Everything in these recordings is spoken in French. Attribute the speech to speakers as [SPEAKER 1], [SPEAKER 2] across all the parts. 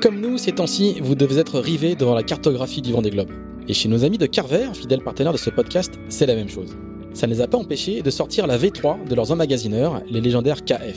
[SPEAKER 1] Comme nous, ces temps-ci, vous devez être rivés devant la cartographie du vent des globes. Et chez nos amis de Carver, fidèles partenaires de ce podcast, c'est la même chose. Ça ne les a pas empêchés de sortir la V3 de leurs emmagasineurs, les légendaires KF.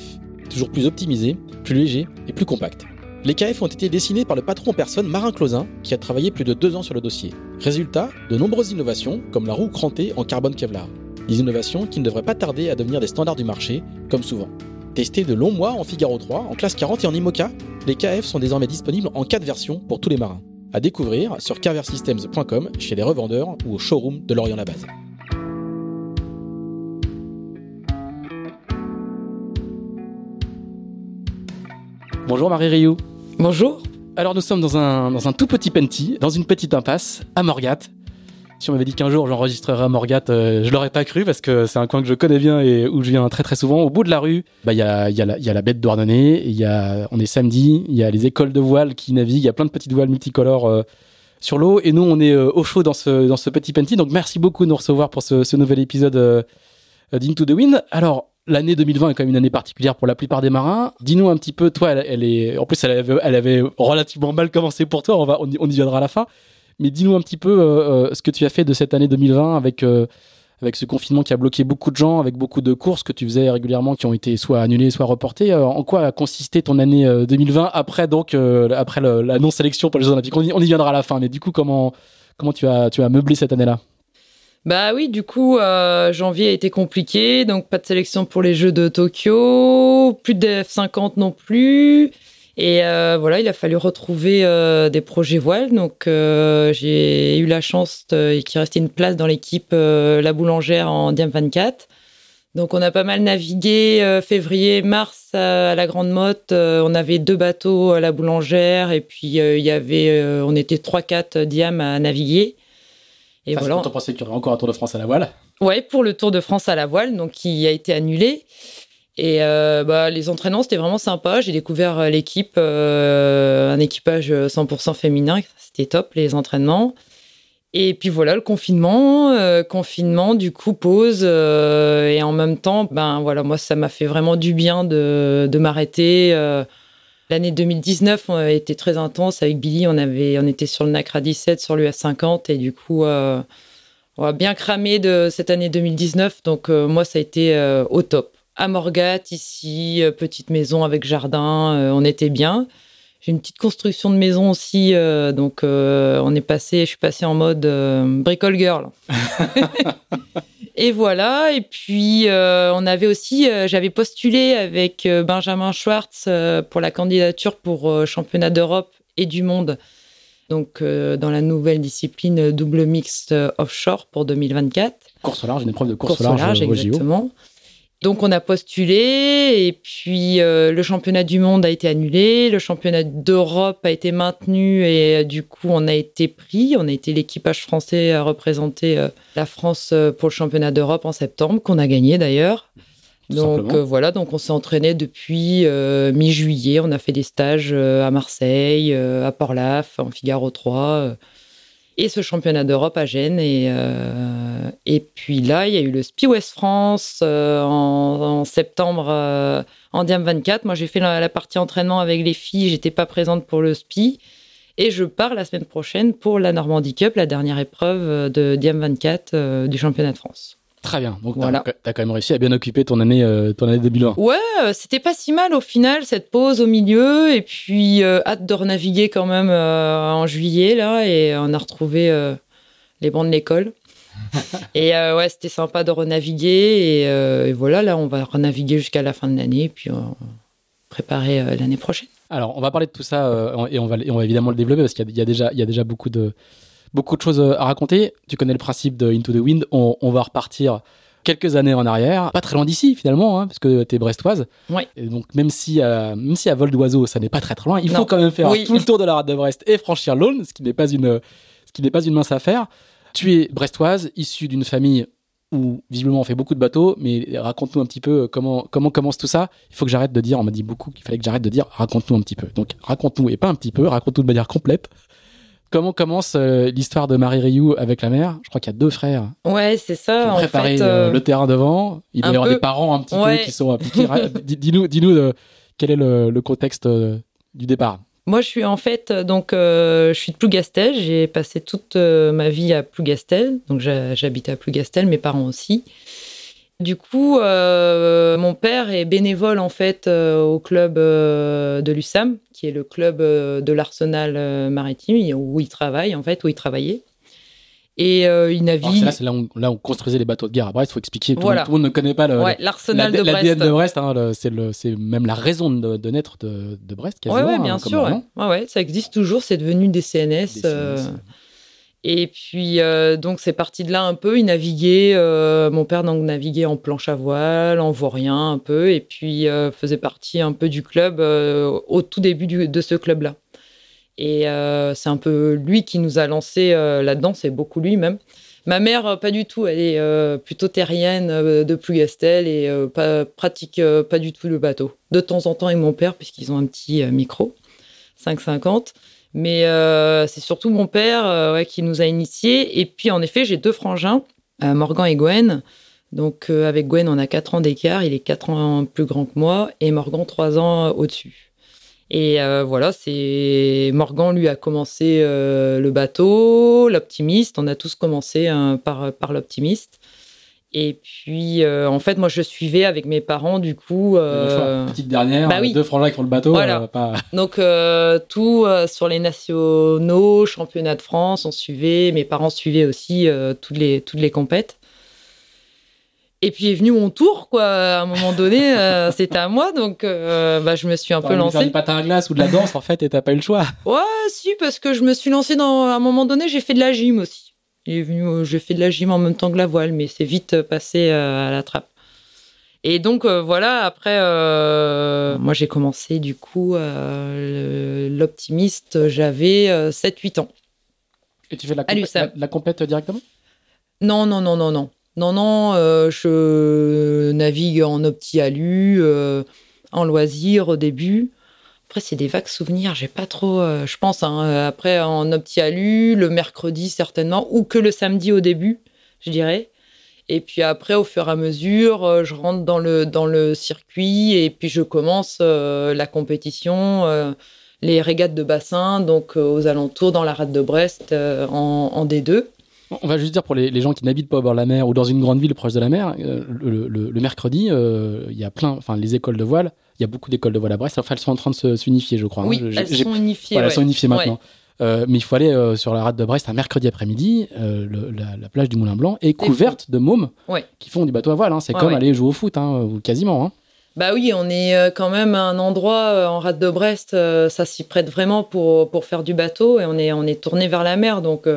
[SPEAKER 1] Toujours plus optimisés, plus légers et plus compacts. Les KF ont été dessinés par le patron en personne Marin Closin, qui a travaillé plus de deux ans sur le dossier. Résultat, de nombreuses innovations, comme la roue crantée en carbone Kevlar. Des innovations qui ne devraient pas tarder à devenir des standards du marché, comme souvent. Testés de longs mois en Figaro 3, en classe 40 et en IMOCA, les KF sont désormais disponibles en 4 versions pour tous les marins. À découvrir sur carversystems.com, chez les revendeurs ou au showroom de Lorient la Base. Bonjour Marie Rioux.
[SPEAKER 2] Bonjour.
[SPEAKER 1] Alors nous sommes dans un, dans un tout petit penty, dans une petite impasse, à Morgat, si on m'avait dit qu'un jour j'enregistrerais à Morgat, euh, je l'aurais pas cru parce que c'est un coin que je connais bien et où je viens très très souvent. Au bout de la rue, bah, il y, a, y, a y a la de Douarnenez, y on est samedi, il y a les écoles de voile qui naviguent, il y a plein de petites voiles multicolores euh, sur l'eau et nous on est euh, au chaud dans ce, petit penty. Donc merci beaucoup de nous recevoir pour ce, nouvel épisode d'Into the Wind. Alors L'année 2020 est quand même une année particulière pour la plupart des marins. Dis-nous un petit peu, toi, elle, est, en plus, elle avait, elle relativement mal commencé pour toi. On y viendra à la fin. Mais dis-nous un petit peu euh, euh, ce que tu as fait de cette année 2020 avec, euh, avec ce confinement qui a bloqué beaucoup de gens, avec beaucoup de courses que tu faisais régulièrement qui ont été soit annulées, soit reportées. en quoi a consisté ton année 2020 après donc après la non-sélection pour les Jeux Olympiques? On y, viendra à la fin, mais du coup, comment, comment tu, as, tu as meublé cette année-là?
[SPEAKER 2] Bah oui, du coup, janvier a été compliqué, donc pas de sélection pour les Jeux de Tokyo, plus de F50 non plus. Et euh, voilà, il a fallu retrouver euh, des projets voiles. Donc, euh, j'ai eu la chance qu'il restait une place dans l'équipe La Boulangère en Diam 24. Donc, on a pas mal navigué février, mars à, la Grande Motte. on avait deux bateaux à La Boulangère et puis il y avait, on était 3-4 Diam à naviguer.
[SPEAKER 1] Et voilà. On pensait qu'il y aurait encore un Tour de France à la voile?
[SPEAKER 2] Ouais, pour le Tour de France à la voile, donc qui a été annulé. Et euh, bah, les entraînements, c'était vraiment sympa. J'ai découvert euh, l'équipe, euh, un équipage 100% féminin. C'était top, les entraînements. Et puis voilà, le confinement, confinement, du coup, pause. et en même temps, ben voilà, moi, ça m'a fait vraiment du bien de, de m'arrêter. L'année 2019 a été très intense. Avec Billy, on, avait, on était sur le NACRA 17, sur l'US 50. Et du coup, on a bien cramé de cette année 2019. Donc, moi, ça a été au top à Morgat, ici, euh, petite maison avec jardin, euh, on était bien. J'ai une petite construction de maison aussi, euh, donc on est passé, je suis passé en mode bricole girl. et voilà, et puis on avait aussi, j'avais postulé avec Benjamin Schwartz pour la candidature pour championnat d'Europe et du monde, donc dans la nouvelle discipline double mixte offshore pour 2024.
[SPEAKER 1] Course au large, une épreuve de course, au large,
[SPEAKER 2] exactement. Donc on a postulé et puis euh, le championnat du monde a été annulé, le championnat d'Europe a été maintenu et euh, du coup on a été pris, on a été l'équipage français à représenter euh, la France pour le championnat d'Europe en septembre qu'on a gagné d'ailleurs. Donc voilà, donc on s'est entraîné depuis mi-juillet, on a fait des stages à Marseille, à Port-Laf, en Figaro 3 et ce championnat d'Europe à Gênes. Et, euh, et puis là, il y a eu le Spi West France euh, en, septembre euh, en Diam 24. Moi, j'ai fait la, partie entraînement avec les filles. J'étais pas présente pour le Spi. Et je pars la semaine prochaine pour la Normandie Cup, la dernière épreuve de Diam 24 du championnat de France.
[SPEAKER 1] Très bien. Donc, voilà. tu as, quand même réussi à bien occuper ton année, euh, ton année 2020.
[SPEAKER 2] Ouais, euh, c'était pas si mal au final, cette pause au milieu. Et puis, euh, hâte de renaviguer quand même en juillet, là. Et on a retrouvé les bancs de l'école. et ouais, c'était sympa de renaviguer. Et, voilà, là, on va renaviguer jusqu'à la fin de l'année. Puis, préparer l'année prochaine.
[SPEAKER 1] Alors, on va parler de tout ça et on va, on va évidemment le développer parce qu'il y, a déjà, il y a déjà beaucoup de beaucoup de choses euh, à raconter. Tu connais le principe de Into the Wind. On, va repartir quelques années en arrière, pas très loin d'ici finalement, hein, parce que tu es brestoise.
[SPEAKER 2] Ouais.
[SPEAKER 1] Et donc même si, euh, même si à vol d'oiseau, ça n'est pas très très loin, il
[SPEAKER 2] Non.
[SPEAKER 1] faut quand même faire
[SPEAKER 2] Oui.
[SPEAKER 1] tout le tour de la rade de Brest et franchir l'Aulne, ce qui n'est pas une, ce qui n'est pas une mince affaire. Tu es brestoise, issue d'une famille où visiblement on fait beaucoup de bateaux, mais raconte-nous un petit peu comment comment commence tout ça. Il faut que j'arrête de dire, on m'a dit beaucoup qu'il fallait que j'arrête de dire raconte-nous un petit peu. Donc raconte-nous et pas un petit peu, raconte-nous de manière complète. Comment commence euh, l'histoire de Marie Rioux avec la mère? Je crois qu'il y a deux frères
[SPEAKER 2] Ouais, c'est
[SPEAKER 1] qui
[SPEAKER 2] ça.
[SPEAKER 1] ont
[SPEAKER 2] En
[SPEAKER 1] préparé
[SPEAKER 2] fait,
[SPEAKER 1] euh,
[SPEAKER 2] euh,
[SPEAKER 1] le terrain devant. Il doit y avoir des parents un petit
[SPEAKER 2] Ouais.
[SPEAKER 1] peu qui sont impliqués. Dis-nous, dis-nous quel est le, le contexte du départ?
[SPEAKER 2] Moi, je suis en fait, donc, euh, je suis de Plougastel. J'ai passé toute euh, ma vie à Plougastel. Donc, j'ha- j'habitais à Plougastel, mes parents aussi. Du coup, euh, mon père est bénévole en fait euh, au club euh, de l'USAM, qui est le club de l'Arsenal maritime, où il travaille en fait, où il travaillait. Et il navigue.
[SPEAKER 1] là, c'est là où, là où on construisait les bateaux de guerre à Brest. Il faut expliquer. Tout, le
[SPEAKER 2] Voilà.
[SPEAKER 1] monde- tout le monde ne connaît pas
[SPEAKER 2] Ouais, l'Arsenal de Brest.
[SPEAKER 1] de Brest. hein, c'est, même la raison de, de naître de, de Brest.
[SPEAKER 2] Ouais,
[SPEAKER 1] hein,
[SPEAKER 2] bien
[SPEAKER 1] comme
[SPEAKER 2] sûr. Ouais. ça existe toujours. C'est devenu des CNS.
[SPEAKER 1] Des CNS.
[SPEAKER 2] Et puis, euh, donc, c'est parti de là un peu. Il naviguait, euh, mon père donc, naviguait en planche à voile, en vaurien un peu, et puis euh, faisait partie un peu du club au tout début de ce club-là. Et c'est un peu lui qui nous a lancé là-dedans, c'est beaucoup lui même. Ma mère, pas du tout, elle est plutôt terrienne de Plougastel et pas, pratique pas du tout le bateau. De temps en temps avec mon père, puisqu'ils ont un petit micro, 5,50. Mais euh, c'est surtout mon père euh, qui nous a initiés. Et puis, en effet, j'ai deux frangins, euh, Morgan et Gwen. Donc, euh, avec Gwen, on a 4 ans d'écart. Il est 4 ans plus grand que moi. Et Morgan, 3 ans au-dessus. Et voilà, c'est Morgan, lui, a commencé le bateau, l'optimiste. On a tous commencé hein, par, par l'optimiste. Et puis, euh, en fait, moi, je suivais avec mes parents, du coup. euh,
[SPEAKER 1] Petite dernière,
[SPEAKER 2] bah oui.
[SPEAKER 1] deux frangins qui font le bateau.
[SPEAKER 2] Voilà.
[SPEAKER 1] euh, pas...
[SPEAKER 2] donc euh, tout sur les nationaux, championnats de France, on suivait. Mes parents suivaient aussi toutes les toutes les compètes. Et puis est venu mon tour, quoi. À un moment donné, c'était à moi, donc bah, je me suis un peu
[SPEAKER 1] voulu faire
[SPEAKER 2] lancée.
[SPEAKER 1] du patin à glace ou de la danse en fait et t'as pas eu le choix.
[SPEAKER 2] Ouais, si, parce que je me suis lancée dans. À un moment donné, j'ai fait de la gym aussi. Il est venu, euh, j'ai fait de la gym en même temps que la voile, mais c'est vite passé euh, à la trappe. Et donc euh, voilà, après, euh, moi j'ai commencé du coup euh, l'optimiste, j'avais euh, 7-8 ans.
[SPEAKER 1] Et tu fais la, compé- la, la compète directement?
[SPEAKER 2] Non, non, non, non, non. Non, non, euh, je navigue en opti-alu, euh, en loisir au début. Après, c'est des vagues souvenirs, j'ai pas trop, euh, je pense. hein, euh, après, en opti-alu, le mercredi certainement, ou que le samedi au début, je dirais. Et puis après, au fur et à mesure, euh, je rentre dans le, dans le circuit et puis je commence la compétition, les régates de bassin, donc aux alentours, dans la rade de Brest, en, en D2.
[SPEAKER 1] On va juste dire pour les, les gens qui n'habitent pas au bord de la mer ou dans une grande ville proche de la mer, le, mercredi, il y a plein, enfin les écoles de voile, il y a beaucoup d'écoles de voile à Brest. Enfin, elles sont en train de s'unifier, je crois. hein.
[SPEAKER 2] Oui, elles sont unifiées.
[SPEAKER 1] voilà, elles sont unifiées
[SPEAKER 2] Ouais.
[SPEAKER 1] maintenant. Euh, mais il faut aller euh, sur la rade de Brest un mercredi après-midi. euh, la, la plage du Moulin Blanc est couverte de mômes
[SPEAKER 2] Ouais.
[SPEAKER 1] qui font du bateau à voile. hein. C'est
[SPEAKER 2] Ouais,
[SPEAKER 1] comme
[SPEAKER 2] ouais.
[SPEAKER 1] aller jouer au foot, hein, ou quasiment. hein.
[SPEAKER 2] Bah oui, on est quand même à un endroit en rade de Brest, ça s'y prête vraiment pour, pour faire du bateau et on est, on est tourné vers la mer. Donc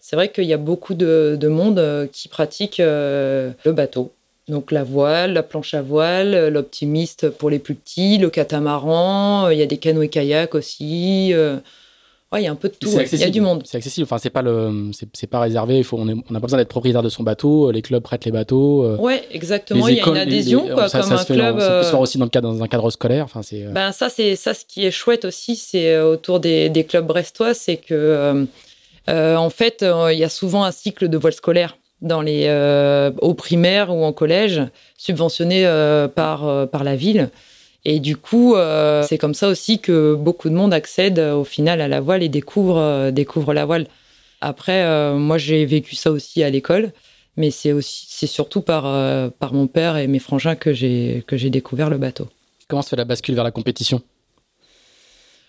[SPEAKER 2] c'est vrai qu'il y a beaucoup de, de monde qui pratique le bateau. Donc la voile, la planche à voile, euh, l'optimiste pour les plus petits, le catamaran, euh, il y a des canoës-kayaks aussi. euh, ouais, il y a un peu de tout. Il y a
[SPEAKER 1] accessible.
[SPEAKER 2] du monde.
[SPEAKER 1] C'est accessible. Enfin, c'est pas le, c'est c'est pas réservé. Il faut, on n'a pas besoin d'être propriétaire de son bateau. Les clubs prêtent les bateaux.
[SPEAKER 2] Ouais, exactement. Il y a une adhésion,
[SPEAKER 1] les-
[SPEAKER 2] quoi,
[SPEAKER 1] ça,
[SPEAKER 2] comme
[SPEAKER 1] ça
[SPEAKER 2] un
[SPEAKER 1] se fait
[SPEAKER 2] club.
[SPEAKER 1] ça peut se faire aussi dans le cadre, dans un cadre scolaire. Enfin, c'est.
[SPEAKER 2] Ben ça c'est ça ce qui est chouette aussi c'est autour des, des clubs brestois c'est que euh, en fait il y a souvent un cycle de voile scolaire dans les euh, au primaire ou en collège subventionné euh, par euh, par la ville. Et du coup euh, c'est comme ça aussi que beaucoup de monde accède au final à la voile et découvre découvre la voile. Après moi j'ai vécu ça aussi à l'école mais c'est aussi c'est surtout par par mon père et mes frangins que j'ai que j'ai découvert le bateau.
[SPEAKER 1] Comment se fait la bascule vers la compétition?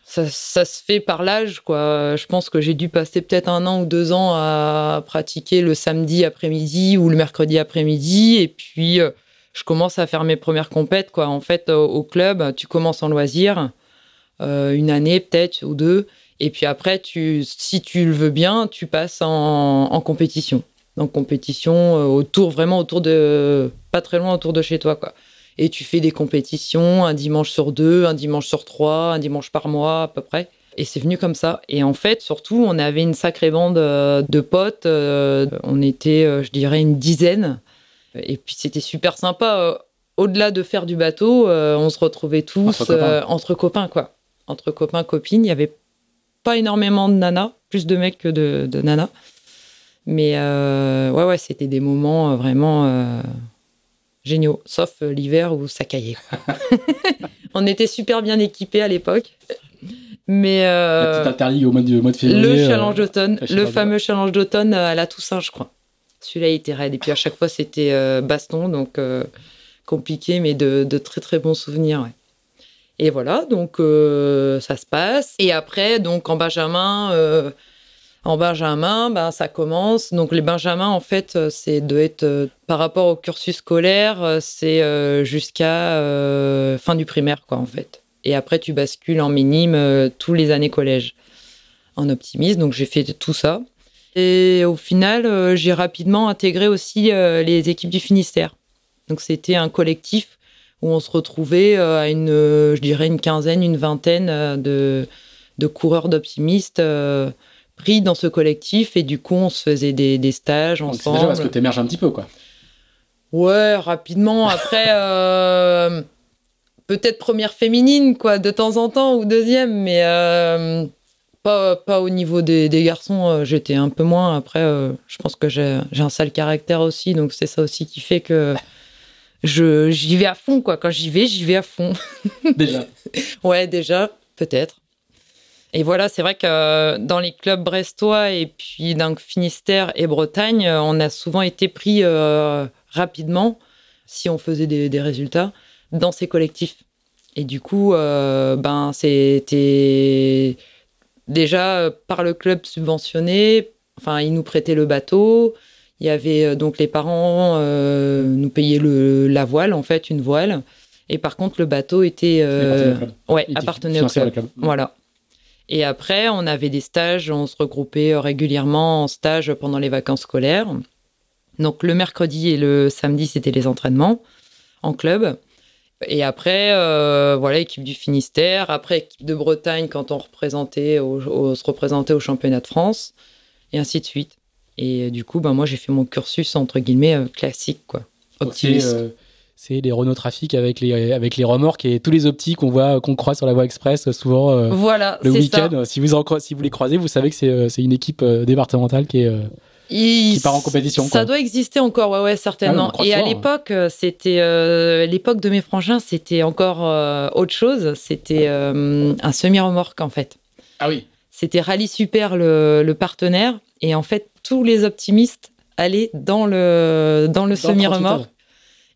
[SPEAKER 2] Ça, se fait par l'âge, quoi. Je pense que j'ai dû passer peut-être un an ou deux ans à pratiquer le samedi après-midi ou le mercredi après-midi, et puis euh, je commence à faire mes premières compètes, quoi. En fait, au, club, tu commences en loisir, euh, une année peut-être ou deux, et puis après, tu, si tu le veux bien, tu passes en, en compétition. en compétition autour, vraiment autour de, pas très loin autour de chez toi, quoi. Et tu fais des compétitions un dimanche sur deux, un dimanche sur trois, un dimanche par mois à peu près. Et c'est venu comme ça. Et en fait, surtout, on avait une sacrée bande de potes. On était, je dirais, une dizaine. Et puis c'était super sympa au-delà de faire du bateau, euh, on se retrouvait tous euh, entre copains. quoi. Entre copains, copines. Il n'y avait pas énormément de nanas, plus de mecs que de, nanas. Mais euh, ouais, ouais, c'était des moments vraiment géniaux. Sauf l'hiver où ça caillait. on était super bien équipés à l'époque. Mais
[SPEAKER 1] euh, au mois de, février.
[SPEAKER 2] Le challenge d'automne, le fameux challenge d'automne à la Toussaint, je crois. Celui-là, il était raide. Et puis à chaque fois, c'était baston. Donc, compliqué, mais de, très très bons souvenirs. Et voilà, donc euh, ça se passe. Et après, donc en Benjamin, euh, en Benjamin, ben, ça commence. Donc les Benjamins, en fait, c'est de être euh, par rapport au cursus scolaire, c'est jusqu'à fin du primaire, quoi, en fait. Et après, tu bascules en minime tous les années collège, en optimiste. Donc j'ai fait tout ça. Et au final, j'ai rapidement intégré aussi les équipes du Finistère. Donc c'était un collectif où on se retrouvait euh, à une, euh, je dirais une quinzaine, une vingtaine euh, de, de coureurs d'optimistes pris dans ce collectif et du coup on se faisait des, des stages ensemble. C'est déjà
[SPEAKER 1] parce que tu émerges un petit peu quoi.
[SPEAKER 2] Ouais, rapidement. Après, peut-être première féminine quoi, de temps en temps ou deuxième, mais pas, pas au niveau des, des garçons. J'étais un peu moins. Après, je pense que j'ai un sale caractère aussi, donc c'est ça aussi qui fait que j'y vais à fond quoi. Quand j'y vais, j'y vais à fond.
[SPEAKER 1] Déjà.
[SPEAKER 2] ouais, déjà, peut-être. Et voilà, c'est vrai que dans les clubs brestois et puis dans Finistère et Bretagne, on a souvent été pris euh, rapidement, si on faisait des, résultats, dans ces collectifs. Et du coup, euh, ben, c'était déjà par le club subventionné. Enfin, ils nous prêtaient le bateau. Il y avait euh, donc les parents euh, nous payaient le, la voile, en fait, une voile. Et par contre, le bateau était. Euh, ouais, appartenait au club. Voilà. Et après, on avait des stages, on se regroupait régulièrement en stage pendant les vacances scolaires. Donc le mercredi et le samedi, c'était les entraînements en club. Et après, voilà, équipe du Finistère. Après, équipe de Bretagne quand on représentait se représentait au championnat de France. Et ainsi de suite. Et euh, du coup, ben, moi, j'ai fait mon cursus, entre guillemets, euh, classique, quoi.
[SPEAKER 1] Optimiste. Euh, c'est les Renault Trafic avec les, avec les remorques et tous les optiques qu'on voit, qu'on croise sur la voie express souvent
[SPEAKER 2] voilà,
[SPEAKER 1] le week-end. Si vous, si vous les croisez, vous savez que c'est une équipe départementale qui est. qui part en compétition.
[SPEAKER 2] Ça doit exister encore, ouais, ouais, certainement. Ah et à l'époque, c'était l'époque de mes frangins, c'était encore autre chose. C'était un semi-remorque en fait.
[SPEAKER 1] Ah oui.
[SPEAKER 2] C'était Rallye Super le, le, partenaire, et en fait tous les optimistes allaient dans le, dans le semi-remorque.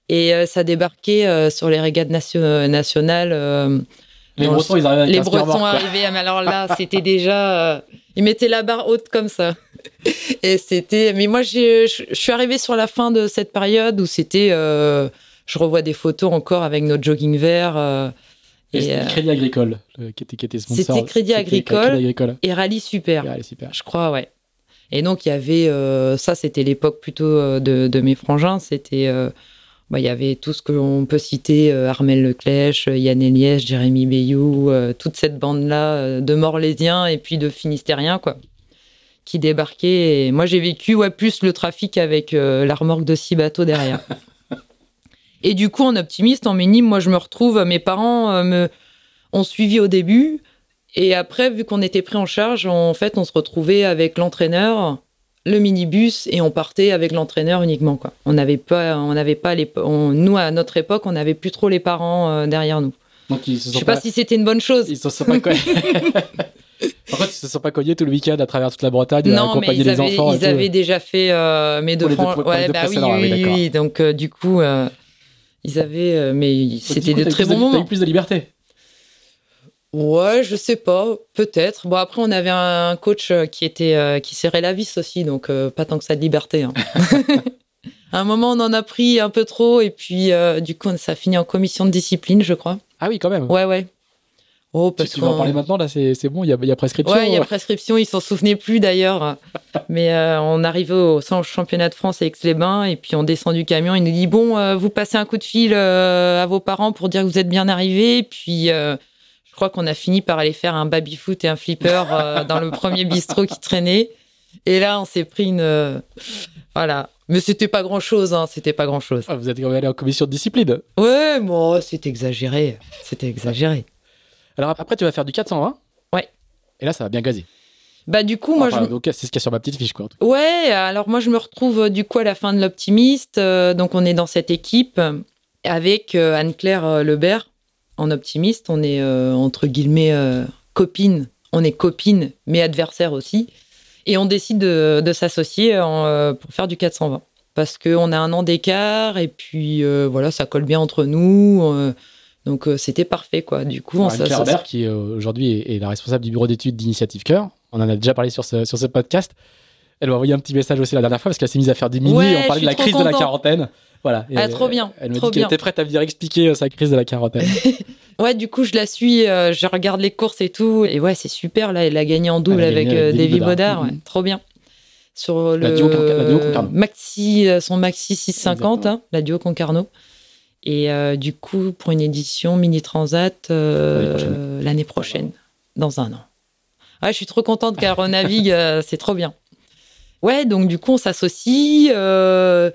[SPEAKER 2] Et euh, ça débarquait euh, sur les régates nationales. Euh,
[SPEAKER 1] les Bretons, ils arrivaient avec
[SPEAKER 2] Les Bretons arrivaient, mais alors là, c'était déjà. ils mettaient la barre haute comme ça. Et c'était. Mais moi, je suis arrivée sur la fin de cette période où c'était. je revois des photos encore avec notre jogging vert.
[SPEAKER 1] et c'était Crédit Agricole qui, était, qui était sponsor.
[SPEAKER 2] C'était Crédit Agricole, et Rallye Super. Rallye Super. Je crois, ouais. Et donc, il y avait, ça, c'était l'époque plutôt euh, de, mes frangins. C'était, euh, bah, il y avait tout ce que l'on peut citer Armel Leclèche, Yann Eliès, Jérémy Bayou, toute cette bande-là de Morlésiens et puis de Finistériens, quoi, qui débarquaient. Et moi, j'ai vécu, ouais, plus le trafic avec la remorque de six bateaux derrière. et du coup, en optimiste, en minime, moi, je me retrouve, mes parents me ont suivi au début. Et après, vu qu'on était pris en charge, en fait, on se retrouvait avec l'entraîneur, le minibus, et on partait avec l'entraîneur uniquement. Quoi. On n'avait pas, on n'avait pas les, nous à notre époque, on n'avait plus trop les parents euh, derrière nous. Donc, ils se Je sais pas... si c'était une bonne chose.
[SPEAKER 1] Ils se sont pas cognés. Par contre, ils se sont pas cognés tout le week-end à travers toute la Bretagne, à accompagner les enfants.
[SPEAKER 2] Ils avaient déjà fait euh, mes deux francs. Ouais, bah oui, oui, oui, Donc, euh, du coup, ils avaient, mais c'était de très bons moments. T'as
[SPEAKER 1] eu plus de liberté.
[SPEAKER 2] Ouais, je sais pas, peut-être. Bon après on avait un coach euh, qui était euh, qui serrait la vis aussi, donc euh, pas tant que ça de liberté. Hein. à un moment on en a pris un peu trop et puis du coup ça a fini en commission de discipline, je crois.
[SPEAKER 1] Ah oui, quand même.
[SPEAKER 2] Ouais ouais. Oh,
[SPEAKER 1] Tu,
[SPEAKER 2] parce
[SPEAKER 1] tu vas en parler maintenant, là, c'est bon, il y y a prescription.
[SPEAKER 2] Ouais, il y a prescription, ils s'en souvenaient plus d'ailleurs. Mais euh, on arrivait au sans- championnat de France à Aix-les-Bains et puis on descend du camion. Il nous dit Bon, euh, vous passez un coup de fil euh, à vos parents pour dire que vous êtes bien arrivés. Puis crois qu'on a fini par aller faire un baby-foot et un flipper euh, dans le premier bistrot qui traînait. Et là, on s'est pris une. euh, voilà. Mais c'était pas grand chose, hein, c'était pas grand chose.
[SPEAKER 1] Ah, vous êtes quand même allé en commission de discipline.
[SPEAKER 2] Ouais, bon, c'était exagéré. C'était exagéré.
[SPEAKER 1] Alors après, tu vas faire du 420.
[SPEAKER 2] Ouais.
[SPEAKER 1] Et là, ça va bien gazer.
[SPEAKER 2] Bah, du coup, moi,
[SPEAKER 1] Enfin,
[SPEAKER 2] je.
[SPEAKER 1] donc, c'est ce qu'il y a sur ma petite fiche, quoi.
[SPEAKER 2] Ouais, alors moi je me retrouve euh, du coup à la fin de l'optimiste. donc on est dans cette équipe avec Anne-Claire Lebert en optimiste. On est euh, entre guillemets euh, copines. On est copines mais adversaires aussi. Et on décide de, de s'associer euh, pour faire du 420 parce qu'on a un an d'écart et puis euh, voilà ça colle bien entre nous. donc c'était parfait quoi. Du coup on
[SPEAKER 1] Alors,
[SPEAKER 2] s'associe.
[SPEAKER 1] Qui aujourd'hui est, est la responsable du bureau d'études d'Initiative Cœur. On en a déjà parlé sur ce, sur ce podcast. Elle m'a envoyé un petit message aussi la dernière fois parce qu'elle s'est mise à faire des mini
[SPEAKER 2] Ouais,
[SPEAKER 1] on parlait de la crise de la quarantaine. Voilà. Et
[SPEAKER 2] Ah,
[SPEAKER 1] elle-
[SPEAKER 2] trop bien,
[SPEAKER 1] Elle m'a
[SPEAKER 2] trop
[SPEAKER 1] dit qu'elle était prête à venir expliquer euh, sa crise de la quarantaine.
[SPEAKER 2] Ouais, du coup, je la suis, euh, je regarde les courses et tout. Et ouais, c'est super, là, elle a gagné en double avec euh,
[SPEAKER 1] avec Davy
[SPEAKER 2] ouais,
[SPEAKER 1] Mhm.
[SPEAKER 2] trop bien. Sur
[SPEAKER 1] La
[SPEAKER 2] le
[SPEAKER 1] duo la duo Concarneau.
[SPEAKER 2] maxi, son maxi 650,
[SPEAKER 1] Exactement.
[SPEAKER 2] hein, la duo Concarneau. Et euh, du coup, pour une édition mini transat euh,
[SPEAKER 1] L'année prochaine.
[SPEAKER 2] dans un an. Ouais, je suis trop contente qu'elle renavigue, euh, c'est trop bien. Ouais, donc du coup, on s'associe. euh,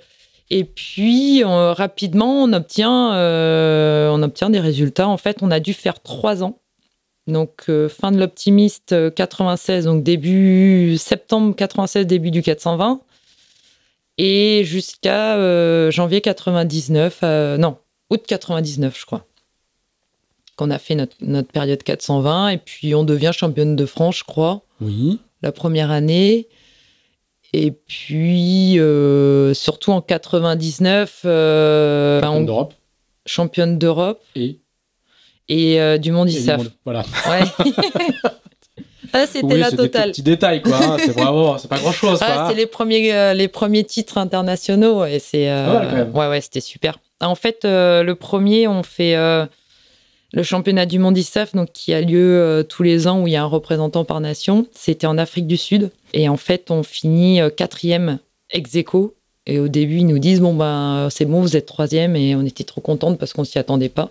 [SPEAKER 2] et puis, on- rapidement, on obtient, euh, on obtient des résultats. En fait, on a dû faire trois ans. Donc, euh, fin de l'optimiste euh, 96, donc début septembre 96, début du 420. Et jusqu'à euh, janvier 99, euh, non, août 99, je crois. Qu'on a fait notre, notre période 420. Et puis, on devient championne de France, je crois
[SPEAKER 1] Oui.
[SPEAKER 2] la première année. Et puis, euh, surtout en 99, euh, ben,
[SPEAKER 1] Championne
[SPEAKER 2] on-
[SPEAKER 1] d'Europe
[SPEAKER 2] championne d'Europe
[SPEAKER 1] et,
[SPEAKER 2] et euh, du monde
[SPEAKER 1] et du
[SPEAKER 2] ISAF.
[SPEAKER 1] monde. Voilà.
[SPEAKER 2] Ouais. ah, c'était
[SPEAKER 1] Oui,
[SPEAKER 2] la totale.
[SPEAKER 1] petits détails, quoi. hein. C'est bravo, c'est pas grand chose,
[SPEAKER 2] Ah,
[SPEAKER 1] quoi.
[SPEAKER 2] c'est les premiers, euh, les premiers titres internationaux et c'est euh,
[SPEAKER 1] Pas mal, quand même.
[SPEAKER 2] ouais ouais c'était super. En fait, euh, le premier, on fait euh, le championnat du monde ISAF, donc qui a lieu euh, tous les ans où il y a un représentant par nation. C'était en Afrique du Sud et en fait, on finit euh, quatrième ex aequo. Et au début, ils nous disent bon ben c'est bon, vous êtes troisième et on était trop contente parce qu'on s'y attendait pas.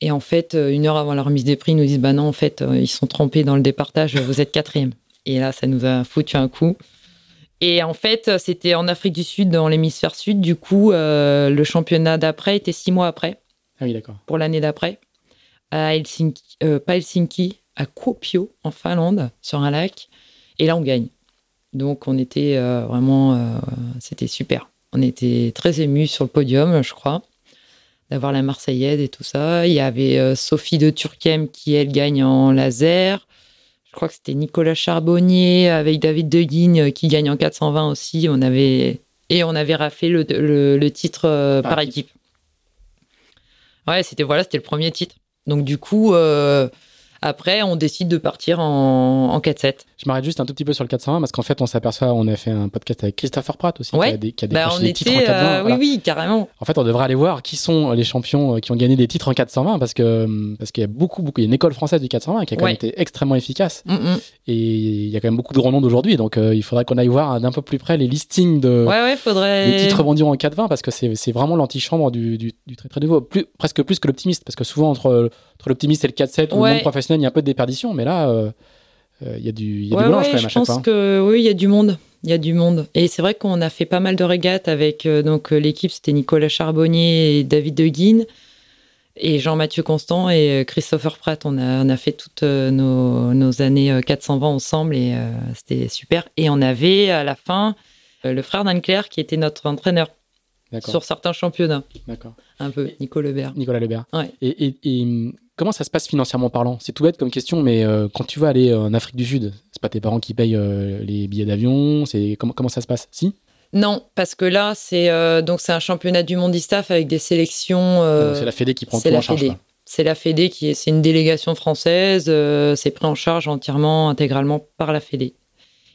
[SPEAKER 2] Et en fait, euh, une heure avant la remise des prix, ils nous disent bah non, en fait, ils sont trompés dans le départage, vous êtes quatrième. Et là, ça nous a foutu un coup. Et en fait, c'était en Afrique du Sud, dans l'hémisphère sud. Du coup, euh, le championnat d'après était six mois après,
[SPEAKER 1] Ah oui, d'accord.
[SPEAKER 2] pour l'année d'après, à Helsinki, euh, pas Helsinki, à Kuopio, en Finlande, sur un lac. Et là, on gagne. Donc, on était euh, vraiment, euh, c'était super. On était très émus sur le podium, je crois, d'avoir la Marseillaise et tout ça. Il y avait Sophie de Turquem qui, elle, gagne en laser. Je crois que c'était Nicolas Charbonnier avec David Deguigne qui gagne en 420 aussi. On avait et on avait raflé le, le- le titre
[SPEAKER 1] Par
[SPEAKER 2] par équipe. Ouais, c'était voilà, c'était le premier titre. Donc du coup, euh, après, on décide de partir en, en 4-7.
[SPEAKER 1] Je m'arrête juste un tout petit peu sur le 420 parce qu'en fait, on s'aperçoit, on a fait un podcast avec Christopher Pratt aussi,
[SPEAKER 2] Ouais.
[SPEAKER 1] qui a, des, qui a
[SPEAKER 2] Bah, on
[SPEAKER 1] des titres en
[SPEAKER 2] était,
[SPEAKER 1] 420.
[SPEAKER 2] euh,
[SPEAKER 1] voilà.
[SPEAKER 2] oui, oui, carrément.
[SPEAKER 1] En fait, on devrait aller voir qui sont les champions euh, qui ont gagné des titres en 420 parce que parce qu'il y a beaucoup, beaucoup, il y a une école française du 420 qui a quand même été extrêmement efficace
[SPEAKER 2] Mm, mm.
[SPEAKER 1] et il y a quand même beaucoup de grands noms d'aujourd'hui. Donc, euh, il faudrait qu'on aille voir d'un peu plus près les listings de
[SPEAKER 2] Ouais, ouais, faudrait.
[SPEAKER 1] des titres mondiaux en 420 parce que c'est vraiment l'antichambre du, du, du très très plus, presque plus que l'optimiste parce que souvent entre, entre l'optimiste et le 4-7 ou
[SPEAKER 2] Ouais.
[SPEAKER 1] le monde professionnel, il y a un peu de déperdition, mais là, euh, euh, il y a du, y a
[SPEAKER 2] Ouais,
[SPEAKER 1] du mélange
[SPEAKER 2] ouais,
[SPEAKER 1] quand même
[SPEAKER 2] je
[SPEAKER 1] à chaque
[SPEAKER 2] pense
[SPEAKER 1] fois. hein.
[SPEAKER 2] que oui, il y a du monde. Il y a du monde. Et c'est vrai qu'on a fait pas mal de régates avec euh, donc l'équipe, c'était Nicolas Charbonnier et David Deguine et Jean-Mathieu Constant et Christopher Pratt. On a, on a fait toutes nos, nos années euh, 420 ensemble et euh, c'était super. Et on avait à la fin le frère d'Anne-Claire qui était notre entraîneur sur certains championnats.
[SPEAKER 1] d'accord.
[SPEAKER 2] Un peu, Nico Lebert.
[SPEAKER 1] Nicolas Lebert.
[SPEAKER 2] Ouais.
[SPEAKER 1] Et, et- et, comment ça se passe financièrement parlant? C'est tout bête comme question, mais euh, quand tu vas aller euh, en Afrique du Sud, c'est pas tes parents qui payent euh, les billets d'avion C'est comment, comment ça se passe? Si?
[SPEAKER 2] Non, parce que là, c'est euh, donc c'est un championnat du monde ISTAF avec des sélections.
[SPEAKER 1] C'est la Fédé qui prend tout
[SPEAKER 2] la
[SPEAKER 1] en charge.
[SPEAKER 2] C'est la Fédé qui est, c'est une délégation française, c'est pris en charge entièrement, intégralement par la Fédé.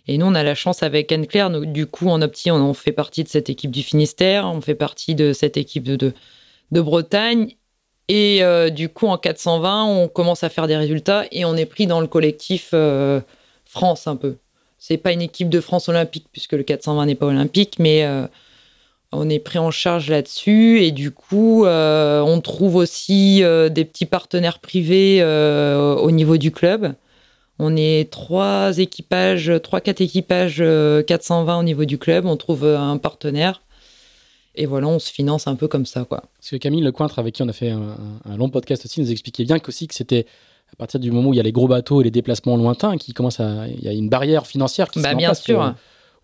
[SPEAKER 2] Et nous, on a la chance avec Anne-Claire, du coup, en opti, on, fait partie de cette équipe du Finistère, on fait partie de cette équipe de, Bretagne. Et du coup, en 420, on commence à faire des résultats et on est pris dans le collectif France un peu. C'est pas une équipe de France olympique puisque le 420 n'est pas olympique, mais on est pris en charge là-dessus et du coup, on trouve aussi des petits partenaires privés au niveau du club. On est trois équipages, trois, quatre équipages 420 au niveau du club. On trouve un partenaire. Et voilà, on se finance un peu comme ça, quoi.
[SPEAKER 1] Parce que Camille Lecointre, avec qui on a fait un, long podcast aussi, nous expliquait bien qu'aussi que c'était à partir du moment où il y a les gros bateaux et les déplacements lointains qui commencent à, il y a une barrière financière qui
[SPEAKER 2] bah,
[SPEAKER 1] se
[SPEAKER 2] bien
[SPEAKER 1] en
[SPEAKER 2] sûr.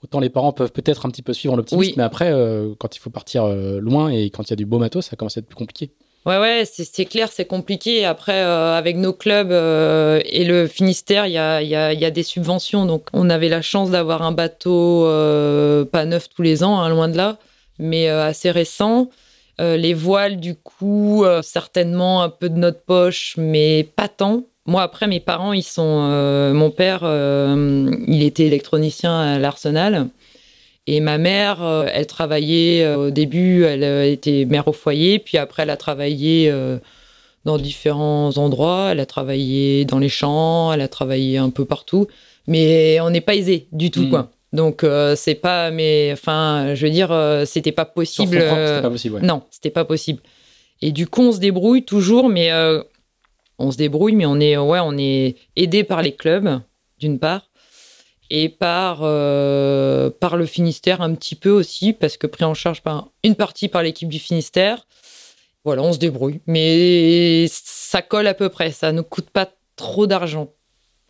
[SPEAKER 1] autant les parents peuvent peut-être un petit peu suivre l'optimisme, mais après, euh, quand il faut partir euh, loin et quand il y a du beau matos, ça commence à être plus compliqué.
[SPEAKER 2] Ouais, ouais, c'est clair, c'est compliqué. Après, euh, avec nos clubs euh, et le Finistère, il y a, y, a, des subventions. Donc, on avait la chance d'avoir un bateau euh, pas neuf tous les ans, hein, loin de là, mais assez récent. les voiles, du coup, certainement un peu de notre poche, mais pas tant. Moi, après, mes parents, ils sont. mon père, il était électronicien à l'Arsenal. Et ma mère, euh, elle travaillait euh, au début, elle euh, était mère au foyer, puis après elle a travaillé dans différents endroits. Elle a travaillé dans les champs, elle a travaillé un peu partout, mais on n'est pas aisé du tout, hmm. quoi. Donc c'est pas, mais enfin, je veux dire, c'était pas possible.
[SPEAKER 1] C'était pas possible. Ouais.
[SPEAKER 2] Non, c'était pas possible. Et du coup, on se débrouille toujours, mais on se débrouille, mais on est, ouais, on est aidé par les clubs, d'une part et par, euh, par le Finistère un petit peu aussi, parce que pris en charge par une partie par l'équipe du Finistère. Voilà, on se débrouille. Mais ça colle à peu près, ça ne coûte pas trop d'argent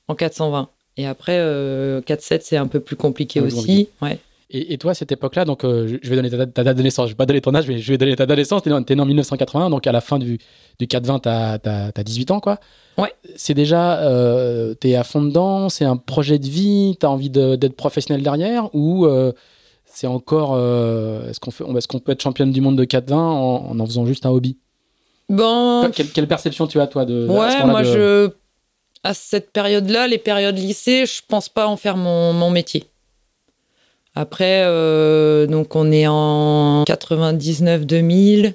[SPEAKER 2] en 420. Et après, euh, 4-7, c'est un peu plus compliqué aussi. Ouais.
[SPEAKER 1] Et, toi, à cette époque-là, donc euh, je vais donner ta, date de naissance, je vais pas donner ton âge, mais je vais donner ta date de naissance. Tu es, né en 1980, donc à la fin du, du 4-20, tu as, 18 ans, quoi.
[SPEAKER 2] Ouais.
[SPEAKER 1] C'est déjà, euh, tu es à fond dedans, c'est un projet de vie, tu as envie d'être professionnel derrière, ou euh, c'est encore, est-ce qu'on est qu'on peut être championne du monde de 4-20 en, en, faisant juste un hobby?
[SPEAKER 2] Bon.
[SPEAKER 1] Quelle, perception tu as, toi, de.
[SPEAKER 2] Ouais, moi, je. À cette période-là, les périodes lycée, je pense pas en faire mon, mon métier. Après, euh, donc on est en 99-2000.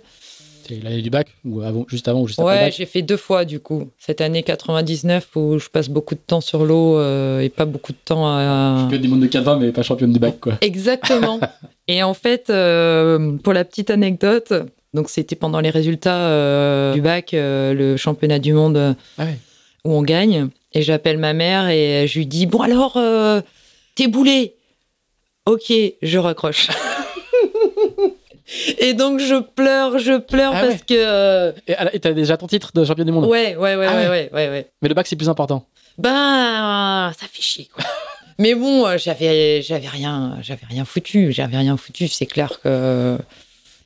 [SPEAKER 1] C'est l'année du bac ou avant, juste avant ou juste
[SPEAKER 2] après
[SPEAKER 1] Ouais,
[SPEAKER 2] j'ai fait deux fois du coup. Cette année 99 où je passe beaucoup de temps sur l'eau euh, et pas beaucoup de temps à.
[SPEAKER 1] Championne du monde de 4 mais pas championne du bac quoi.
[SPEAKER 2] Exactement. et en fait, euh, pour la petite anecdote, donc c'était pendant les résultats du bac, le championnat du monde
[SPEAKER 1] ah
[SPEAKER 2] où on gagne. Et j'appelle ma mère et je lui dis Bon alors, t'es boulé ok, je raccroche. et donc je pleure, je pleure ah parce que. Euh,
[SPEAKER 1] et t'as déjà ton titre de champion du monde?
[SPEAKER 2] Ouais, ouais, ouais, ah ouais, ouais, ouais,
[SPEAKER 1] Mais le bac c'est plus important.
[SPEAKER 2] Ben, ça fait chier quoi. Mais bon, euh, j'avais, j'avais rien, j'avais rien foutu, j'avais rien foutu. C'est clair que.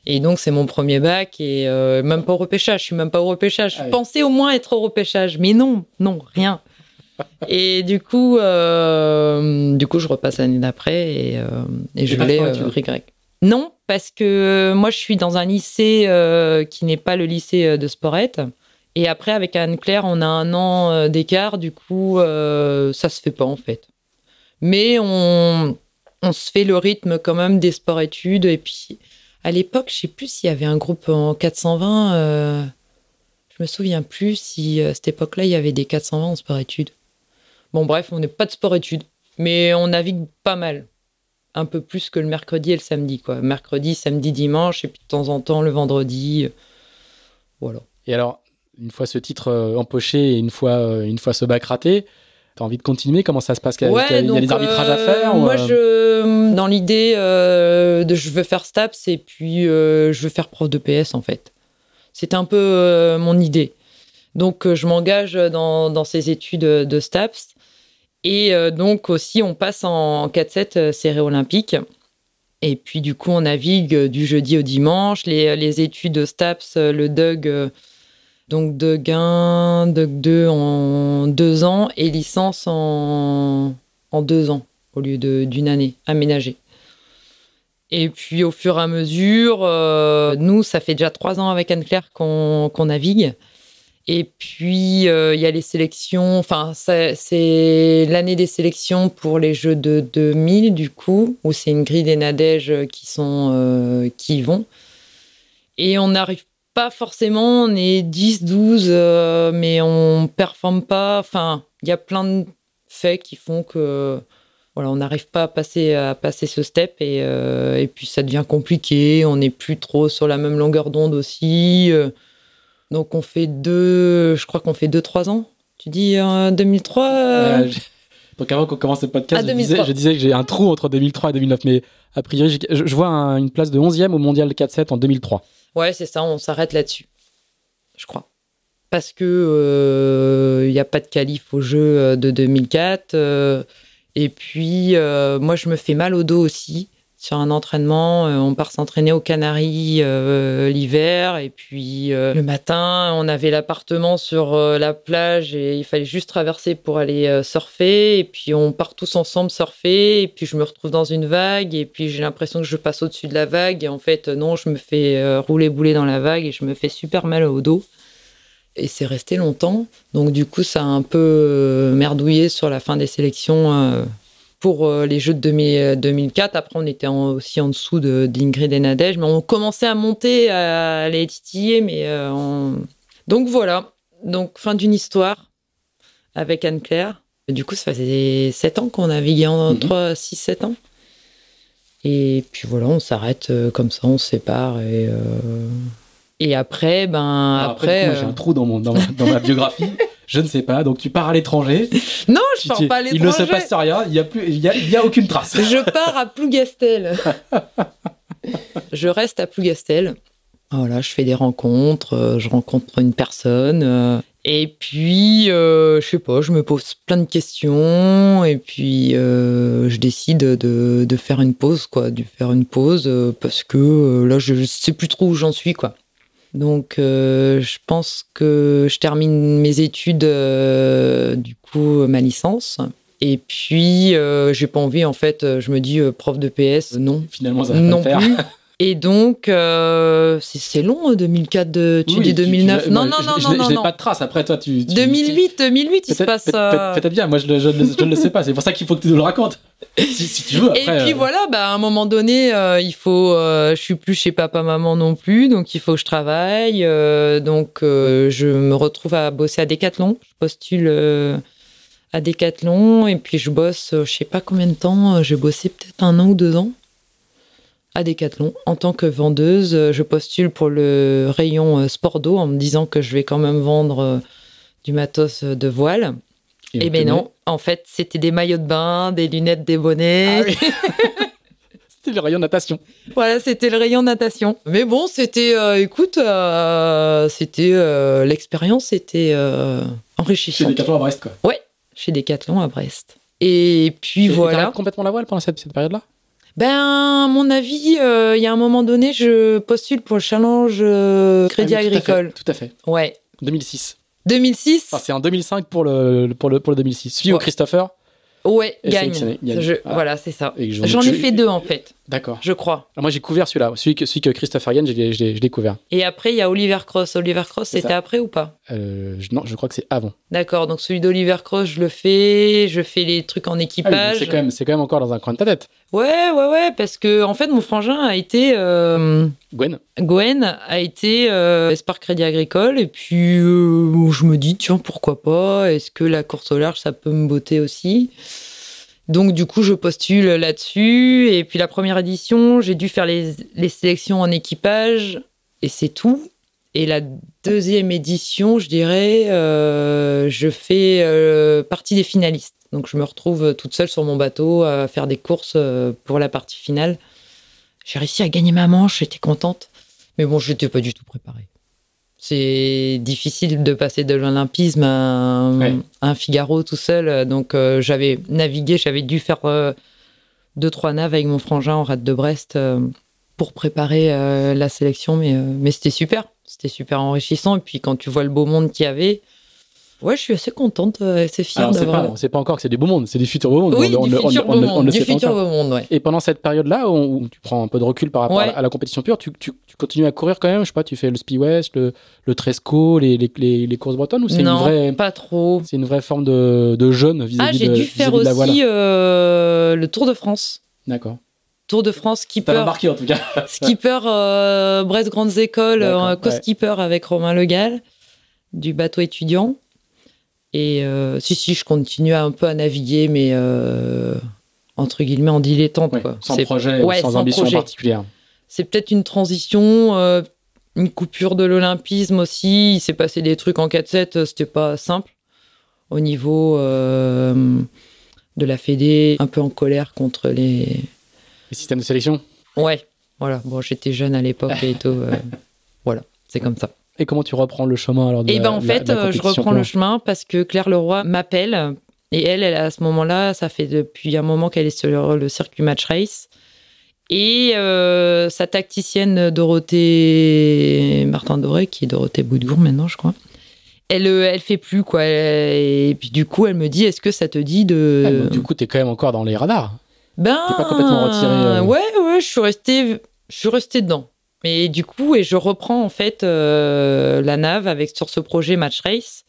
[SPEAKER 2] Et donc c'est mon premier bac et euh, même pas au repêchage. Je suis même pas au repêchage. Je pensais au moins être au repêchage, mais non, non, rien et du coup, euh, du coup, je repasse l'année d'après et, euh, et je l'ai euh, grec. Non, parce que moi, je suis dans un lycée qui n'est pas le lycée de Sporette. Et après, avec Anne-Claire, on a un an d'écart. Du coup, ça se fait pas en fait. Mais on, on se fait le rythme quand même des sports-études. Et puis, à l'époque, je sais plus s'il y avait un groupe en 420. je me souviens plus si à cette époque-là, il y avait des 420 en sport-études. Bon, bref, on n'est pas de sport-études, mais on navigue pas mal. Un peu plus que le mercredi et le samedi, quoi. Mercredi, samedi, dimanche, et puis de temps en temps le vendredi. Euh, voilà.
[SPEAKER 1] Et alors, une fois ce titre euh, empoché et une fois, euh, une fois ce bac raté, T'as envie de continuer? Comment ça se passe? Il y a, des arbitrages à faire
[SPEAKER 2] Moi, je, dans l'idée de je veux faire STAPS et puis je veux faire prof de PS en fait. C'était un peu mon idée. Donc, je m'engage dans, dans, ces études de STAPS. Et euh, donc aussi, on passe en 4-7 euh, série olympique. Et puis du coup, on navigue euh, du jeudi au dimanche. Les, études de STAPS, le DUG, donc DUG 1, DUG 2 en deux ans et licence en, en deux ans au lieu d'une année aménagée. Et puis au fur et à mesure, nous, ça fait déjà trois ans avec Anne-Claire qu'on navigue. Et puis, euh, il y a les sélections. Enfin, c'est l'année des sélections pour les Jeux de 2000, du coup, où c'est une grille des Nadèges qui, sont, euh, qui y vont. Et on n'arrive pas forcément, on est 10, 12, euh, mais on performe pas. Enfin, il y a plein de faits qui font que voilà, on n'arrive pas à passer, à passer ce step euh, et puis ça devient compliqué. On n'est plus trop sur la même longueur d'onde aussi. Donc on fait deux, je crois qu'on fait deux, trois ans. Tu dis euh, 2003 euh,
[SPEAKER 1] Euh, Donc avant qu'on commence le podcast,
[SPEAKER 2] Ah,
[SPEAKER 1] je, disais,
[SPEAKER 2] 2003.
[SPEAKER 1] je disais que j'ai un trou entre 2003 et 2009, mais a priori, je, je vois un- une place de 11e au mondial 4-7 en 2003.
[SPEAKER 2] Ouais, c'est ça, on s'arrête là-dessus, je crois. Parce que euh, il n'y a pas de qualif au jeu de 2004. euh, et puis, moi, je me fais mal au dos aussi. Sur un entraînement, euh, on part s'entraîner aux Canaries euh, l'hiver. Et puis, euh, le matin, on avait l'appartement sur la plage et il fallait juste traverser pour aller surfer. Et puis, on part tous ensemble surfer. Et puis, je me retrouve dans une vague. Et puis, j'ai l'impression que je passe au-dessus de la vague. Et en fait, non, je me fais rouler bouler dans la vague et je me fais super mal au dos. Et c'est resté longtemps. Donc, du coup, ça a un peu merdouillé sur la fin des sélections pour euh, les Jeux de 2000 2004. Après, on était en- aussi en dessous de- d'Ingrid et Nadège, mais on commençait à monter, à les titiller. Mais euh, on- Donc, voilà. Donc, fin d'une histoire avec Anne-Claire. Du coup, ça faisait 7 ans qu'on naviguait en
[SPEAKER 1] Mhm.
[SPEAKER 2] 3, 6, 7 ans. Et puis voilà, on s'arrête euh, comme ça, on se sépare. Et, euh, et après, ben,
[SPEAKER 1] Alors
[SPEAKER 2] après.
[SPEAKER 1] du coup, moi, j'ai
[SPEAKER 2] euh,
[SPEAKER 1] un trou dans, mon, dans, ma, dans ma biographie. Je ne sais pas. Donc tu pars à l'étranger.
[SPEAKER 2] Non, je pars pas à
[SPEAKER 1] il ne se
[SPEAKER 2] l'étranger.
[SPEAKER 1] passe rien. Il n'y a, plus- il y a, il y a aucune trace.
[SPEAKER 2] Je pars à Plougastel. je reste à Plougastel. Voilà, je fais des rencontres, euh, je rencontre une personne. euh, et puis, euh, je sais pas, je me pose plein de questions. Et puis, euh, je décide de, de faire une pause, quoi. De faire une pause euh, parce que là, je, je sais plus trop où j'en suis, quoi. Donc, euh, je pense que je termine mes études, euh, du coup, ma licence. Et puis, euh, j'ai pas envie, en fait, euh, je me dis, euh, prof de PS, euh, non.
[SPEAKER 1] Finalement, ça va pas
[SPEAKER 2] Non
[SPEAKER 1] le faire.
[SPEAKER 2] plus. Et donc, euh, c'est long, 2004, de, tu
[SPEAKER 1] Oui,
[SPEAKER 2] dis 2009.
[SPEAKER 1] tu-
[SPEAKER 2] non, non,
[SPEAKER 1] je-
[SPEAKER 2] non,
[SPEAKER 1] je
[SPEAKER 2] non, non,
[SPEAKER 1] Je n'ai
[SPEAKER 2] non.
[SPEAKER 1] pas de trace. Après, toi, tu. tu-
[SPEAKER 2] 2008, 2008, il se passe.
[SPEAKER 1] peut-être-
[SPEAKER 2] euh,
[SPEAKER 1] peut-être bien. Moi, je, je, ne- je le sais pas. C'est pour ça qu'il faut que tu nous le racontes. Si, si tu veux.
[SPEAKER 2] Et
[SPEAKER 1] Après,
[SPEAKER 2] puis
[SPEAKER 1] euh,
[SPEAKER 2] voilà, bah, à un moment donné, il faut. je suis plus chez papa, maman non plus, donc il faut que je travaille. donc je me retrouve à bosser à Decathlon. Je postule à Decathlon et puis je bosse, je sais pas combien de temps. J'ai bossé peut-être un an ou deux ans à Decathlon en tant que vendeuse. euh, Je postule pour le rayon euh, sport d'eau en me disant que je vais quand même vendre euh, du matos de voile.
[SPEAKER 1] et
[SPEAKER 2] Eh
[SPEAKER 1] on
[SPEAKER 2] ben
[SPEAKER 1] te
[SPEAKER 2] non, en fait, c'était des maillots de bain, des lunettes, des bonnets.
[SPEAKER 1] Ah oui. C'était le rayon natation.
[SPEAKER 2] Voilà, c'était le rayon natation. Mais bon, c'était, euh, écoute, euh, c'était euh, l'expérience était euh,
[SPEAKER 1] Chez
[SPEAKER 2] enrichissante.
[SPEAKER 1] Decathlon à Brest, quoi.
[SPEAKER 2] Chez Decathlon à Brest. Et puis
[SPEAKER 1] Et- et
[SPEAKER 2] voilà.
[SPEAKER 1] complètement la voile pendant cette, cette période-là?
[SPEAKER 2] Ben, à mon avis, euh, il y a un moment donné, je postule pour le challenge euh, Crédit
[SPEAKER 1] Ah oui, tout à fait,
[SPEAKER 2] Agricole.
[SPEAKER 1] Tout à fait.
[SPEAKER 2] Ouais.
[SPEAKER 1] 2006.
[SPEAKER 2] 2006.
[SPEAKER 1] Enfin, c'est en 2005 pour le, pour le, pour le 2006. Suivi au
[SPEAKER 2] Ouais.
[SPEAKER 1] Christopher.
[SPEAKER 2] ouais, gagne.
[SPEAKER 1] sélectionné, gagne.
[SPEAKER 2] Je-
[SPEAKER 1] Ah.
[SPEAKER 2] Voilà, c'est ça. J'en ai fait deux en fait,
[SPEAKER 1] D'accord.
[SPEAKER 2] je crois.
[SPEAKER 1] Alors, Moi, j'ai couvert celui-là. Celui que, celui que Christopher gagne, je l'ai- je l'ai je l'ai couvert.
[SPEAKER 2] Et après, il y a Oliver Cross. Oliver Cross, c'était après ou pas?
[SPEAKER 1] Euh, je- non, je crois que c'est avant.
[SPEAKER 2] D'accord, donc celui d'Oliver Cross, je le fais, je fais les trucs en
[SPEAKER 1] Ah oui,
[SPEAKER 2] équipage.
[SPEAKER 1] c'est quand, même- c'est quand même encore dans un coin de ta tête.
[SPEAKER 2] ouais, ouais, ouais, parce que en fait, mon frangin a été, euh,
[SPEAKER 1] Gwen
[SPEAKER 2] Gwen a été euh, Crédit Agricole, et puis euh, je me dis, tiens, pourquoi pas? Est-ce que la course au large, ça peut me botter aussi? Donc du coup, je postule là-dessus. Et puis la première édition, j'ai dû faire les, sélections en équipage, et c'est tout. Et la deuxième édition, je dirais, euh, je fais euh, partie des finalistes. Donc je me retrouve toute seule sur mon bateau à faire des courses euh, pour la partie finale. J'ai réussi à gagner ma manche, j'étais contente. Mais bon, je n'étais pas du tout préparée. C'est difficile de passer de l'olympisme à un,
[SPEAKER 1] Ouais.
[SPEAKER 2] à un Figaro tout seul. Donc euh, j'avais navigué, j'avais dû faire euh, deux, trois naves avec mon frangin en rade de Brest euh, pour préparer la sélection. Mais, mais c'était super. C'était super enrichissant. Et puis quand tu vois le beau monde qu'il y avait, ouais, je suis assez contente, euh, assez fière
[SPEAKER 1] c'est pas,
[SPEAKER 2] d'avoir.
[SPEAKER 1] on sait pas encore que c'est du beau monde, c'est du futur beau monde.
[SPEAKER 2] Oui,
[SPEAKER 1] on,
[SPEAKER 2] du
[SPEAKER 1] on-
[SPEAKER 2] futur
[SPEAKER 1] on-
[SPEAKER 2] beau
[SPEAKER 1] on- on
[SPEAKER 2] monde.
[SPEAKER 1] ne
[SPEAKER 2] Du futur beau monde, ouais.
[SPEAKER 1] Et pendant cette période-là, où, où tu prends un peu de recul par rapport
[SPEAKER 2] Ouais.
[SPEAKER 1] à, la, à la compétition pure, tu, tu- tu continues à courir quand même Je sais pas, tu fais le Speed West, le, le Tresco, les, les, les, les courses bretonnes ou c'est une
[SPEAKER 2] Non,
[SPEAKER 1] vraie,
[SPEAKER 2] pas trop.
[SPEAKER 1] c'est une vraie forme de, de jeune
[SPEAKER 2] Ah,
[SPEAKER 1] vis-à-vis
[SPEAKER 2] j'ai
[SPEAKER 1] de,
[SPEAKER 2] dû faire
[SPEAKER 1] vis-à-vis de la voile
[SPEAKER 2] aussi euh, le Tour de France.
[SPEAKER 1] D'accord.
[SPEAKER 2] Tour de France
[SPEAKER 1] Ça
[SPEAKER 2] skipper.
[SPEAKER 1] m'a marqué en tout cas.
[SPEAKER 2] skipper euh, Brest Grandes Écoles, euh,
[SPEAKER 1] ouais.
[SPEAKER 2] co-skipper avec Romain Legal du bateau étudiant. Et euh, si, si, je continue un peu à naviguer, mais euh, entre guillemets en dilettante.
[SPEAKER 1] Ouais,
[SPEAKER 2] quoi.
[SPEAKER 1] sans projet,
[SPEAKER 2] ouais,
[SPEAKER 1] sans
[SPEAKER 2] sans
[SPEAKER 1] ambition
[SPEAKER 2] projet.
[SPEAKER 1] particulière.
[SPEAKER 2] C'est peut-être une transition, euh, une coupure de l'olympisme aussi. Il s'est passé des trucs en 4-7, euh, c'était pas simple. Au niveau de la Fédé, un peu en colère contre les.
[SPEAKER 1] Les systèmes de sélection?
[SPEAKER 2] Ouais, voilà. Bon, j'étais jeune à l'époque et tout. voilà, c'est comme ça.
[SPEAKER 1] Et comment tu reprends le chemin alors de
[SPEAKER 2] Et
[SPEAKER 1] la-
[SPEAKER 2] ben en
[SPEAKER 1] la-
[SPEAKER 2] fait,
[SPEAKER 1] la
[SPEAKER 2] euh, je reprends le chemin parce que Claire Leroy m'appelle et elle, elle à ce moment-là, ça fait depuis un moment qu'elle est sur le circuit match race. Et euh, sa tacticienne Dorothée Martin Doré, qui est Dorothée Boudour maintenant, je crois. Elle, euh, elle fait plus quoi. Et puis du coup, elle me dit, est-ce que ça te dit de
[SPEAKER 1] Ah, donc, du coup, t'es quand même encore dans les radars.
[SPEAKER 2] ben,
[SPEAKER 1] T'es pas complètement retiré, euh.
[SPEAKER 2] Ouais, ouais, je suis restée, je suis restée dedans. Mais du coup, et je reprends en fait euh, la nave avec sur ce projet Match Race.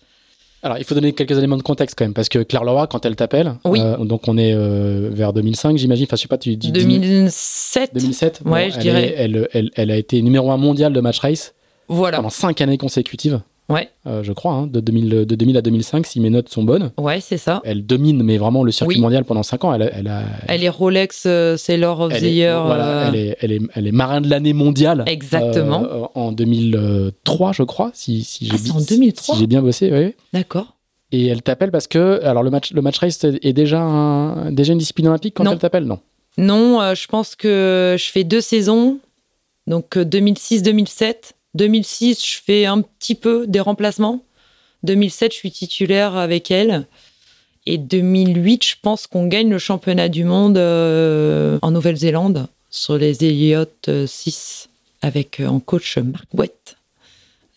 [SPEAKER 1] Alors, il faut donner quelques éléments de contexte quand même, parce que Claire Leroy, quand elle t'appelle,
[SPEAKER 2] Oui.
[SPEAKER 1] euh, donc on est euh, vers 2005, j'imagine. Enfin, je sais pas, tu dis
[SPEAKER 2] 2007.
[SPEAKER 1] 2007.
[SPEAKER 2] Ouais, je
[SPEAKER 1] elle
[SPEAKER 2] dirais.
[SPEAKER 1] est- elle, elle, elle a été numéro un mondial de match race
[SPEAKER 2] Voilà.
[SPEAKER 1] pendant cinq années consécutives,
[SPEAKER 2] Ouais,
[SPEAKER 1] euh, je crois, hein, de, 2000, de 2000 à 2005, si mes notes sont bonnes.
[SPEAKER 2] ouais, c'est ça.
[SPEAKER 1] Elle domine, mais vraiment le circuit
[SPEAKER 2] Oui.
[SPEAKER 1] mondial pendant cinq ans. Elle, a- elle a,
[SPEAKER 2] Elle est Rolex euh, Sailor of the
[SPEAKER 1] est,
[SPEAKER 2] Year.
[SPEAKER 1] voilà,
[SPEAKER 2] euh,
[SPEAKER 1] elle, est, elle, est, elle est marin de l'année mondiale.
[SPEAKER 2] Exactement.
[SPEAKER 1] euh, en 2003, je crois, si, si j'ai
[SPEAKER 2] Ah, c'est
[SPEAKER 1] bi-
[SPEAKER 2] en 2003?
[SPEAKER 1] si j'ai bien bossé. oui.
[SPEAKER 2] D'accord.
[SPEAKER 1] Et elle t'appelle parce que, alors le match, le match race est déjà, un- déjà une discipline olympique quand
[SPEAKER 2] Non.
[SPEAKER 1] elle t'appelle Non?
[SPEAKER 2] Non, euh, je pense que je fais deux saisons. Donc euh, 2006-2007. 2006, je fais un petit peu des remplacements. 2007, je suis titulaire avec elle. Et 2008, je pense qu'on gagne le championnat du monde euh, en Nouvelle-Zélande sur les Elliott 6 avec euh, en coach Marc Bouette.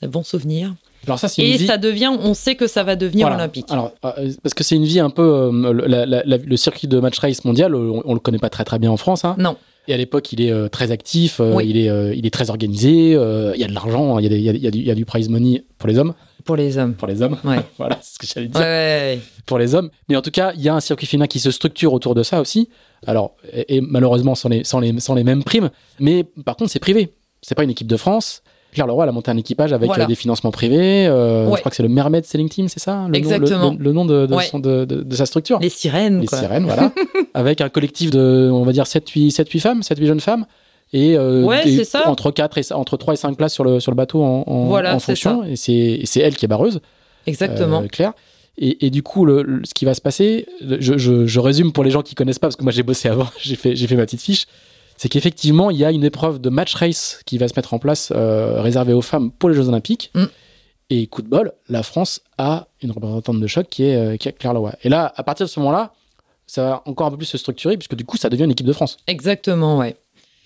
[SPEAKER 2] Bon souvenir.
[SPEAKER 1] Alors ça,
[SPEAKER 2] Et
[SPEAKER 1] vie.
[SPEAKER 2] ça devient, on sait que ça va devenir
[SPEAKER 1] Voilà.
[SPEAKER 2] olympique.
[SPEAKER 1] Alors, euh, parce que c'est une vie un peu. euh, la- la- la- le circuit de match race mondial, euh, on, on le connaît pas très très bien en France. hein.
[SPEAKER 2] Non,
[SPEAKER 1] Et à l'époque, il est euh, très actif, euh,
[SPEAKER 2] Oui.
[SPEAKER 1] il, est, euh, il est très organisé, il y a de l'argent, il y a, des- il y a- il y a du, prize money pour les hommes.
[SPEAKER 2] pour les hommes.
[SPEAKER 1] Pour les hommes.
[SPEAKER 2] Ouais.
[SPEAKER 1] voilà, c'est ce que j'allais dire.
[SPEAKER 2] ouais, ouais.
[SPEAKER 1] Pour les hommes. Mais en tout cas, il y a un circuit féminin qui se structure autour de ça aussi. Alors, et, et malheureusement, sans les, sans, les, sans les mêmes primes. Mais par contre, c'est privé. C'est pas une équipe de France. Claire Leroy, elle a monté un équipage avec
[SPEAKER 2] Voilà.
[SPEAKER 1] euh, des financements privés. euh,
[SPEAKER 2] Ouais.
[SPEAKER 1] Je crois que c'est le Mermaid Sailing Team, c'est ça le nom- le-
[SPEAKER 2] Exactement.
[SPEAKER 1] le, le nom de, de
[SPEAKER 2] Ouais.
[SPEAKER 1] son- de- de- de sa structure.
[SPEAKER 2] Les sirènes,
[SPEAKER 1] les
[SPEAKER 2] quoi.
[SPEAKER 1] sirènes, voilà, avec un collectif de, on va dire, 7-8 7-8 femmes, 7-8 jeunes femmes, et, euh,
[SPEAKER 2] Ouais,
[SPEAKER 1] des-
[SPEAKER 2] ça.
[SPEAKER 1] entre, 4 et, entre 3 et 5 places sur le, sur le bateau en, en,
[SPEAKER 2] Voilà,
[SPEAKER 1] en
[SPEAKER 2] c'est
[SPEAKER 1] fonction, et c'est et c'est elle qui est barreuse,
[SPEAKER 2] Exactement.
[SPEAKER 1] euh, Claire. Et, et du coup, le, le- ce qui va se passer, je, je- je résume pour les gens qui connaissent pas, parce que moi j'ai bossé avant, j'ai fait, j'ai fait ma petite fiche, c'est qu'effectivement, il y a une épreuve de match race qui va se mettre en place, euh, réservée aux femmes pour les Jeux Olympiques.
[SPEAKER 2] Mm.
[SPEAKER 1] Et coup de bol, la France a une représentante de choc qui est, euh, qui est Claire Leroy. Et là, à partir de ce moment-là, ça va encore un peu plus se structurer, puisque du coup, ça devient une équipe de France.
[SPEAKER 2] Exactement, ouais.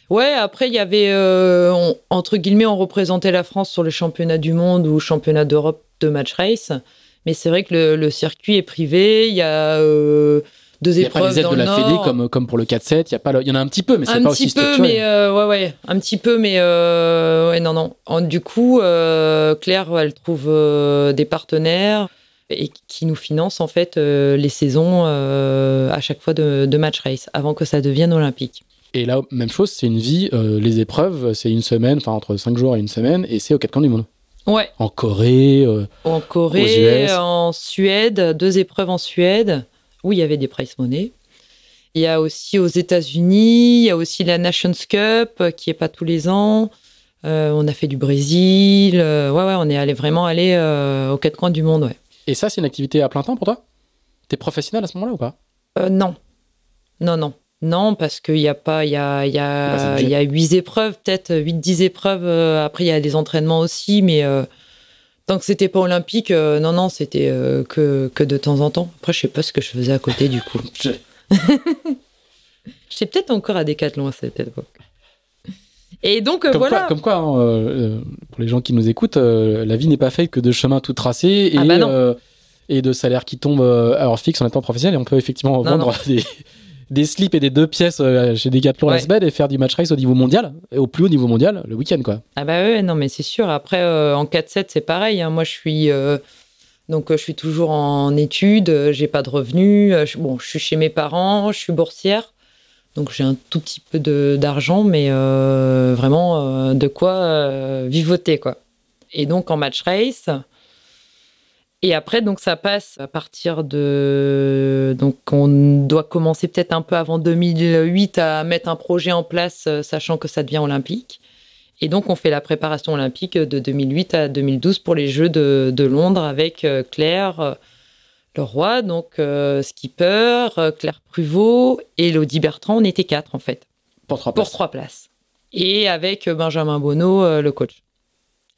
[SPEAKER 2] Ouais, après, il y avait, euh, on- entre guillemets, on représentait la France sur le championnat du monde ou championnat d'Europe de match race. Mais c'est vrai que le, le circuit est privé. Il y a euh, deux
[SPEAKER 1] Il n'y a pas
[SPEAKER 2] épreuves
[SPEAKER 1] les aides
[SPEAKER 2] dans
[SPEAKER 1] de
[SPEAKER 2] le
[SPEAKER 1] la Fédé comme, comme pour le 4-7. Il y, a pas le- il y en a un petit peu, mais c'est
[SPEAKER 2] un
[SPEAKER 1] pas
[SPEAKER 2] petit
[SPEAKER 1] aussi
[SPEAKER 2] peu,
[SPEAKER 1] structuré.
[SPEAKER 2] mais euh, ouais, ouais, un petit peu, mais euh, ouais, non, non. En- du coup, euh, Claire, elle trouve euh, des partenaires et qui nous financent en fait les saisons à chaque fois de, de match race avant que ça devienne olympique.
[SPEAKER 1] Et là, même chose, c'est une vie. les épreuves, c'est une semaine, enfin entre 5 jours et une semaine, et c'est aux quatre coins du monde.
[SPEAKER 2] Ouais.
[SPEAKER 1] En Corée,
[SPEAKER 2] En
[SPEAKER 1] Aux
[SPEAKER 2] Corée,
[SPEAKER 1] US.
[SPEAKER 2] en Suède, deux épreuves en Suède où il y avait des prize money. Il y a aussi aux États-Unis, il y a aussi la Nations Cup euh, qui est pas tous les ans. Euh, on a fait du Brésil. euh, ouais, ouais, on est allé vraiment aller euh, aux quatre coins du monde. Ouais.
[SPEAKER 1] Et ça, c'est une activité à plein temps pour toi? T'es professionnel à ce moment-là ou pas?
[SPEAKER 2] Non, non, non. Non, parce qu'il n'y a pas, il y a, il y a,
[SPEAKER 1] budget.
[SPEAKER 2] il y a huit épreuves, peut-être huit, dix épreuves. après, il y a des entraînements aussi, mais tant que c'était pas olympique, euh, non, non, c'était euh, que, que de temps en temps. Après, je sais pas ce que je faisais à côté du coup.
[SPEAKER 1] Je-
[SPEAKER 2] J'étais peut-être encore à Décathlon à cette époque. Et donc euh,
[SPEAKER 1] Comme,
[SPEAKER 2] voilà.
[SPEAKER 1] quoi, comme quoi, hein, pour les gens qui nous écoutent, la vie n'est pas faite que de chemins tout tracés et,
[SPEAKER 2] Ah bah
[SPEAKER 1] et de salaires qui tombent à heure fixe en étant professionnel. Et on peut effectivement
[SPEAKER 2] Non,
[SPEAKER 1] vendre Des, des slips et des deux pièces euh, chez Decathlon la
[SPEAKER 2] Ouais.
[SPEAKER 1] semaine et faire du match race au niveau mondial, et au plus haut niveau mondial, le week-end. quoi.
[SPEAKER 2] Ah bah ouais, non mais c'est sûr. Après euh, en 4-7 c'est pareil. hein. Moi je suis euh, donc je suis toujours en études. J'ai pas de revenus. je- bon, je suis chez mes parents. Je suis boursière. Donc j'ai un tout petit peu d'argent, mais vraiment de quoi vivoter quoi. Et donc en match race. Et après donc ça passe à partir de donc on doit commencer peut-être un peu avant 2008 à mettre un projet en place, sachant que ça devient olympique. Et donc on fait la préparation olympique de 2008 à 2012 pour les Jeux de, de Londres avec Claire le roi, donc euh, skipper, euh, Claire Pruvot et Elodie Bertrand, on était quatre en fait.
[SPEAKER 1] Pour trois places.
[SPEAKER 2] Pour trois places. Et avec euh, Benjamin Bonneau, le coach.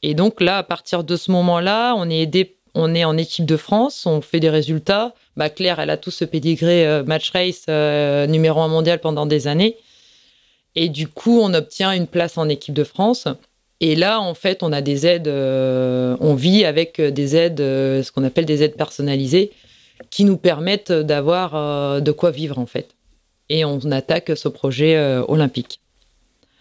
[SPEAKER 2] Et donc là, à partir de ce moment-là, on est aidé, on est en équipe de France, on fait des résultats. Claire, elle a tout ce pédigré match race numéro un mondial pendant des années. Et du coup, on obtient une place en équipe de France. Et là, en fait, on a des aides, on vit avec des aides, ce qu'on appelle des aides personnalisées qui nous permettent d'avoir euh, de quoi vivre en fait. Et on attaque ce projet euh, olympique.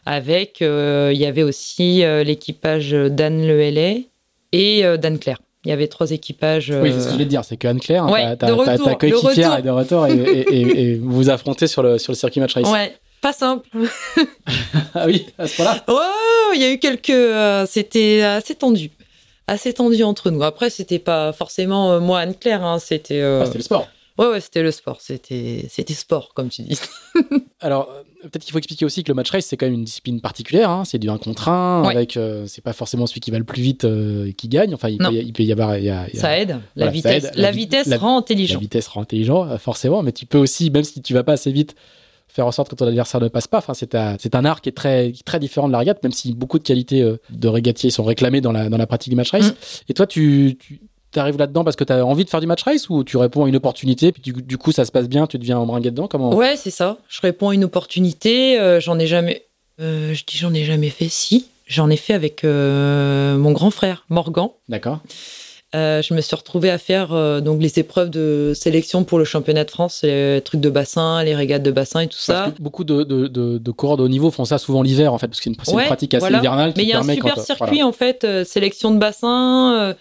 [SPEAKER 2] Avec, euh, il y avait aussi l'équipage d'Anne Lehellet et d'Anne Claire. Il y avait trois équipages.
[SPEAKER 1] Oui, c'est ce que je voulais te dire, c'est qu'Anne Claire,
[SPEAKER 2] ouais,
[SPEAKER 1] ta, coéquipière est de retour et, vous vous affrontez sur le, sur le circuit match race.
[SPEAKER 2] Ouais, pas simple.
[SPEAKER 1] ah oui, à ce point-là
[SPEAKER 2] Ouais, il y a eu quelques. C'était assez tendu assez tendu entre nous. Après, c'était pas forcément euh, moi, Anne-Claire, hein, c'était.
[SPEAKER 1] Euh, ah, c'était le sport.
[SPEAKER 2] Ouais, ouais, c'était le sport. C'était, c'était sport, comme tu dis.
[SPEAKER 1] Alors, euh, peut-être qu'il faut expliquer aussi que le match race, c'est quand même une discipline particulière. Hein. C'est du 1 contre 1, avec. c'est pas forcément celui qui va le plus vite qui gagne. Enfin, il, peut, y avoir.
[SPEAKER 2] Ça aide. La vitesse, La, vitesse rend intelligent.
[SPEAKER 1] La vitesse rend intelligent, forcément. Mais tu peux aussi, même si tu vas pas assez vite, faire en sorte que ton adversaire ne passe pas. Enfin, c'est un, un, art qui est très, très différent de la régate, même si beaucoup de qualités euh, de régatier sont réclamées dans la, dans la pratique du match race. Mm. Et toi, tu, tu arrives là-dedans parce que tu as envie de faire du match race ou tu réponds à une opportunité, puis du, coup, ça se passe bien, tu deviens embringué dedans Comment?
[SPEAKER 2] Ouais, c'est ça. Je réponds à une opportunité. Euh, j'en ai jamais. Euh, je dis j'en ai jamais fait. Si, j'en ai fait avec mon grand frère, Morgan.
[SPEAKER 1] D'accord.
[SPEAKER 2] Euh, je me suis retrouvée à faire euh, donc les épreuves de sélection pour le championnat de France, les trucs de bassin, les régates de bassin et tout ça.
[SPEAKER 1] beaucoup de, de, de, coureurs de haut niveau font ça souvent l'hiver en fait, parce que c'est une, pratique assez hivernale.
[SPEAKER 2] Mais il y a un super circuit en fait, euh, sélection de bassin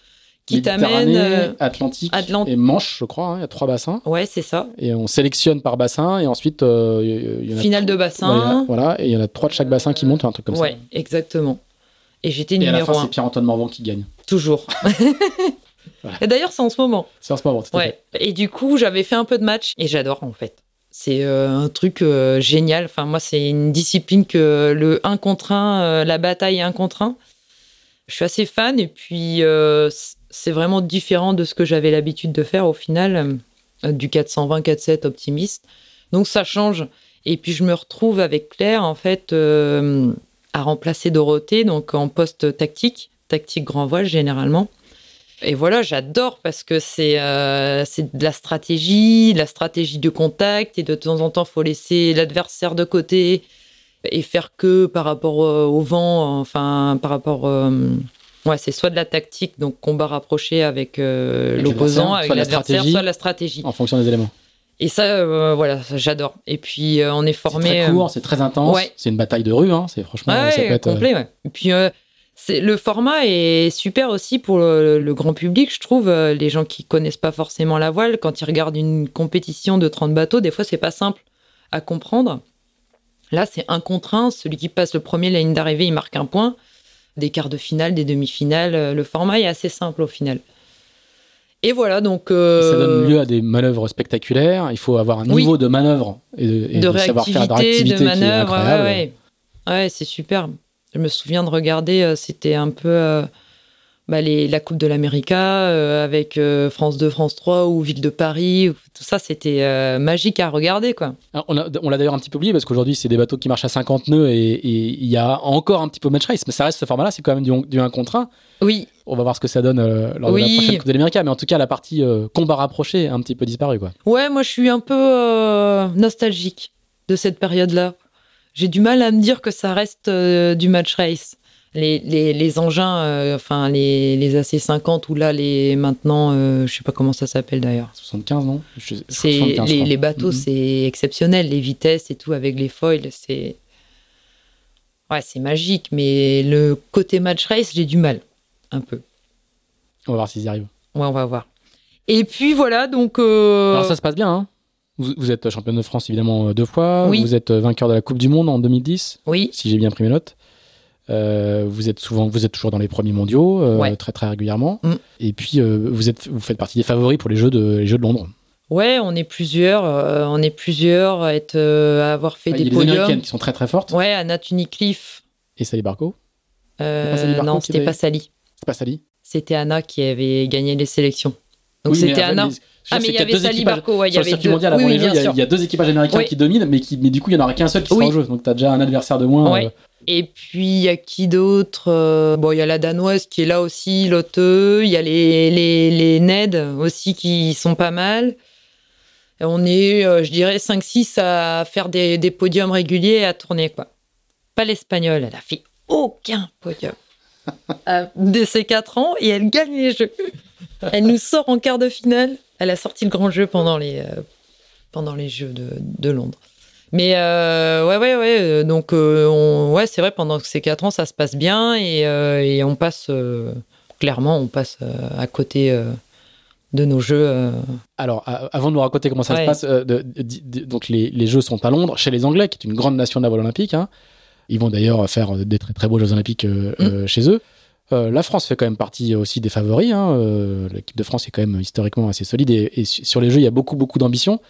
[SPEAKER 2] qui t'amène
[SPEAKER 1] Atlantique, et Manche, je crois. Hein, il y a trois bassins.
[SPEAKER 2] Ouais, c'est ça.
[SPEAKER 1] Et on sélectionne par bassin et ensuite
[SPEAKER 2] il y, a finale de bassin.
[SPEAKER 1] voilà, et il y en a trois de chaque bassin qui montent, un truc comme ça.
[SPEAKER 2] Ouais, exactement. Et j'étais numéro
[SPEAKER 1] Et à la fin, c'est Pierre-Antoine Morvan qui gagne.
[SPEAKER 2] Toujours. Et d'ailleurs, c'est en ce moment.
[SPEAKER 1] C'est en ce moment,
[SPEAKER 2] ouais. Et du coup, j'avais fait un peu de match et j'adore en fait. C'est euh, un truc euh, génial. Enfin, moi, c'est une discipline que le 1 contre 1, euh, la bataille 1 contre 1. Je suis assez fan et puis c'est vraiment différent de ce que j'avais l'habitude de faire au final, du 420, 47 optimiste. Donc ça change. Et puis je me retrouve avec Claire en fait à remplacer Dorothée, donc en poste tactique, tactique grand voile généralement. Et voilà, j'adore parce que c'est euh, de la stratégie, la stratégie de contact, et de temps en temps, faut laisser l'adversaire de côté et faire que par rapport au vent, enfin par rapport. Euh, ouais, c'est soit de la tactique, donc combat rapproché avec euh, l'opposant, avec l'adversaire, soit la stratégie.
[SPEAKER 1] En fonction des éléments.
[SPEAKER 2] Et ça, voilà, j'adore. Et puis on est formé.
[SPEAKER 1] C'est très court, c'est très intense. C'est une bataille de rue, hein. C'est franchement.
[SPEAKER 2] Ouais, ça peut être, complet. Ouais. Et puis le format est super aussi pour le, grand public, je trouve. Euh, les gens qui connaissent pas forcément la voile, quand ils regardent une compétition de 30 bateaux, des fois c'est pas simple à comprendre. Là, c'est un contre un. Celui qui passe le premier la ligne d'arrivée, il marque un point. Des quarts de finale, des demi-finales, euh, le format est assez simple au final. Et voilà, donc. Euh,
[SPEAKER 1] ça donne lieu à des manœuvres spectaculaires. Il faut avoir un niveau de manœuvre et de, savoir-faire de réactivité qui est incroyable.
[SPEAKER 2] ouais, ouais c'est superbe. Je me souviens de regarder, euh, c'était un peu euh, bah, les, la Coupe de l'América euh, avec France 2, France 3 ou Ville de Paris. Tout ça, c'était magique à regarder. Quoi.
[SPEAKER 1] on l'a d'ailleurs un petit peu oublié parce qu'aujourd'hui, c'est des bateaux qui marchent à 50 nœuds et il y a encore un petit peu de match race. Mais ça reste ce format-là, c'est quand même du, du 1 contre 1.
[SPEAKER 2] Oui.
[SPEAKER 1] On va voir ce que ça donne lors de la prochaine Coupe de l'América. Mais en tout cas, la partie combat rapproché a un petit peu disparu. Quoi.
[SPEAKER 2] Ouais, moi, je suis un peu nostalgique de cette période-là j'ai du mal à me dire que ça reste euh, du match race. Les, les, les engins, euh, enfin les, les AC50 ou là les maintenant, euh, je sais pas comment ça s'appelle d'ailleurs.
[SPEAKER 1] 75 non?
[SPEAKER 2] C'est les, les, bateaux, mm-hmm. c'est exceptionnel, les vitesses et tout avec les foils, c'est ouais c'est magique. Mais le côté match race, j'ai du mal un peu.
[SPEAKER 1] On va voir s'ils y arrivent.
[SPEAKER 2] Ouais, on va voir. Et puis voilà donc. Alors
[SPEAKER 1] ça se passe bien. Hein Vous, vous êtes championne de France évidemment euh, deux fois.
[SPEAKER 2] Oui.
[SPEAKER 1] Vous êtes euh, vainqueur de la Coupe du Monde en 2010,
[SPEAKER 2] Oui,
[SPEAKER 1] si j'ai bien pris mes notes. Euh, vous êtes souvent, vous êtes toujours dans les premiers mondiaux, euh,
[SPEAKER 2] Ouais.
[SPEAKER 1] très très régulièrement.
[SPEAKER 2] Mm.
[SPEAKER 1] Et puis euh, vous êtes, vous faites partie des favoris pour les Jeux de, les Jeux de Londres.
[SPEAKER 2] ouais, on est plusieurs, on est plusieurs à être, à avoir fait
[SPEAKER 1] Ah, Il y a
[SPEAKER 2] des
[SPEAKER 1] les
[SPEAKER 2] podiums.
[SPEAKER 1] américaines qui sont très très fortes.
[SPEAKER 2] Ouais, Anna Tunicliffe.
[SPEAKER 1] Et Sally Barco. Pas Sally Barco
[SPEAKER 2] non, c'était
[SPEAKER 1] avait-
[SPEAKER 2] pas Sally.
[SPEAKER 1] C'est pas Sally.
[SPEAKER 2] C'était Anna qui avait gagné les sélections. Donc
[SPEAKER 1] Oui,
[SPEAKER 2] c'était Anna. Ah, mais il y avait Sally Barco. Ouais, il y avait deux.
[SPEAKER 1] mondial,
[SPEAKER 2] oui,
[SPEAKER 1] il y, a, y deux équipages américains
[SPEAKER 2] Oui.
[SPEAKER 1] qui dominent, mais, qui, mais du coup, il n'y en aura qu'un seul qui sera en jeu. Donc, tu as déjà un adversaire de moins. Euh,
[SPEAKER 2] Et puis, il y a qui d'autre Euh, Bon, il y a la Danoise qui est là aussi, Lotte. Il y a les, les, les Ned aussi qui sont pas mal. Et on est, euh, je dirais, 5-6 à faire des, des podiums réguliers et à tourner, quoi. Pas l'Espagnole, elle a fait aucun podium. Euh, Dès ses 4 ans, et elle gagne les jeux. Elle nous sort en quart de finale. Elle a sorti le grand jeu pendant les, euh, pendant les Jeux de, de Londres. Mais euh, ouais, ouais, ouais. euh, Donc, euh, on, ouais, c'est vrai, pendant ces quatre ans, ça se passe bien et, euh, et on passe, clairement, on passe à côté de nos jeux. euh.
[SPEAKER 1] Alors, avant de nous raconter comment ça se passe, euh, de- de- de- donc les, les Jeux sont à Londres, chez les Anglais, qui est une grande nation de la voile olympique. hein. Ils vont d'ailleurs faire des très très beaux Jeux olympiques euh,
[SPEAKER 2] Mm.
[SPEAKER 1] euh, chez eux. La France fait quand même partie aussi des favoris. hein. L'équipe de France est quand même historiquement assez solide et, et su- sur les Jeux, il y a beaucoup beaucoup d'ambition.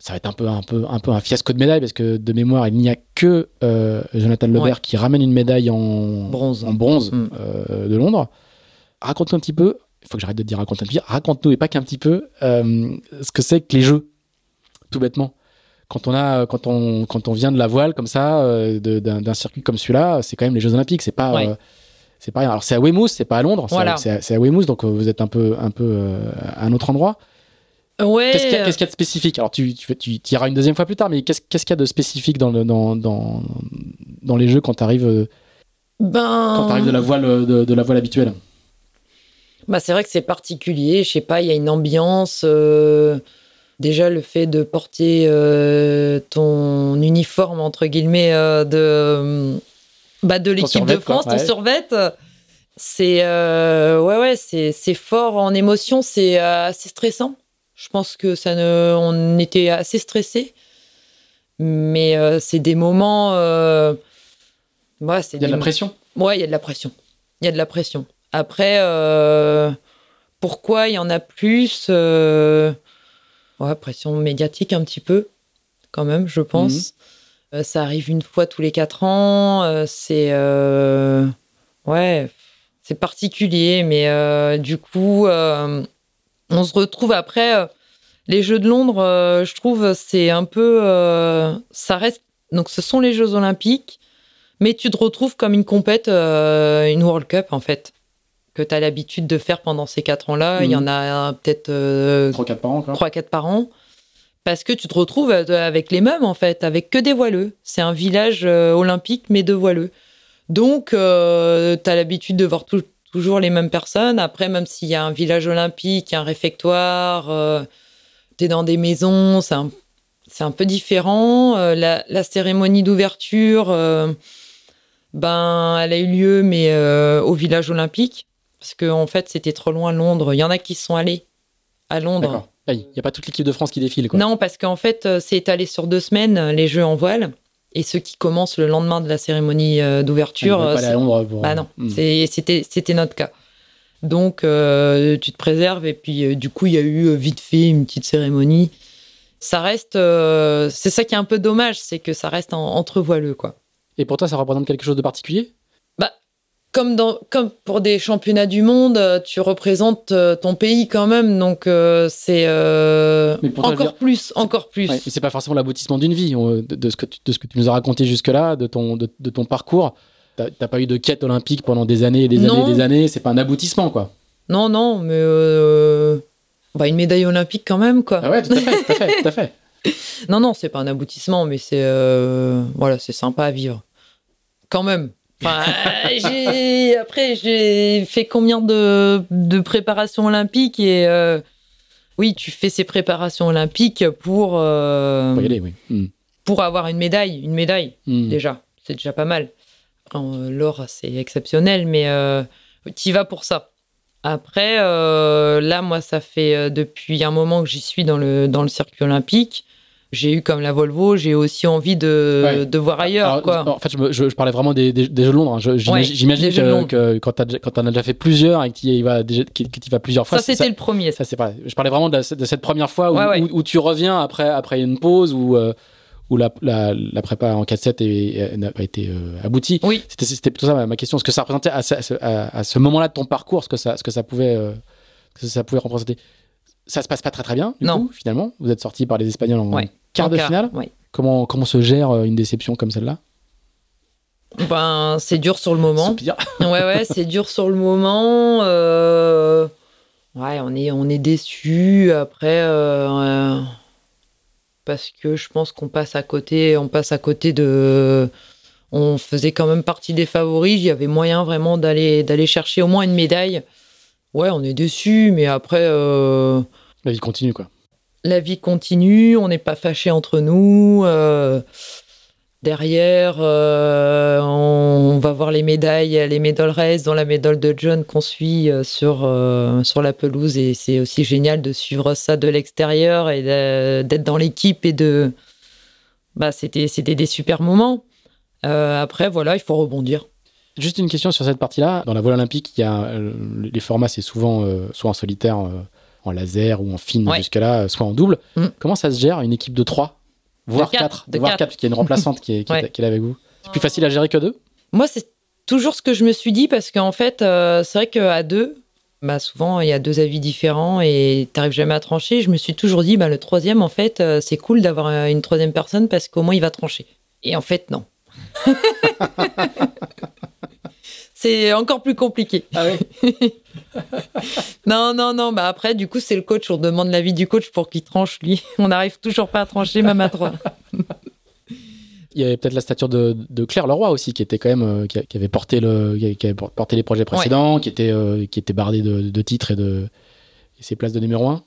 [SPEAKER 1] Ça va être un peu un peu un peu un fiasco de médaille parce que de mémoire, il n'y a que euh, Jonathan Lebert
[SPEAKER 2] Ouais.
[SPEAKER 1] qui ramène une médaille en
[SPEAKER 2] Bronze.
[SPEAKER 1] en bronze
[SPEAKER 2] Mm.
[SPEAKER 1] euh, de Londres. Raconte-nous un petit peu. Il faut que j'arrête de te dire raconte un petit peu. Raconte-nous et pas qu'un petit peu euh, ce que c'est que les jeux, tout bêtement. Quand on a, quand on, quand on vient de la voile comme ça, d'un circuit comme celui-là, c'est quand même les Jeux Olympiques. C'est pas,
[SPEAKER 2] Ouais.
[SPEAKER 1] c'est pas rien. Alors c'est à Weymouth, c'est pas à Londres. c'est à-
[SPEAKER 2] Voilà.
[SPEAKER 1] C'est à, Weymouth, donc vous êtes un peu, un peu euh, à un autre endroit.
[SPEAKER 2] Ouais.
[SPEAKER 1] Qu'est-ce qu'il y, a- y de spécifique? Alors tu, tu, tu tu iras une deuxième fois plus tard, mais qu'est-ce qu'il y a de spécifique dans, le, dans, dans, dans les jeux quand tu arrives,
[SPEAKER 2] ben,
[SPEAKER 1] quand t'arrives de la voile, de, de la voile habituelle?
[SPEAKER 2] Bah, c'est vrai que c'est particulier. Je sais pas, il y a une ambiance. euh, déjà, le fait de porter euh, ton uniforme, entre guillemets, euh, de, bah, de l'équipe de France,
[SPEAKER 1] quoi,
[SPEAKER 2] ton
[SPEAKER 1] ouais.
[SPEAKER 2] survêt, c'est euh, ouais, ouais, c'est fort en émotion. C'est euh, assez stressant. Je pense que ça ne, on était assez stressés. Mais euh, c'est des moments. euh, ouais, c'est
[SPEAKER 1] Il y a de la pression
[SPEAKER 2] Ouais, il y a de la pression. Il y a de la pression. Après, euh, pourquoi il y en a plus Ouais, pression médiatique un petit peu, quand même, je pense. Euh, ça arrive une fois tous les quatre ans. c'est. ouais, c'est particulier, mais du coup, on se retrouve après. euh, les Jeux de Londres, euh, je trouve, c'est un peu. euh, ça reste. Donc, ce sont les Jeux Olympiques. Mais tu te retrouves comme une compète, euh, une World Cup en fait, que tu as l'habitude de faire pendant ces quatre ans-là. Il y en a euh, peut-être euh,
[SPEAKER 1] 3-4 par an, quoi.
[SPEAKER 2] 3-4 par an. Parce que tu te retrouves euh, avec les mêmes en fait, avec que des voileux. C'est un village euh, olympique mais de voileux. Donc tu as l'habitude de voir tou- toujours les mêmes personnes. Après, même s'il y a un village olympique, un réfectoire, tu es dans des maisons, c'est un, peu différent. Euh, la, la cérémonie d'ouverture, euh, ben, elle a eu lieu, mais euh, au village olympique. Parce qu'en en fait, c'était trop loin Londres. Il y en a qui sont allés à Londres.
[SPEAKER 1] Il n'y a pas toute l'équipe de France qui défile, quoi.
[SPEAKER 2] Non, parce qu'en fait, euh, c'est étalé sur deux semaines, euh, les Jeux en voile. Et ceux qui commencent le lendemain de la cérémonie euh,
[SPEAKER 1] Ah,
[SPEAKER 2] d'ouverture, euh,
[SPEAKER 1] pas
[SPEAKER 2] c'est-
[SPEAKER 1] Londres pour-
[SPEAKER 2] bah non, c'est- c'était c'était notre cas. Donc, euh, tu te préserves. Et puis, euh, du coup, il y a eu euh, vite fait une petite cérémonie. Ça reste. c'est ça qui est un peu dommage, c'est que ça reste en- entre voileux, quoi.
[SPEAKER 1] Et pour toi, ça représente quelque chose de particulier?
[SPEAKER 2] Comme, dans, comme pour des championnats du monde, euh, tu représentes euh, ton pays quand même. Donc, euh, c'est euh, encore
[SPEAKER 1] dire,
[SPEAKER 2] plus, encore plus.
[SPEAKER 1] Ouais, c'est pas forcément l'aboutissement d'une vie, de, de ce que tu, de ce que tu nous as raconté jusque-là, de ton, de, de ton parcours. T'as pas eu de quête olympique pendant des années et des
[SPEAKER 2] Non.
[SPEAKER 1] années et des années, c'est pas un aboutissement, quoi.
[SPEAKER 2] Non, non, mais euh, bah, une médaille olympique quand même, quoi.
[SPEAKER 1] Ah ouais, tout à fait, tout à fait, tout à fait.
[SPEAKER 2] Non, non, c'est pas un aboutissement, mais c'est voilà, c'est sympa à vivre. Quand même. Enfin, euh, j'ai- après, j'ai fait combien de, de préparations olympiques et euh, oui, tu fais ces préparations olympiques pour euh,
[SPEAKER 1] y aller, oui. Hmm.
[SPEAKER 2] pour avoir une médaille, une médaille
[SPEAKER 1] Hmm.
[SPEAKER 2] déjà, c'est déjà pas mal. L'or, c'est exceptionnel, mais euh, tu vas pour ça. Après, là, moi, ça fait depuis un moment que j'y suis dans le, dans le circuit olympique. J'ai eu comme la Volvo, j'ai aussi envie de,
[SPEAKER 1] Ouais.
[SPEAKER 2] de voir ailleurs.
[SPEAKER 1] Alors,
[SPEAKER 2] quoi.
[SPEAKER 1] En fait, je, me- je- je parlais vraiment des, des- des jeux de Londres. hein. J'imagine
[SPEAKER 2] Ouais,
[SPEAKER 1] que,
[SPEAKER 2] Londres.
[SPEAKER 1] que quand tu t'en as déjà fait plusieurs et que tu y vas, déjà- que que tu y vas plusieurs fois,
[SPEAKER 2] ça, c'était le premier.
[SPEAKER 1] Ça, c'est pas. Je parlais vraiment de, la- de cette première fois où,
[SPEAKER 2] Ouais,
[SPEAKER 1] où- où tu reviens après, après une pause où, euh, où la, la, la prépa en 4-7 est- est- n'a pas été euh, aboutie.
[SPEAKER 2] Oui.
[SPEAKER 1] C'était, plutôt ça ma, ma question. Ce que ça représentait à, ce- à ce- à- à ce moment-là de ton parcours, ce que ça, ce que ça pouvait, euh, ce que ça pouvait représenter? Ça se passe pas très très bien, du
[SPEAKER 2] Non.
[SPEAKER 1] coup, finalement. Vous êtes sorti par les Espagnols en
[SPEAKER 2] Ouais.
[SPEAKER 1] quart de finale.
[SPEAKER 2] ouais.
[SPEAKER 1] Comment, comment se gère euh, une déception comme celle-là?
[SPEAKER 2] Ben, c'est dur sur le moment.
[SPEAKER 1] Soupir.
[SPEAKER 2] ouais, ouais, c'est dur sur le moment. euh, Ouais, on est, on est déçu. Après, euh, euh, parce que je pense qu'on passe à côté, on passe à côté de. On faisait quand même partie des favoris. Il y avait moyen vraiment d'aller, d'aller chercher au moins une médaille. Ouais, on est déçu, mais après, euh,
[SPEAKER 1] La vie continue, quoi.
[SPEAKER 2] la vie continue. On n'est pas fâchés entre nous. euh, Derrière, euh, on va voir les médailles, les medal race, dont la médaille de John qu'on suit euh, sur, euh, sur la pelouse. Et c'est aussi génial de suivre ça de l'extérieur et d'être dans l'équipe. et de bah, C'était des super moments. Après, voilà, il faut rebondir.
[SPEAKER 1] Juste une question sur cette partie-là. Dans la voile olympique, il y a, les formats, c'est souvent euh, soit en solitaire, euh, en laser ou en fine
[SPEAKER 2] Ouais.
[SPEAKER 1] jusque-là, euh, soit en double.
[SPEAKER 2] Mm.
[SPEAKER 1] Comment ça se gère une équipe de 3 voire
[SPEAKER 2] quatre,
[SPEAKER 1] 4
[SPEAKER 2] de
[SPEAKER 1] voire
[SPEAKER 2] quatre.
[SPEAKER 1] 4 parce qu'il y a une remplaçante qui est, qui est-
[SPEAKER 2] Ouais.
[SPEAKER 1] qui est là avec vous. C'est plus facile à gérer que deux?
[SPEAKER 2] Moi, c'est toujours ce que je me suis dit parce qu'en fait, euh, c'est vrai qu'à deux, bah, souvent, il y a deux avis différents et t'arrives jamais à trancher. Je me suis toujours dit, bah, le troisième, en fait, euh, c'est cool d'avoir une troisième personne parce qu'au moins, il va trancher. Et en fait, non. c'est encore plus compliqué.
[SPEAKER 1] Ah oui
[SPEAKER 2] Non, non, non. Bah après, du coup, c'est le coach. On demande l'avis du coach pour qu'il tranche, lui. On n'arrive toujours pas à trancher, même à trois.
[SPEAKER 1] Il y avait peut-être la stature de, de Claire Leroy aussi, qui était quand même, euh, qui, avait porté le, qui avait- porté les projets précédents, qui était, euh, qui était bardé de, de titres et de et ses places de numéro 1.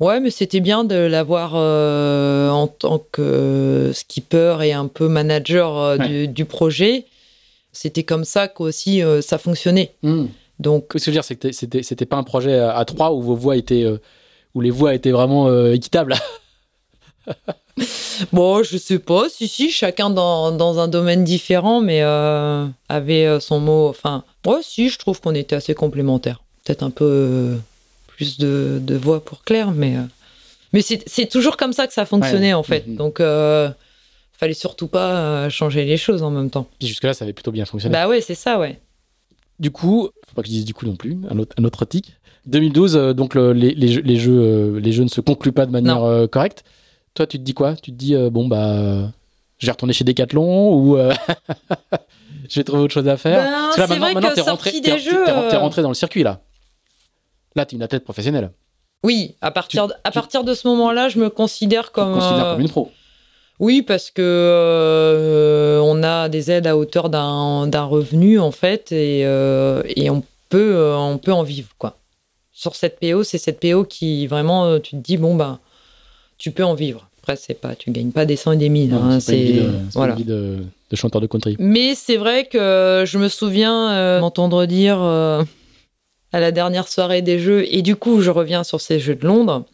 [SPEAKER 2] Ouais, mais c'était bien de l'avoir euh, en tant que skipper et un peu manager euh,
[SPEAKER 1] Ouais.
[SPEAKER 2] du, du projet. C'était comme ça qu'aussi euh, ça fonctionnait. Donc,
[SPEAKER 1] Ce que je veux dire, c'est que c'était, c'était pas un projet à, à trois où vos voix étaient, euh, où les voix étaient vraiment euh, équitables.
[SPEAKER 2] bon, je sais pas, si, si, chacun dans, dans un domaine différent, mais euh, avait son mot. Enfin, ouais, si, je trouve qu'on était assez complémentaires. Peut-être un peu euh, plus de, de voix pour Claire, mais, euh, mais c'est, c'est toujours comme ça que ça fonctionnait
[SPEAKER 1] Ouais.
[SPEAKER 2] en fait.
[SPEAKER 1] Mhm.
[SPEAKER 2] Donc, euh, fallait surtout pas euh, changer les choses en même temps.
[SPEAKER 1] Puis jusque-là, ça avait plutôt bien fonctionné.
[SPEAKER 2] Bah ouais, c'est ça, ouais.
[SPEAKER 1] Du coup, faut pas que je dise du coup non plus, un autre, un autre tic. 2012, euh, donc le- les, les jeux, les, jeux, euh, les jeux ne se concluent pas de manière euh, correcte. Toi, tu te dis quoi? Tu te dis, bon, bah, je vais retourner chez Decathlon ou je vais trouver autre chose à faire?
[SPEAKER 2] Ben,
[SPEAKER 1] Parce que là, t'es rentré,
[SPEAKER 2] des
[SPEAKER 1] t'es-
[SPEAKER 2] jeux, euh,
[SPEAKER 1] rentré dans le circuit là. Là, t'es une athlète professionnelle.
[SPEAKER 2] Oui, à partir, de, à
[SPEAKER 1] tu-
[SPEAKER 2] partir de ce moment-là, je me considère
[SPEAKER 1] Tu te
[SPEAKER 2] comme.
[SPEAKER 1] considères comme une pro.
[SPEAKER 2] Oui, parce que euh, on a des aides à hauteur d'un revenu en fait, et, euh, et on peut euh, on peut en vivre quoi. Sur cette PO, c'est cette PO qui vraiment tu te dis bon ben tu peux en vivre. Après c'est pas tu gagnes pas des cents et des mille. Hein,
[SPEAKER 1] c'est
[SPEAKER 2] voilà.
[SPEAKER 1] de, de chanteur de country.
[SPEAKER 2] Mais c'est vrai que je me souviens m'entendre dire à la dernière soirée des Jeux, et du coup je reviens sur ces Jeux de Londres,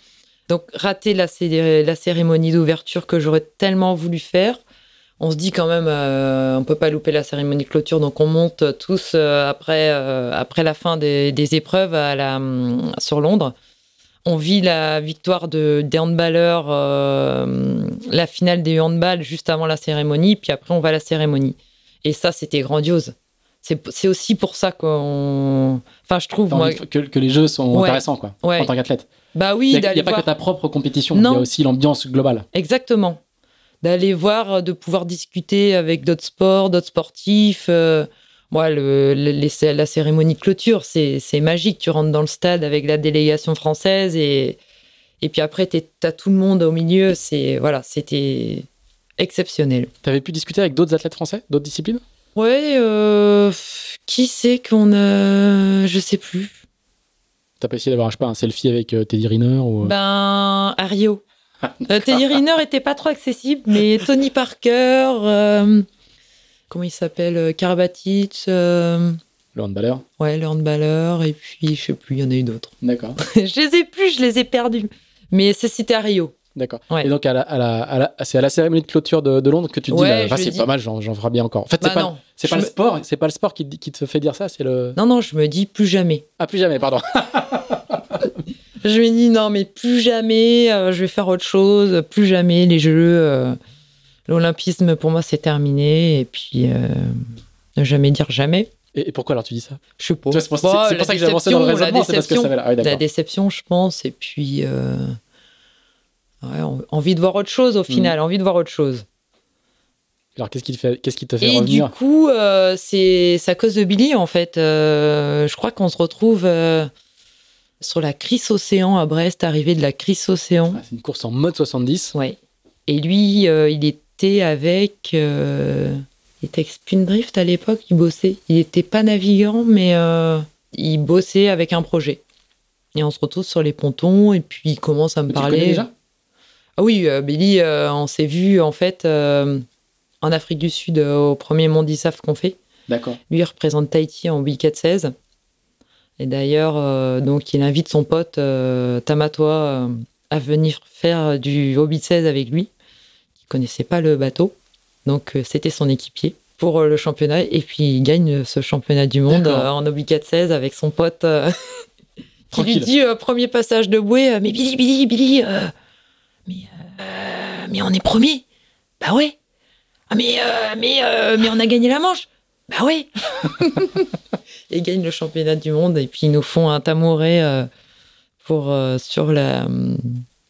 [SPEAKER 2] donc rater la, cé- la cérémonie d'ouverture que j'aurais tellement voulu faire. On se dit quand même, euh, on peut pas louper la cérémonie de clôture, donc on monte tous euh, après, euh, après la fin des, des épreuves à la, hum, sur Londres. On vit la victoire de, des handballeurs, euh, la finale des handballs juste avant la cérémonie, puis après on va à la cérémonie. Et ça, c'était grandiose. C'est aussi pour ça qu'on. Enfin, je trouve, moi.
[SPEAKER 1] que, que les jeux sont
[SPEAKER 2] Ouais.
[SPEAKER 1] intéressants, quoi,
[SPEAKER 2] Ouais.
[SPEAKER 1] en tant qu'athlète.
[SPEAKER 2] Bah
[SPEAKER 1] Il
[SPEAKER 2] oui,
[SPEAKER 1] n'y a, il y
[SPEAKER 2] d'aller
[SPEAKER 1] a pas que ta propre compétition, il y a aussi l'ambiance globale.
[SPEAKER 2] Exactement. D'aller voir, de pouvoir discuter avec d'autres sports, d'autres sportifs. euh, moi, le, le- les- la cérémonie de clôture, c'est magique. Tu rentres dans le stade avec la délégation française et, et puis après, tu as tout le monde au milieu. C'est voilà, C'était exceptionnel.
[SPEAKER 1] T'avais pu discuter avec d'autres athlètes français, d'autres disciplines?
[SPEAKER 2] Ouais, euh, qui c'est qu'on a. Je sais plus.
[SPEAKER 1] T'as pas essayé d'avoir, je sais pas, un selfie avec euh, Teddy Riner ou... euh,
[SPEAKER 2] Ben, à Rio. Euh, Teddy Riner était pas trop accessible, mais Tony Parker, euh, comment il s'appelle Karabatic, euh,
[SPEAKER 1] le handballeur
[SPEAKER 2] ouais, le handballeur, et puis je sais plus, il y en a eu d'autres.
[SPEAKER 1] D'accord.
[SPEAKER 2] je les ai plus, je les ai perdus. Mais ça, c'était à Rio.
[SPEAKER 1] D'accord.
[SPEAKER 2] Ouais.
[SPEAKER 1] Et donc, à la, à la, à la- c'est à la cérémonie de clôture de, de Londres que tu te dis, bah, bah, c'est
[SPEAKER 2] dis-
[SPEAKER 1] pas mal, j'en, ferai bien encore. En fait, c'est
[SPEAKER 2] Bah
[SPEAKER 1] pas, c'est pas le sport, c'est pas le sport qui, te- qui te fait dire ça, c'est le.
[SPEAKER 2] Non, non, je me dis plus jamais.
[SPEAKER 1] Ah, plus jamais, pardon.
[SPEAKER 2] Je me dis non, mais plus jamais, euh, je vais faire autre chose, plus jamais les jeux. euh, L'olympisme, pour moi, c'est terminé. Et puis, euh, ne jamais dire jamais.
[SPEAKER 1] Et, et pourquoi alors tu dis ça?
[SPEAKER 2] Je sais pas.
[SPEAKER 1] Tu vois, C'est pour,
[SPEAKER 2] Bah,
[SPEAKER 1] c'est pour
[SPEAKER 2] la
[SPEAKER 1] ça que j'ai avancé dans le
[SPEAKER 2] déception,
[SPEAKER 1] raisonnement, c'est parce que ça
[SPEAKER 2] déception.
[SPEAKER 1] va là. Ah, oui,
[SPEAKER 2] La
[SPEAKER 1] d'accord.
[SPEAKER 2] déception, je pense. Et puis, euh, ouais, en- envie de voir autre chose au final, envie de voir autre chose.
[SPEAKER 1] Alors, qu'est-ce qui te fait, qu'est-ce qui fait
[SPEAKER 2] Et
[SPEAKER 1] revenir?
[SPEAKER 2] du coup, euh, c'est c'est à cause de Billy, en fait. Euh, je crois qu'on se retrouve euh, sur la Cris Océan à Brest, arrivée de la Cris Océan.
[SPEAKER 1] Ah, C'est une course en mode 70.
[SPEAKER 2] Ouais. Et lui, euh, il était avec. euh, il était avec Spindrift à l'époque, il bossait. Il n'était pas navigant, mais euh, il bossait avec un projet. Et on se retrouve sur les pontons, et puis il commence à me
[SPEAKER 1] tu le
[SPEAKER 2] parler.
[SPEAKER 1] déjà?
[SPEAKER 2] Ah oui, Billy, on s'est vu en fait en Afrique du Sud au premier Mondisaf qu'on fait.
[SPEAKER 1] D'accord.
[SPEAKER 2] Lui, il représente Tahiti en Wicket 16. Et d'ailleurs, euh, donc, il invite son pote euh, Tamatoa euh, à venir faire du Hobbit 16 avec lui. Il connaissait pas le bateau. Donc, c'était son équipier pour le championnat. Et puis, il gagne ce championnat du monde en Hobbit 16 avec son pote qui lui dit, premier passage de bouée, mais Billy, Billy, Billy, mais, euh, mais on est premier. Bah ouais. Ah, mais, mais, mais on a gagné la manche. Bah ouais. et gagnent le championnat du monde. Et puis ils nous font un tamouré euh, pour, euh, sur la. hum,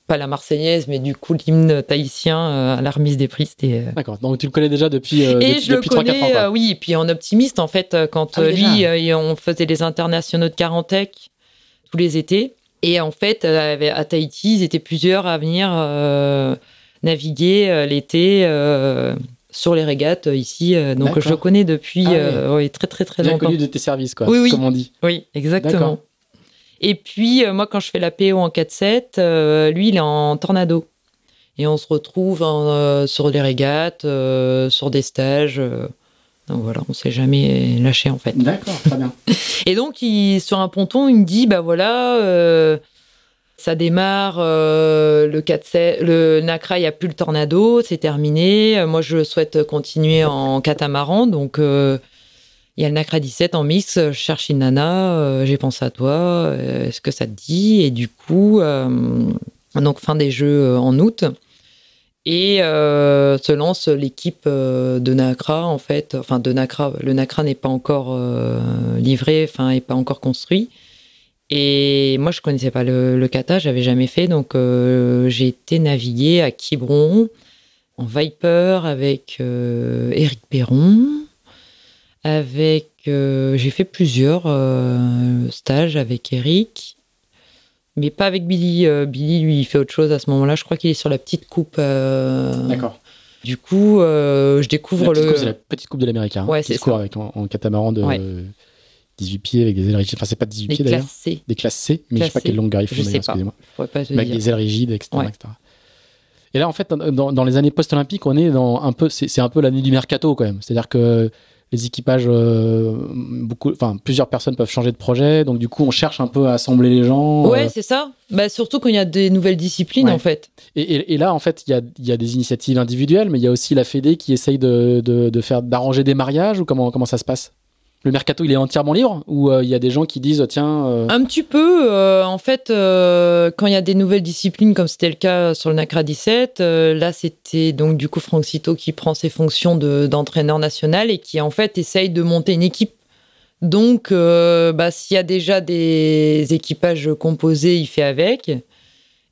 [SPEAKER 2] Pas la Marseillaise, mais du coup l'hymne tahitien euh, à la remise des prix. C'était. euh,
[SPEAKER 1] D'accord. Donc, tu le connais déjà depuis,
[SPEAKER 2] et
[SPEAKER 1] depuis,
[SPEAKER 2] je le
[SPEAKER 1] depuis 3-4 ans.
[SPEAKER 2] connais,
[SPEAKER 1] quoi.
[SPEAKER 2] euh, oui, et puis en optimiste, en fait, quand
[SPEAKER 1] Ah
[SPEAKER 2] lui, et on faisait les internationaux de Carantec tous les étés. Et en fait, à Tahiti, ils étaient plusieurs à venir euh, naviguer l'été euh, sur les régates euh, ici. euh, donc je le connais depuis
[SPEAKER 1] Ah oui.
[SPEAKER 2] euh, oui, très très très
[SPEAKER 1] Bien
[SPEAKER 2] longtemps.
[SPEAKER 1] connu de tes services, quoi.
[SPEAKER 2] Oui, oui.
[SPEAKER 1] Comme on dit.
[SPEAKER 2] Oui, exactement. Et puis, moi, quand je fais la PO en 4-7, euh, lui, il est en tornado. Et on se retrouve en, euh, sur les régates, sur des stages. donc voilà, on s'est jamais lâché, en fait.
[SPEAKER 1] D'accord, très bien.
[SPEAKER 2] Et donc, il, sur un ponton, il me dit, bah voilà, ça démarre, euh, le 4 le Nacra, il n'y a plus le tornado, c'est terminé. Euh, Moi, je souhaite continuer en catamaran, donc euh, il y a le Nacra 17 en mix, je cherche une nana, j'ai pensé à toi, est-ce que ça te dit? Et du coup, donc fin des jeux en août. Et se lance l'équipe de Nacra, en fait. Enfin, de Nacra. Le Nacra n'est pas encore livré, enfin, n'est pas encore construit. Et moi, je connaissais pas le, le kata, j'avais jamais fait. Donc, euh, j'ai été naviguer à Quiberon, en Viper, avec euh, Eric Perron. Avec, euh, j'ai fait plusieurs euh, stages avec Eric, mais pas avec Billy. Billy, lui, il fait autre chose à ce moment-là. Je crois qu'il est sur la petite coupe.
[SPEAKER 1] D'accord.
[SPEAKER 2] Du coup, je découvre
[SPEAKER 1] La
[SPEAKER 2] le.
[SPEAKER 1] coupe, c'est la petite coupe de l'américain.
[SPEAKER 2] Ouais,
[SPEAKER 1] qui
[SPEAKER 2] c'est ça.
[SPEAKER 1] avec en, en catamaran de
[SPEAKER 2] Ouais.
[SPEAKER 1] 18 pieds avec des ailes rigides. Enfin, c'est pas 18
[SPEAKER 2] les
[SPEAKER 1] pieds d'ailleurs.
[SPEAKER 2] classes C.
[SPEAKER 1] Des classes C, mais je sais pas quelle longueur ils font
[SPEAKER 2] Je sais pas.
[SPEAKER 1] excusez-moi. Avec des ailes rigides, etc.
[SPEAKER 2] Ouais.
[SPEAKER 1] etc. Et là, en fait, dans, dans les années post-olympiques, on est dans un peu, c'est un peu l'année du mercato quand même. C'est-à-dire que les équipages, euh, beaucoup, enfin, plusieurs personnes peuvent changer de projet, donc du coup, on cherche un peu à assembler les gens.
[SPEAKER 2] Ouais,
[SPEAKER 1] euh,
[SPEAKER 2] c'est ça. Bah, surtout quand il y a des nouvelles disciplines,
[SPEAKER 1] Ouais.
[SPEAKER 2] en fait.
[SPEAKER 1] et, et- et là, en fait, il y a, il y a des initiatives individuelles, mais il y a aussi la Fédé qui essaye de, de, de faire d'arranger des mariages ou comment comment ça se passe? Le mercato, il est entièrement libre ou euh, il y a des gens qui disent tiens, euh,
[SPEAKER 2] Un petit peu. euh, en fait, quand il y a des nouvelles disciplines, comme c'était le cas sur le NACRA 17, euh, là, c'était donc du coup Franck Cito qui prend ses fonctions de- d'entraîneur national et qui, en fait, essaye de monter une équipe. Donc, bah, s'il y a déjà des équipages composés, il fait avec.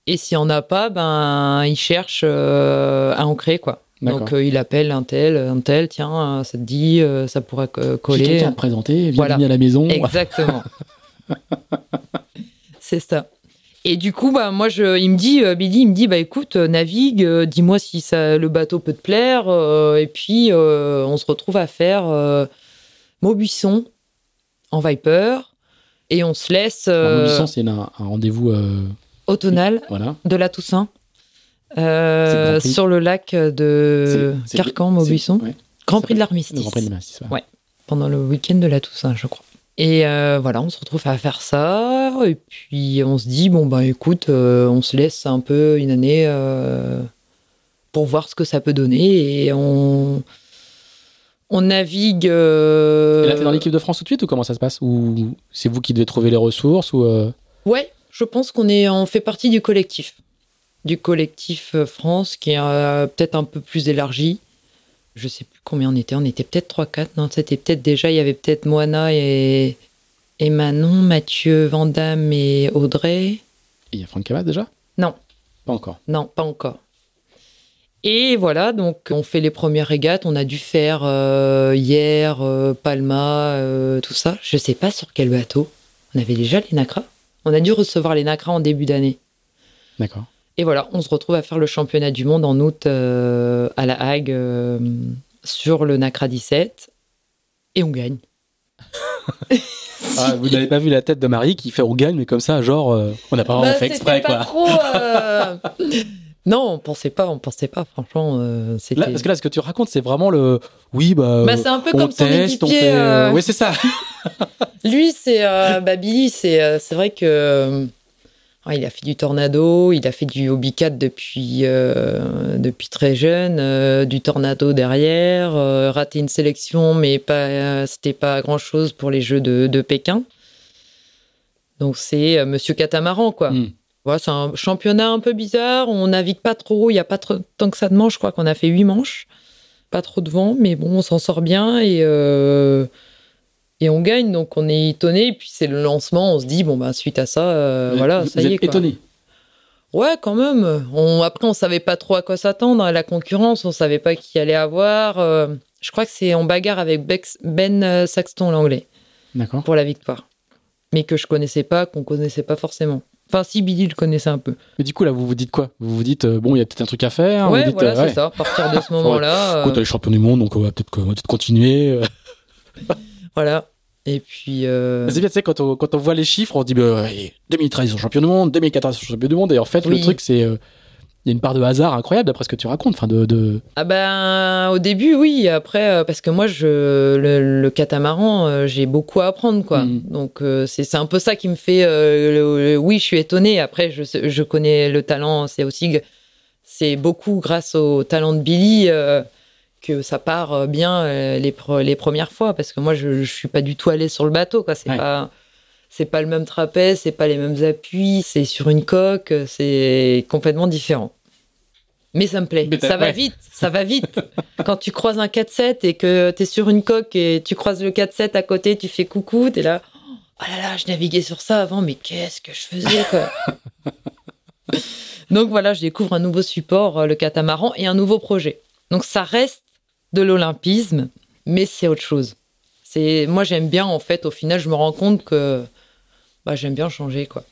[SPEAKER 2] Et s'il n'y en a pas, ben, il cherche à en créer, quoi. Donc, euh, il appelle un tel, un tel, tiens, euh, ça te dit, euh, ça pourrait co-
[SPEAKER 1] j'ai
[SPEAKER 2] coller.
[SPEAKER 1] quelqu'un à te présenter, viens
[SPEAKER 2] Voilà.
[SPEAKER 1] à la maison.
[SPEAKER 2] Exactement. c'est ça. Et du coup, bah, moi, je, il me dit, euh, Billy, il me dit, bah, écoute, navigue, dis-moi si ça, le bateau peut te plaire. et puis, on se retrouve à faire Maubuisson en Viper. Et on se laisse
[SPEAKER 1] Maubuisson, c'est un, un rendez-vous,
[SPEAKER 2] automnal
[SPEAKER 1] voilà.
[SPEAKER 2] de la Toussaint. Euh, sur le lac de Carcan, Maubuisson.
[SPEAKER 1] ouais,
[SPEAKER 2] Grand Prix de l'armistice.
[SPEAKER 1] Grand Prix de l'Armistice.
[SPEAKER 2] Ouais. Pendant le week-end de la Toussaint, je crois. Et euh, voilà, on se retrouve à faire ça. Et puis on se dit, bon, bah écoute, euh, on se laisse un peu une année pour voir ce que ça peut donner. Et on, on navigue.
[SPEAKER 1] Et là, t'es dans l'équipe de France tout de suite ou comment ça se passe? Ou c'est vous qui devez trouver les ressources ou
[SPEAKER 2] Ouais, je pense qu'on est, on fait partie du collectif. Du collectif euh, France qui est euh, peut-être un peu plus élargi. Je sais plus combien on était. On était peut-être 3-4. Non, c'était peut-être déjà, il y avait peut-être Moana et, et Manon, Mathieu, Vandamme et Audrey.
[SPEAKER 1] Il y a Franck Cabas déjà?
[SPEAKER 2] Non.
[SPEAKER 1] Pas encore.
[SPEAKER 2] Non, pas encore. Et voilà, donc on fait les premières régates. On a dû faire euh, hier, euh, Palma, euh, tout ça. Je sais pas sur quel bateau. On avait déjà les Nacras? On a dû recevoir les Nacras en début d'année.
[SPEAKER 1] D'accord.
[SPEAKER 2] Et voilà, on se retrouve à faire le championnat du monde en août euh, à La Hague euh, sur le Nacra 17. Et on gagne.
[SPEAKER 1] Ah, vous n'avez pas vu la tête de Marie qui fait on gagne, mais comme ça, genre, euh, on n'a pas vraiment
[SPEAKER 2] Bah,
[SPEAKER 1] fait exprès,
[SPEAKER 2] pas
[SPEAKER 1] quoi.
[SPEAKER 2] trop, euh, non, on pensait pas, on pensait pas, franchement. euh.
[SPEAKER 1] Là, parce que là, ce que tu racontes, c'est vraiment le. Oui, bah.
[SPEAKER 2] Bah, c'est un peu
[SPEAKER 1] on
[SPEAKER 2] comme son
[SPEAKER 1] teste, on
[SPEAKER 2] équipier,
[SPEAKER 1] fait.
[SPEAKER 2] euh,
[SPEAKER 1] Oui, c'est ça.
[SPEAKER 2] Lui, c'est euh, bah, Billy, c'est euh, c'est vrai que euh, ouais, il a fait du tornado, il a fait du hobby 4 depuis euh, depuis très jeune, euh, du tornado derrière, euh, raté une sélection, mais pas c'était pas grand chose pour les Jeux de, de Pékin. Donc c'est Monsieur Catamaran quoi. Voilà, c'est un championnat un peu bizarre. On navigue pas trop. Il y a pas trop, tant que ça de manches. Je crois qu'on a fait huit manches. Pas trop de vent, mais bon, on s'en sort bien et et on gagne. Donc on est étonné. Et puis c'est le lancement. On se dit bon bah suite à ça, euh, voilà,
[SPEAKER 1] vous
[SPEAKER 2] ça y est. Quoi.
[SPEAKER 1] étonné.
[SPEAKER 2] Ouais, quand même. On, après, on savait pas trop à quoi s'attendre. À la concurrence, on savait pas qui allait avoir. Euh, je crois que c'est en bagarre avec Ben euh, Saxton, l'anglais,
[SPEAKER 1] D'accord.
[SPEAKER 2] pour la victoire. Mais que je connaissais pas, qu'on connaissait pas forcément. Enfin, si Billy le connaissait un peu.
[SPEAKER 1] Mais du coup, là, vous vous dites quoi? Vous vous dites, euh, bon, il y a peut-être un truc à faire.
[SPEAKER 2] ouais,
[SPEAKER 1] vous dites,
[SPEAKER 2] voilà,
[SPEAKER 1] euh,
[SPEAKER 2] c'est ça. À partir de ce moment-là,
[SPEAKER 1] Écoute,
[SPEAKER 2] euh,
[SPEAKER 1] les champions du monde, donc on va peut-être on va peut-être continuer.
[SPEAKER 2] voilà. Et puis, euh,
[SPEAKER 1] C'est bien, tu sais, quand on, quand on voit les chiffres, on se dit, bah, ouais, 2013, ils sont champions du monde, 2014, ils sont champions du monde. Et en fait, le truc, c'est. euh, Il y a une part de hasard incroyable, d'après ce que tu racontes. Enfin, de, de...
[SPEAKER 2] ah ben, au début, oui. Après, euh, parce que moi, je, le, le catamaran, euh, j'ai beaucoup à apprendre, quoi.
[SPEAKER 1] Mhm.
[SPEAKER 2] Donc, c'est un peu ça qui me fait. euh, le- le- oui, je suis étonnée. Après, je, connais le talent. C'est aussi, c'est beaucoup grâce au talent de Billy euh, que ça part euh, bien euh, les, pre- les premières fois. Parce que moi, je, je suis pas du tout allée sur le bateau, quoi. C'est
[SPEAKER 1] Ouais.
[SPEAKER 2] pas. C'est pas le même trapèze, c'est pas les mêmes appuis, c'est sur une coque, c'est complètement différent. Mais ça me plaît. Ça va
[SPEAKER 1] ouais.
[SPEAKER 2] vite, ça va vite. Quand tu croises un 4-7 et que tu es sur une coque et tu croises le 4-7 à côté, tu fais coucou, tu es là. Oh là là, je naviguais sur ça avant, mais qu'est-ce que je faisais, quoi. Donc voilà, je découvre un nouveau support, euh, le catamaran, et un nouveau projet. Donc ça reste de l'olympisme, mais c'est autre chose. C'est Moi, j'aime bien, en fait, au final, je me rends compte que bah, j'aime bien changer, quoi.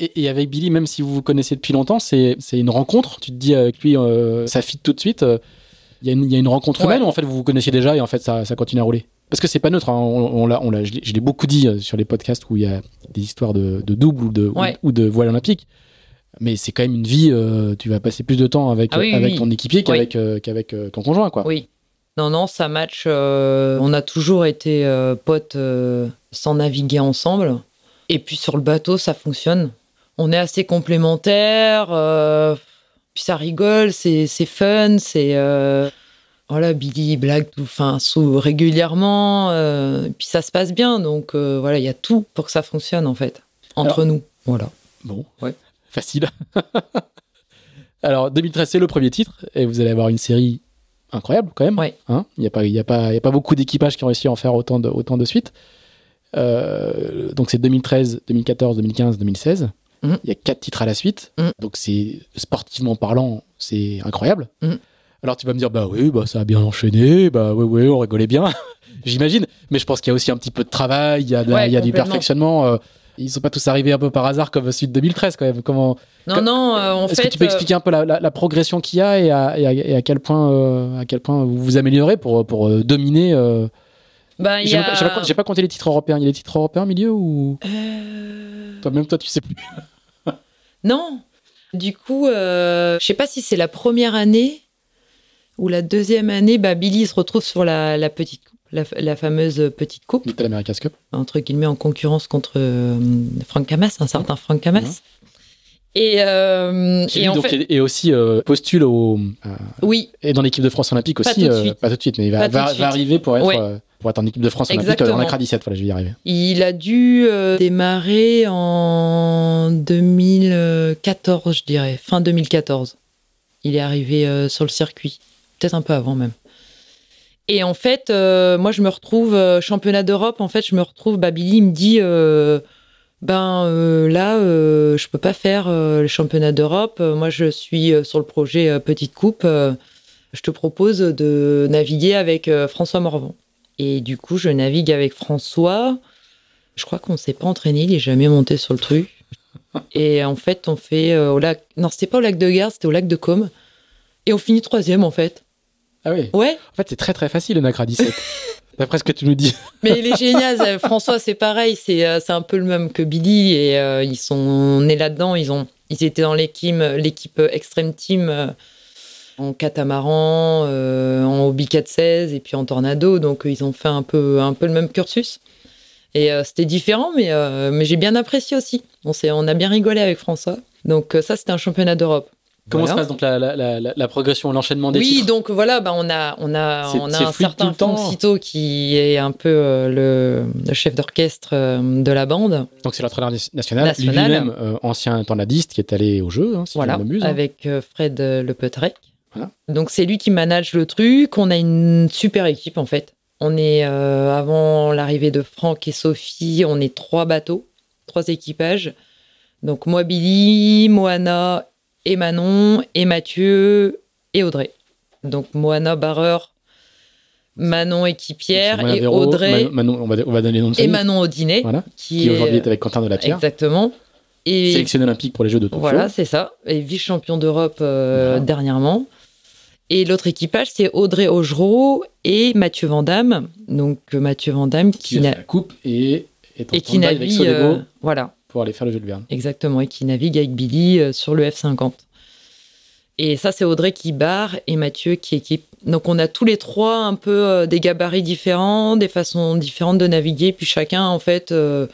[SPEAKER 1] Et, et avec Billy, même si vous vous connaissez depuis longtemps, c'est une rencontre. Tu te dis avec lui, euh, ça fit tout de suite. euh, Il y, a une- il y a une rencontre
[SPEAKER 2] Ouais.
[SPEAKER 1] humaine ou en fait vous vous connaissiez déjà et en fait ça, ça continue à rouler Parce que c'est pas neutre. hein, on, on l'a- on je l'ai- beaucoup dit euh, sur les podcasts où il y a des histoires de, de double ou de, ou-
[SPEAKER 2] Ouais.
[SPEAKER 1] ou, de voile olympique. Mais c'est quand même une vie. euh, tu vas passer plus de temps avec,
[SPEAKER 2] Ah oui, oui,
[SPEAKER 1] avec
[SPEAKER 2] oui.
[SPEAKER 1] ton équipier
[SPEAKER 2] Oui.
[SPEAKER 1] qu'avec euh, euh, ton conjoint. Quoi.
[SPEAKER 2] Oui. Non, non, ça match. euh, on a toujours été euh, potes euh, sans naviguer ensemble. Et puis sur le bateau, ça fonctionne. On est assez complémentaires. euh, puis ça rigole, c'est fun, c'est. voilà, Billy il blague tout, enfin, sous, régulièrement. puis ça se passe bien. Donc voilà, il y a tout pour que ça fonctionne en fait. Entre nous. Voilà.
[SPEAKER 1] Bon,
[SPEAKER 2] Ouais.
[SPEAKER 1] facile. Alors 2013 c'est le premier titre et vous allez avoir une série incroyable quand même.
[SPEAKER 2] Ouais.
[SPEAKER 1] Hein Il n'y a, pas- il y a, pas- il y a pas beaucoup d'équipages qui ont réussi à en faire autant de, autant de suite. Euh, donc c'est 2013, 2014, 2015, 2016.
[SPEAKER 2] Mhm.
[SPEAKER 1] Il y a quatre titres à la suite.
[SPEAKER 2] Mhm.
[SPEAKER 1] Donc c'est sportivement parlant, c'est incroyable.
[SPEAKER 2] Mhm.
[SPEAKER 1] Alors tu vas me dire bah oui, bah ça a bien enchaîné, bah oui oui, on rigolait bien. J'imagine, mais je pense qu'il y a aussi un petit peu de travail, il y a, de la-
[SPEAKER 2] Ouais,
[SPEAKER 1] il y a du perfectionnement. euh, ils sont pas tous arrivés un peu par hasard comme de 2013 quand même. Comment
[SPEAKER 2] Non, non, euh, en
[SPEAKER 1] Est-ce que tu peux expliquer un peu la, la- la progression qu'il y a et à, et à- et à quel point euh, à quel point vous vous améliorez pour pour euh, dominer
[SPEAKER 2] ben,
[SPEAKER 1] J'ai
[SPEAKER 2] a-
[SPEAKER 1] pas, compté les titres européens. Il y a les titres européens au milieu ou toi même toi tu sais plus.
[SPEAKER 2] Non. Du coup, je sais pas si c'est la première année ou la deuxième année, bah, Billy se retrouve sur la, la petite la, la fameuse petite coupe,
[SPEAKER 1] Little America's Cup.
[SPEAKER 2] entre guillemets en concurrence contre euh, Franck Camas, un certain Franck Camas.
[SPEAKER 1] Mhm.
[SPEAKER 2] Et, euh,
[SPEAKER 1] Qui,
[SPEAKER 2] et
[SPEAKER 1] lui,
[SPEAKER 2] en
[SPEAKER 1] donc,
[SPEAKER 2] fait,
[SPEAKER 1] et, et aussi euh, postule au, euh,
[SPEAKER 2] oui,
[SPEAKER 1] et dans l'équipe de France olympique
[SPEAKER 2] Pas
[SPEAKER 1] aussi.
[SPEAKER 2] tout de
[SPEAKER 1] euh,
[SPEAKER 2] suite.
[SPEAKER 1] pas tout de suite, mais il va, arriver pour être,
[SPEAKER 2] Ouais.
[SPEAKER 1] euh, pour être en équipe de France olympique dans la 17 Voilà, je vais y arriver.
[SPEAKER 2] il a dû euh, démarrer en 2014, je dirais, fin 2014. Il est arrivé euh, sur le circuit, peut-être un peu avant même. Et en fait, euh, moi, je me retrouve euh, championnat d'Europe. En fait, je me retrouve. Bah, Billy me dit, euh, ben là, je peux pas faire le championnat d'Europe. Moi, je suis sur le projet Petite Coupe. Je te propose de naviguer avec François Morvan. Et du coup, je navigue avec François. Je crois qu'on s'est pas entraîné. Il est jamais monté sur le truc. Et en fait, on fait au lac. Non, c'était pas au lac de Garde, c'était au lac de Côme. Et on finit troisième en fait.
[SPEAKER 1] Ah oui.
[SPEAKER 2] Ouais.
[SPEAKER 1] En fait, c'est très très facile le NACRA 17. D'après ce que tu nous dis.
[SPEAKER 2] Mais il est génial. François, c'est pareil. C'est euh, c'est un peu le même que Billy. Et euh, ils sont nés là-dedans. Ils, ont, ils étaient dans l'équipe l'équipe Extreme Team euh, en catamaran, euh, en hobby 416 et puis en tornado. Donc, euh, ils ont fait un peu, un peu le même cursus. Et euh, c'était différent, mais, euh, mais j'ai bien apprécié aussi. On, on a bien rigolé avec François. Donc, euh, ça, c'était un championnat d'Europe.
[SPEAKER 1] Comment
[SPEAKER 2] Voilà.
[SPEAKER 1] se passe donc la, la, la, la- la progression, l'enchaînement des
[SPEAKER 2] Oui,
[SPEAKER 1] titres
[SPEAKER 2] donc voilà, bah on a, on a, on a un certain
[SPEAKER 1] le temps.
[SPEAKER 2] Franck Cito qui est un peu euh, le, le chef d'orchestre euh, de la bande.
[SPEAKER 1] Donc c'est l'entraîneur na- national,
[SPEAKER 2] National.
[SPEAKER 1] lui-même euh, ancien tornadiste qui est allé au jeu, hein, si
[SPEAKER 2] voilà,
[SPEAKER 1] je hein.
[SPEAKER 2] avec euh, Fred Le Petrec.
[SPEAKER 1] Voilà.
[SPEAKER 2] Donc c'est lui qui manage le truc. On a une super équipe en fait. On est euh, avant l'arrivée de Franck et Sophie, on est trois bateaux, trois équipages. Donc moi, Billy, Moana et Manon et Mathieu et Audrey. Donc Moana barreur, Manon équipière
[SPEAKER 1] Moana
[SPEAKER 2] et
[SPEAKER 1] Véro,
[SPEAKER 2] Audrey
[SPEAKER 1] Manon- Manon- on, va, on va donner les noms de
[SPEAKER 2] et. Manon Audinet
[SPEAKER 1] Voilà,
[SPEAKER 2] qui,
[SPEAKER 1] qui aujourd'hui
[SPEAKER 2] est
[SPEAKER 1] avec Quentin de la Pierre,
[SPEAKER 2] exactement et
[SPEAKER 1] sélectionné olympique pour les Jeux de Tokyo.
[SPEAKER 2] voilà, c'est ça. Et vice-champion d'Europe euh,
[SPEAKER 1] Voilà.
[SPEAKER 2] dernièrement. Et l'autre équipage, c'est Audrey Augereau et Mathieu Vandamme. Donc euh, Mathieu Vandamme
[SPEAKER 1] qui
[SPEAKER 2] qui,
[SPEAKER 1] a
[SPEAKER 2] na-
[SPEAKER 1] fait la coupe et est en
[SPEAKER 2] et qui navigue. Euh, voilà,
[SPEAKER 1] pour aller faire le de Verne.
[SPEAKER 2] exactement. Et qui navigue avec Billy euh, sur le F50. Et ça, c'est Audrey qui barre et Mathieu qui équipe. Donc on a tous les trois un peu euh, des gabarits différents, des façons différentes de naviguer. Puis chacun, en fait, euh,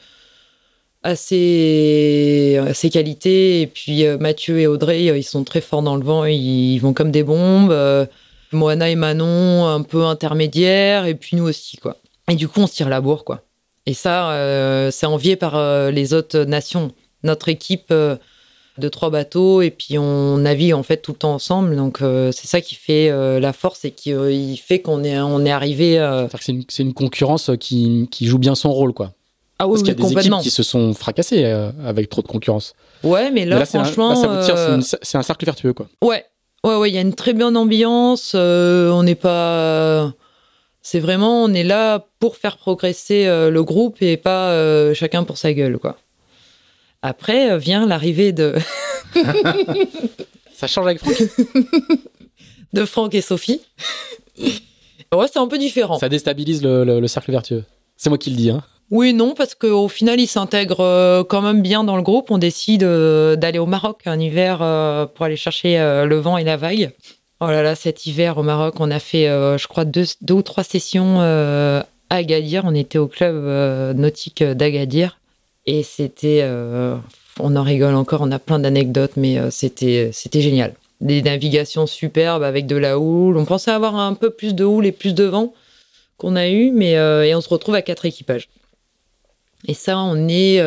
[SPEAKER 2] a ses, ses qualités. Et puis euh, Mathieu et Audrey, euh, ils sont très forts dans le vent. Ils, vont comme des bombes. Euh, Moana et Manon, un peu intermédiaires. Et puis nous aussi, quoi. Et du coup, on se tire la bourre, quoi. Et ça, euh, c'est envié par euh, les autres nations. Notre équipe euh, de trois bateaux et puis on navigue en fait tout le temps ensemble. Donc c'est ça qui fait la force et qui il fait qu'on est on est arrivé.
[SPEAKER 1] C'est-à-dire que c'est une, concurrence qui, qui joue bien son rôle, quoi.
[SPEAKER 2] Ah oui,
[SPEAKER 1] Parce qu'il y a des équipes qui se sont fracassées avec trop de concurrence.
[SPEAKER 2] Ouais, mais là,
[SPEAKER 1] Mais là, c'est un-
[SPEAKER 2] franchement,
[SPEAKER 1] c'est c'est un cercle vertueux, quoi.
[SPEAKER 2] ouais, ouais, ouais, il y a une très bonne ambiance. on n'est pas. C'est vraiment, on est là pour faire progresser euh, le groupe et pas euh, chacun pour sa gueule, quoi. Après euh, vient l'arrivée de,
[SPEAKER 1] Ça change avec Franck.
[SPEAKER 2] de Franck et Sophie. ouais, c'est un peu différent.
[SPEAKER 1] Ça déstabilise le, le- le cercle vertueux. C'est moi qui le dis, hein.
[SPEAKER 2] Oui, non, parce qu'au final, ils s'intègrent quand même bien dans le groupe. On décide d'aller au Maroc un hiver pour aller chercher le vent et la vague. Oh là là, cet hiver au Maroc, on a fait, euh, je crois, deux, ou trois sessions euh, à Agadir. On était au club euh, nautique d'Agadir. Et c'était. on en rigole encore, on a plein d'anecdotes, mais c'était c'était génial. Des navigations superbes avec de la houle. On pensait avoir un peu plus de houle et plus de vent qu'on a eu, mais et on se retrouve à quatre équipages. Et ça, on est,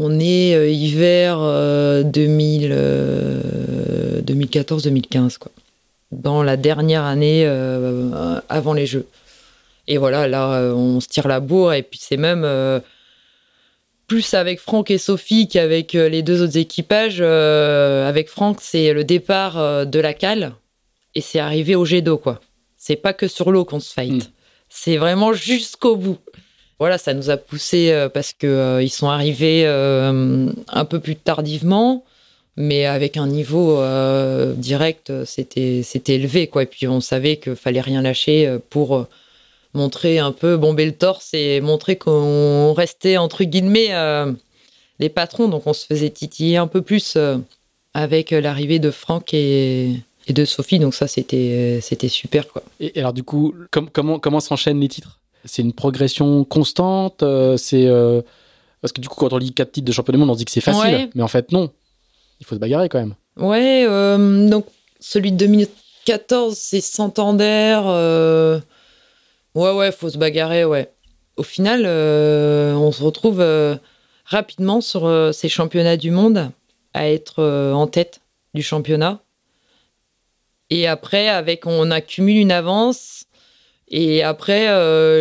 [SPEAKER 2] on est euh, hiver euh, 2000, euh, 2014-2015, quoi. Dans la dernière année euh, avant les Jeux. Et voilà, là, euh, on se tire la bourre. Et puis, c'est même euh, plus avec Franck et Sophie qu'avec euh, les deux autres équipages. Euh, avec Franck, c'est le départ euh, de la cale. Et c'est arrivé au jet d'eau, quoi. C'est pas que sur l'eau qu'on se fight.
[SPEAKER 1] Mm.
[SPEAKER 2] C'est vraiment jusqu'au bout voilà, ça nous a poussé euh, parce que euh, ils sont arrivés euh, un peu plus tardivement, mais avec un niveau direct, c'était élevé quoi. Et puis on savait qu'il fallait rien lâcher pour montrer un peu bomber le torse et montrer qu'on restait entre guillemets les patrons. Donc on se faisait titiller un peu plus avec l'arrivée de Franck et, de Sophie. Donc ça, c'était super quoi.
[SPEAKER 1] Et alors du coup, comment s'enchaînent les titres? C'est une progression constante. c'est parce que du coup, quand on lit quatre titres de champion du monde, on se dit que c'est facile, mais en fait non. Il faut se bagarrer quand même.
[SPEAKER 2] Ouais, donc celui de 2014, c'est Santander. Euh... Ouais, ouais, faut se bagarrer, ouais. Au final, euh, on se retrouve euh, rapidement sur euh, ces championnats du monde à être en tête du championnat. Et après, avec, on accumule une avance. Et après,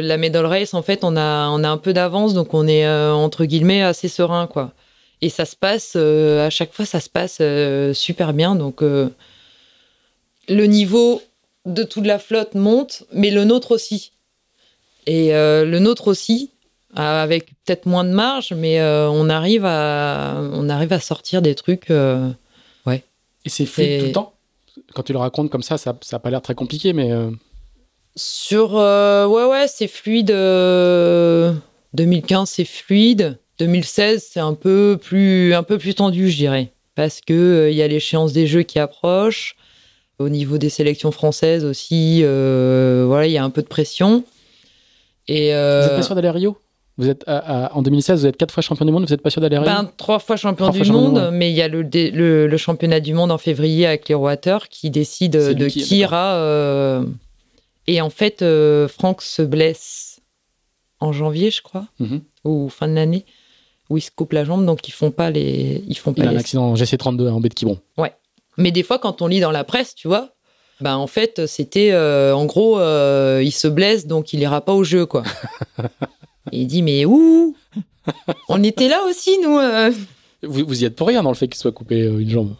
[SPEAKER 2] la medal race, en fait, on a, on a un peu d'avance, donc on est entre guillemets assez serein, quoi. Et ça se passe, à chaque fois, ça se passe super bien. Donc, le niveau de toute la flotte monte, mais le nôtre aussi. Et euh, le nôtre aussi, avec peut-être moins de marge, mais euh, on, arrive à, on arrive à sortir des trucs. Euh, ouais.
[SPEAKER 1] Et c'est fluide tout le temps? Quand tu le racontes comme ça, ça n'a pas l'air très compliqué, mais.
[SPEAKER 2] Sur. ouais, ouais, c'est fluide. 2015, c'est fluide. 2016, c'est un peu plus, un peu plus tendu, je dirais. Parce qu'il il y a l'échéance des jeux qui approche. Au niveau des sélections françaises aussi, euh, voilà, il y a un peu de pression.
[SPEAKER 1] Et euh, Vous êtes pas sûr d'aller à Rio? Vous êtes en 2016, vous êtes quatre fois champion du monde, vous n'êtes pas sûr d'aller à Rio?
[SPEAKER 2] Ben, Trois fois champion du monde, mais il y a le, le, championnat du monde en février avec Clearwater qui décide de qui, ira. Et en fait, euh, Franck se blesse en janvier, je crois, mhm. ou fin de l'année, où il se coupe la jambe, donc ils font pas les.
[SPEAKER 1] Il a les... un accident GC32 hein, en baie de Quiberon.
[SPEAKER 2] Ouais. Mais des fois, quand on lit dans la presse, tu vois, bah en fait, c'était euh, en gros, euh, il se blesse, donc il ira pas au jeu, quoi. Et il dit, mais ouh On était là aussi, nous euh.
[SPEAKER 1] vous, vous, y êtes pour rien dans le fait qu'il soit coupé une jambe.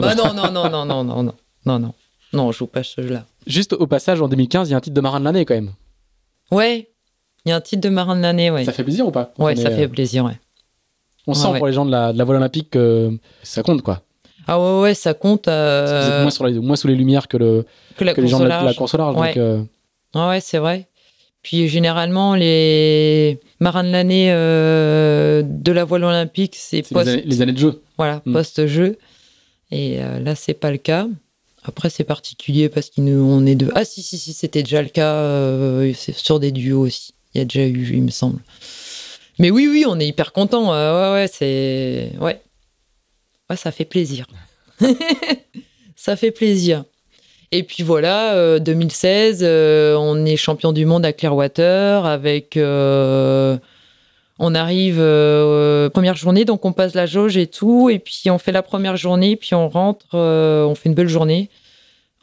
[SPEAKER 2] Bah, non, non, non, non, non, non, non, non, non, non non, je joue pas ce jeu-là.
[SPEAKER 1] Juste au passage, en 2015, il y a un titre de marin de l'année quand même.
[SPEAKER 2] Ouais, il y a un titre de marin de l'année, ouais.
[SPEAKER 1] Ça fait plaisir ou pas
[SPEAKER 2] Ouais, ça fait plaisir, ouais.
[SPEAKER 1] On sent pour les gens de la, de la voile olympique que ça compte, quoi.
[SPEAKER 2] Ah ouais, ouais, ça compte.
[SPEAKER 1] Euh... Moins, sur moins sous les lumières que, le,
[SPEAKER 2] que, la
[SPEAKER 1] que les gens
[SPEAKER 2] de
[SPEAKER 1] la course au large.
[SPEAKER 2] Ouais.
[SPEAKER 1] Donc, euh...
[SPEAKER 2] ah ouais, c'est vrai. Puis généralement, les marins de l'année euh, de la voile olympique, c'est
[SPEAKER 1] post... les, les, années de jeu.
[SPEAKER 2] Voilà, mm. post-jeu. Et euh, là, c'est pas le cas. Après, c'est particulier parce qu'on est deux. Ah, si, si, si, c'était déjà le cas euh, sur des duos aussi. Il y a déjà eu, il me semble. Mais oui, oui, on est hyper content. ouais, ouais, c'est. Ouais, ça fait plaisir. ça fait plaisir. Et puis voilà, 2016, euh, euh, on est champion du monde à Clearwater avec. Euh, on arrive première journée, donc on passe la jauge et tout, et puis on fait la première journée, puis on rentre, on fait une belle journée.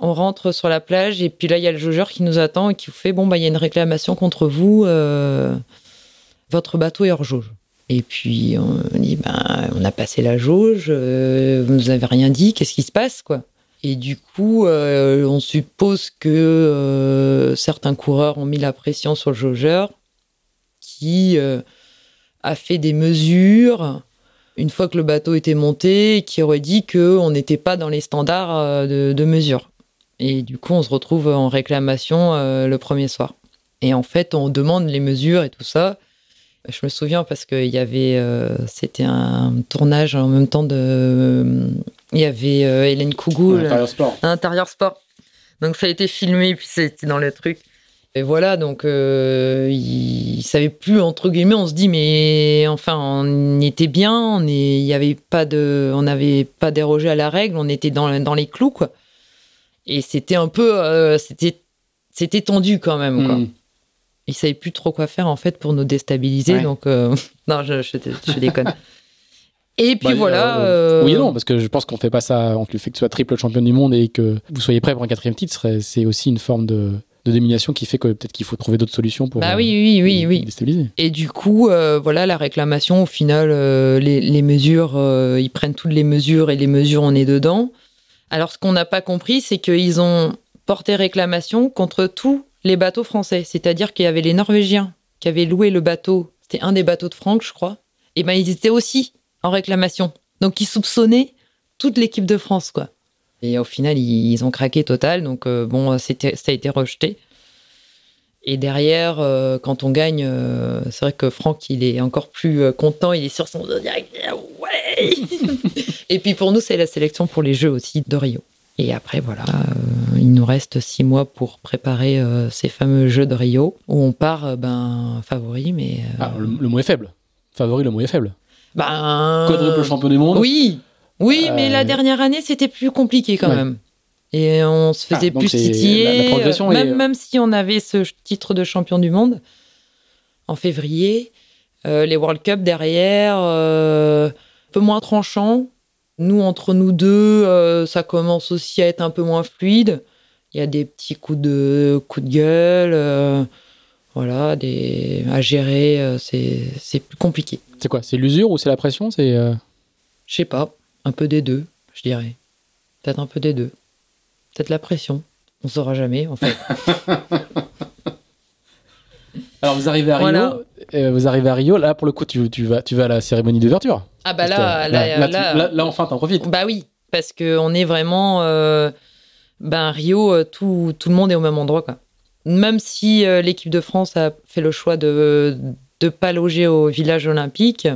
[SPEAKER 2] On rentre sur la plage et puis là il y a le jaugeur qui nous attend et qui vous fait bon bah il y a une réclamation contre vous, votre bateau est hors jauge. Et puis on dit ben on a passé la jauge, euh, vous nous avez rien dit, qu'est-ce qui se passe quoi? Et du coup euh, on suppose que euh, certains coureurs ont mis la pression sur le jaugeur qui a fait des mesures une fois que le bateau était monté qui aurait dit que on n'était pas dans les standards de, de mesure. Et du coup on se retrouve en réclamation le premier soir. Et en fait on demande les mesures et tout ça. Je me souviens parce qu'il y avait, euh, c'était un tournage en même temps de, il y avait euh, Hélène Kougou,
[SPEAKER 1] intérieur sport.
[SPEAKER 2] intérieur sport. Donc ça a été filmé puis c'était dans le truc. Et voilà, donc euh, il, savait plus entre guillemets. On se dit mais enfin on était bien, on est, il y avait pas de, on n'avait pas dérogé à la règle, on était dans dans les clous quoi. Et c'était un peu, euh, c'était c'était tendu quand même quoi. Hmm il savait plus trop quoi faire en fait pour nous déstabiliser. Donc euh, non, je, je, déconne. Et puis bah, voilà.
[SPEAKER 1] Euh, oui et non, parce que je pense qu'on fait pas ça. On le fait que tu sois triple champion du monde et que vous soyez prêt pour un quatrième titre, c'est aussi une forme de, de domination qui fait que peut-être qu'il faut trouver d'autres solutions pour
[SPEAKER 2] bah, oui, oui, oui, oui.
[SPEAKER 1] déstabiliser.
[SPEAKER 2] Et du coup, euh, voilà, la réclamation, au final, les, les, mesures, ils prennent toutes les mesures et les mesures, on est dedans. Alors, ce qu'on n'a pas compris, c'est qu'ils ont porté réclamation contre tout les bateaux français. C'est-à-dire qu'il y avait les Norvégiens qui avaient loué le bateau. C'était un des bateaux de Franck, je crois. Et ben ils étaient aussi en réclamation. Donc ils soupçonnaient toute l'équipe de France, quoi. Et au final, ils, ont craqué total. Donc euh, bon, ça a été rejeté. Et derrière, euh, quand on gagne, euh, c'est vrai que Franck, il est encore plus content. Il est sur son. Ouais. Et puis pour nous, c'est la sélection pour les Jeux aussi de Rio. Et après, voilà, euh, il nous reste six mois pour préparer euh, ces fameux Jeux de Rio, où on part, euh, ben, favori, mais... euh,
[SPEAKER 1] Ah, le, le mot est faible. Favori, le mot est faible.
[SPEAKER 2] ben,
[SPEAKER 1] Quadruple champion du monde.
[SPEAKER 2] Oui, oui, mais
[SPEAKER 1] Euh,
[SPEAKER 2] la dernière année, c'était plus compliqué quand
[SPEAKER 1] Ouais.
[SPEAKER 2] même. Et on se faisait
[SPEAKER 1] Ah, donc
[SPEAKER 2] plus titiller.
[SPEAKER 1] la- la progression
[SPEAKER 2] euh,
[SPEAKER 1] est-
[SPEAKER 2] même, si on avait ce titre de champion du monde en février, euh, les World Cup derrière, euh, un peu moins tranchant. Nous, entre nous deux, euh, ça commence aussi à être un peu moins fluide. Il y a des petits coups de, coups de gueule, voilà, des, à gérer, c'est plus compliqué.
[SPEAKER 1] C'est quoi C'est l'usure ou c'est la pression C'est
[SPEAKER 2] Je sais pas, un peu des deux, je dirais. Peut-être un peu des deux. Peut-être la pression. On saura jamais, en fait.
[SPEAKER 1] Alors vous arrivez à Rio.
[SPEAKER 2] Voilà.
[SPEAKER 1] euh, vous arrivez à Rio. Là pour le coup, tu, tu vas, tu vas à la cérémonie d'ouverture.
[SPEAKER 2] Ah bah là, là,
[SPEAKER 1] là,
[SPEAKER 2] là,
[SPEAKER 1] tu- là- là, enfin, t'en profites.
[SPEAKER 2] bah oui, parce que on est vraiment, euh, ben Rio, euh, tout, tout le monde est au même endroit, quoi. Même si euh, l'équipe de France a fait le choix de de pas loger au village olympique,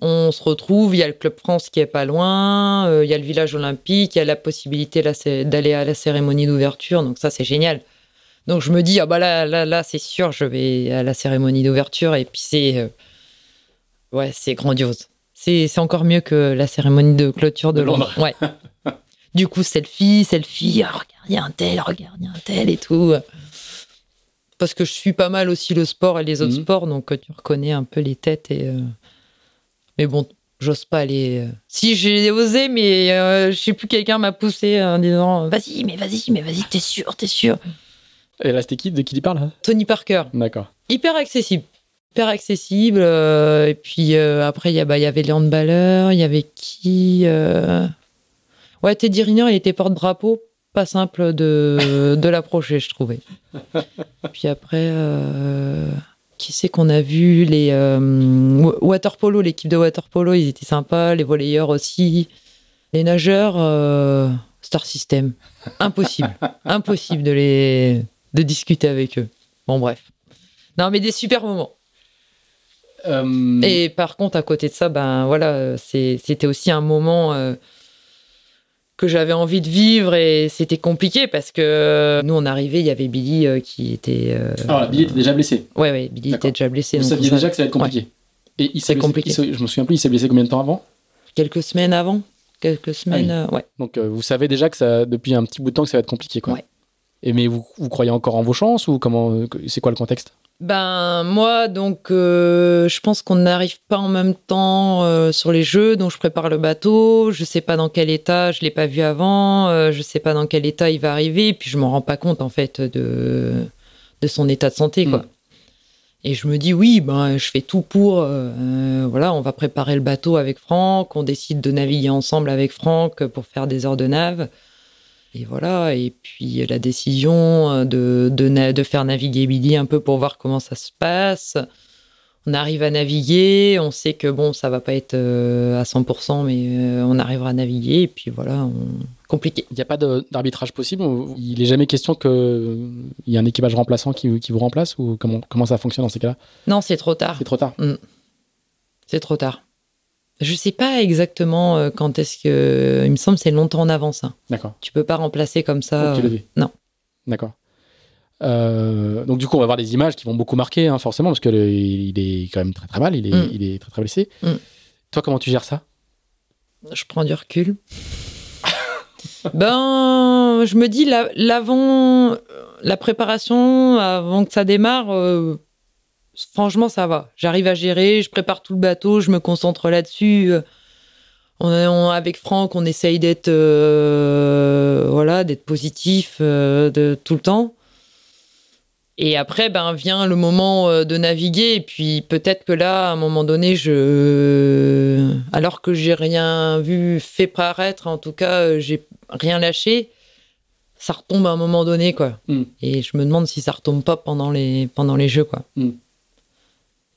[SPEAKER 2] on se retrouve. Il y a le club France qui est pas loin, euh, il y a le village olympique, il y a la possibilité d'aller à la cérémonie d'ouverture, donc ça c'est génial. Donc je me dis ah bah là là là c'est sûr je vais à la cérémonie d'ouverture et puis c'est euh, ouais c'est grandiose. C'est c'est encore mieux que la cérémonie de clôture de
[SPEAKER 1] De Londres.
[SPEAKER 2] Londres. Ouais. du coup selfie selfie ah, regardez un tel regardez un tel et tout. Parce que je suis pas mal aussi le sport et les autres
[SPEAKER 1] Mhm.
[SPEAKER 2] sports donc euh, tu reconnais un peu les têtes et euh, mais bon j'ose pas aller. euh, Si j'ai osé mais euh, je sais plus quelqu'un m'a poussé en disant vas-y mais vas-y mais vas-y t'es sûr t'es sûr.
[SPEAKER 1] Et là, c'était qui De qui tu parles là?
[SPEAKER 2] Tony Parker
[SPEAKER 1] D'accord.
[SPEAKER 2] hyper accessible. Hyper accessible. euh, et puis euh, après, il y, bah, il y avait les handballeurs, il y avait qui Ouais, Teddy Riner, il était porte-drapeau. Pas simple de, de l'approcher, je trouvais. Puis après, qui c'est qu'on a vu Les euh, wa- waterpolo, l'équipe de waterpolo, ils étaient sympas. Les volleyeurs aussi. Les nageurs, euh, Star System. Impossible. Impossible de les de discuter avec eux. Bon, bref. Non, mais des super moments.
[SPEAKER 1] Euh,
[SPEAKER 2] Et par contre, à côté de ça, ben voilà, c'était aussi un moment que j'avais envie de vivre et c'était compliqué parce que euh, nous, on arrivait, il y avait Billy euh, qui était. euh,
[SPEAKER 1] la Billy était déjà blessé.
[SPEAKER 2] Ouais, ouais, Billy était déjà blessé.
[SPEAKER 1] Vous saviez déjà que ça allait être compliqué. Et il s'est
[SPEAKER 2] compliqué.
[SPEAKER 1] il je me souviens plus, il s'est blessé combien de temps avant?
[SPEAKER 2] Quelques semaines avant. Quelques semaines, euh, ouais.
[SPEAKER 1] Donc euh, vous savez déjà que ça, depuis un petit bout de temps, que ça va être compliqué, quoi.
[SPEAKER 2] Ouais.
[SPEAKER 1] Et mais vous, vous croyez encore en vos chances ou comment C'est quoi le contexte?
[SPEAKER 2] Ben moi donc euh, je pense qu'on n'arrive pas en même temps euh, sur les jeux. Donc je prépare le bateau. Je sais pas dans quel état je l'ai pas vu avant. Euh, je sais pas dans quel état il va arriver. Et puis je m'en rends pas compte en fait de de son état de santé quoi.
[SPEAKER 1] Mm.
[SPEAKER 2] et je me dis oui ben je fais tout pour euh, voilà on va préparer le bateau avec Franck. On décide de naviguer ensemble avec Franck pour faire des heures de nave et voilà, et puis la décision euh, de, de, faire naviguer Billy un peu pour voir comment ça se passe. On arrive à naviguer, on sait que bon, ça va pas être euh, à 100%, mais euh, on arrivera à naviguer, et puis voilà, on... compliqué.
[SPEAKER 1] Il n'y a pas d'arbitrage possible Il n'est jamais question qu'il y ait un équipage remplaçant qui, qui vous remplace ou comment, comment ça fonctionne dans ces cas-là?
[SPEAKER 2] Non, c'est trop tard,
[SPEAKER 1] C'est trop tard.
[SPEAKER 2] c'est trop tard. Je sais pas exactement euh, quand est-ce que. Il me semble que c'est longtemps en avance. hein.
[SPEAKER 1] D'accord.
[SPEAKER 2] Tu peux pas remplacer comme ça.
[SPEAKER 1] Donc, tu
[SPEAKER 2] euh, non.
[SPEAKER 1] D'accord. Euh, donc du coup, on va voir des images qui vont beaucoup marquer, hein, forcément, parce que le- il est quand même très très mal, il est,
[SPEAKER 2] Mm.
[SPEAKER 1] il est très très blessé.
[SPEAKER 2] Mm.
[SPEAKER 1] Toi, comment tu gères ça?
[SPEAKER 2] Je prends du recul. ben, je me dis, la- l'avant, la préparation, avant que ça démarre, euh, franchement, ça va. J'arrive à gérer, je prépare tout le bateau, je me concentre là-dessus. Euh, On, avec Franck, on essaye d'être, euh, voilà, d'être positif euh, de tout le temps. Et après, ben, vient le moment de naviguer. Et puis, peut-être que là, à un moment donné, je, alors que j'ai rien vu fait paraître, en tout cas, j'ai rien lâché, ça retombe à un moment donné, quoi.
[SPEAKER 1] Mm.
[SPEAKER 2] Et je me demande si ça retombe pas pendant les, pendant les jeux, quoi.
[SPEAKER 1] Mm.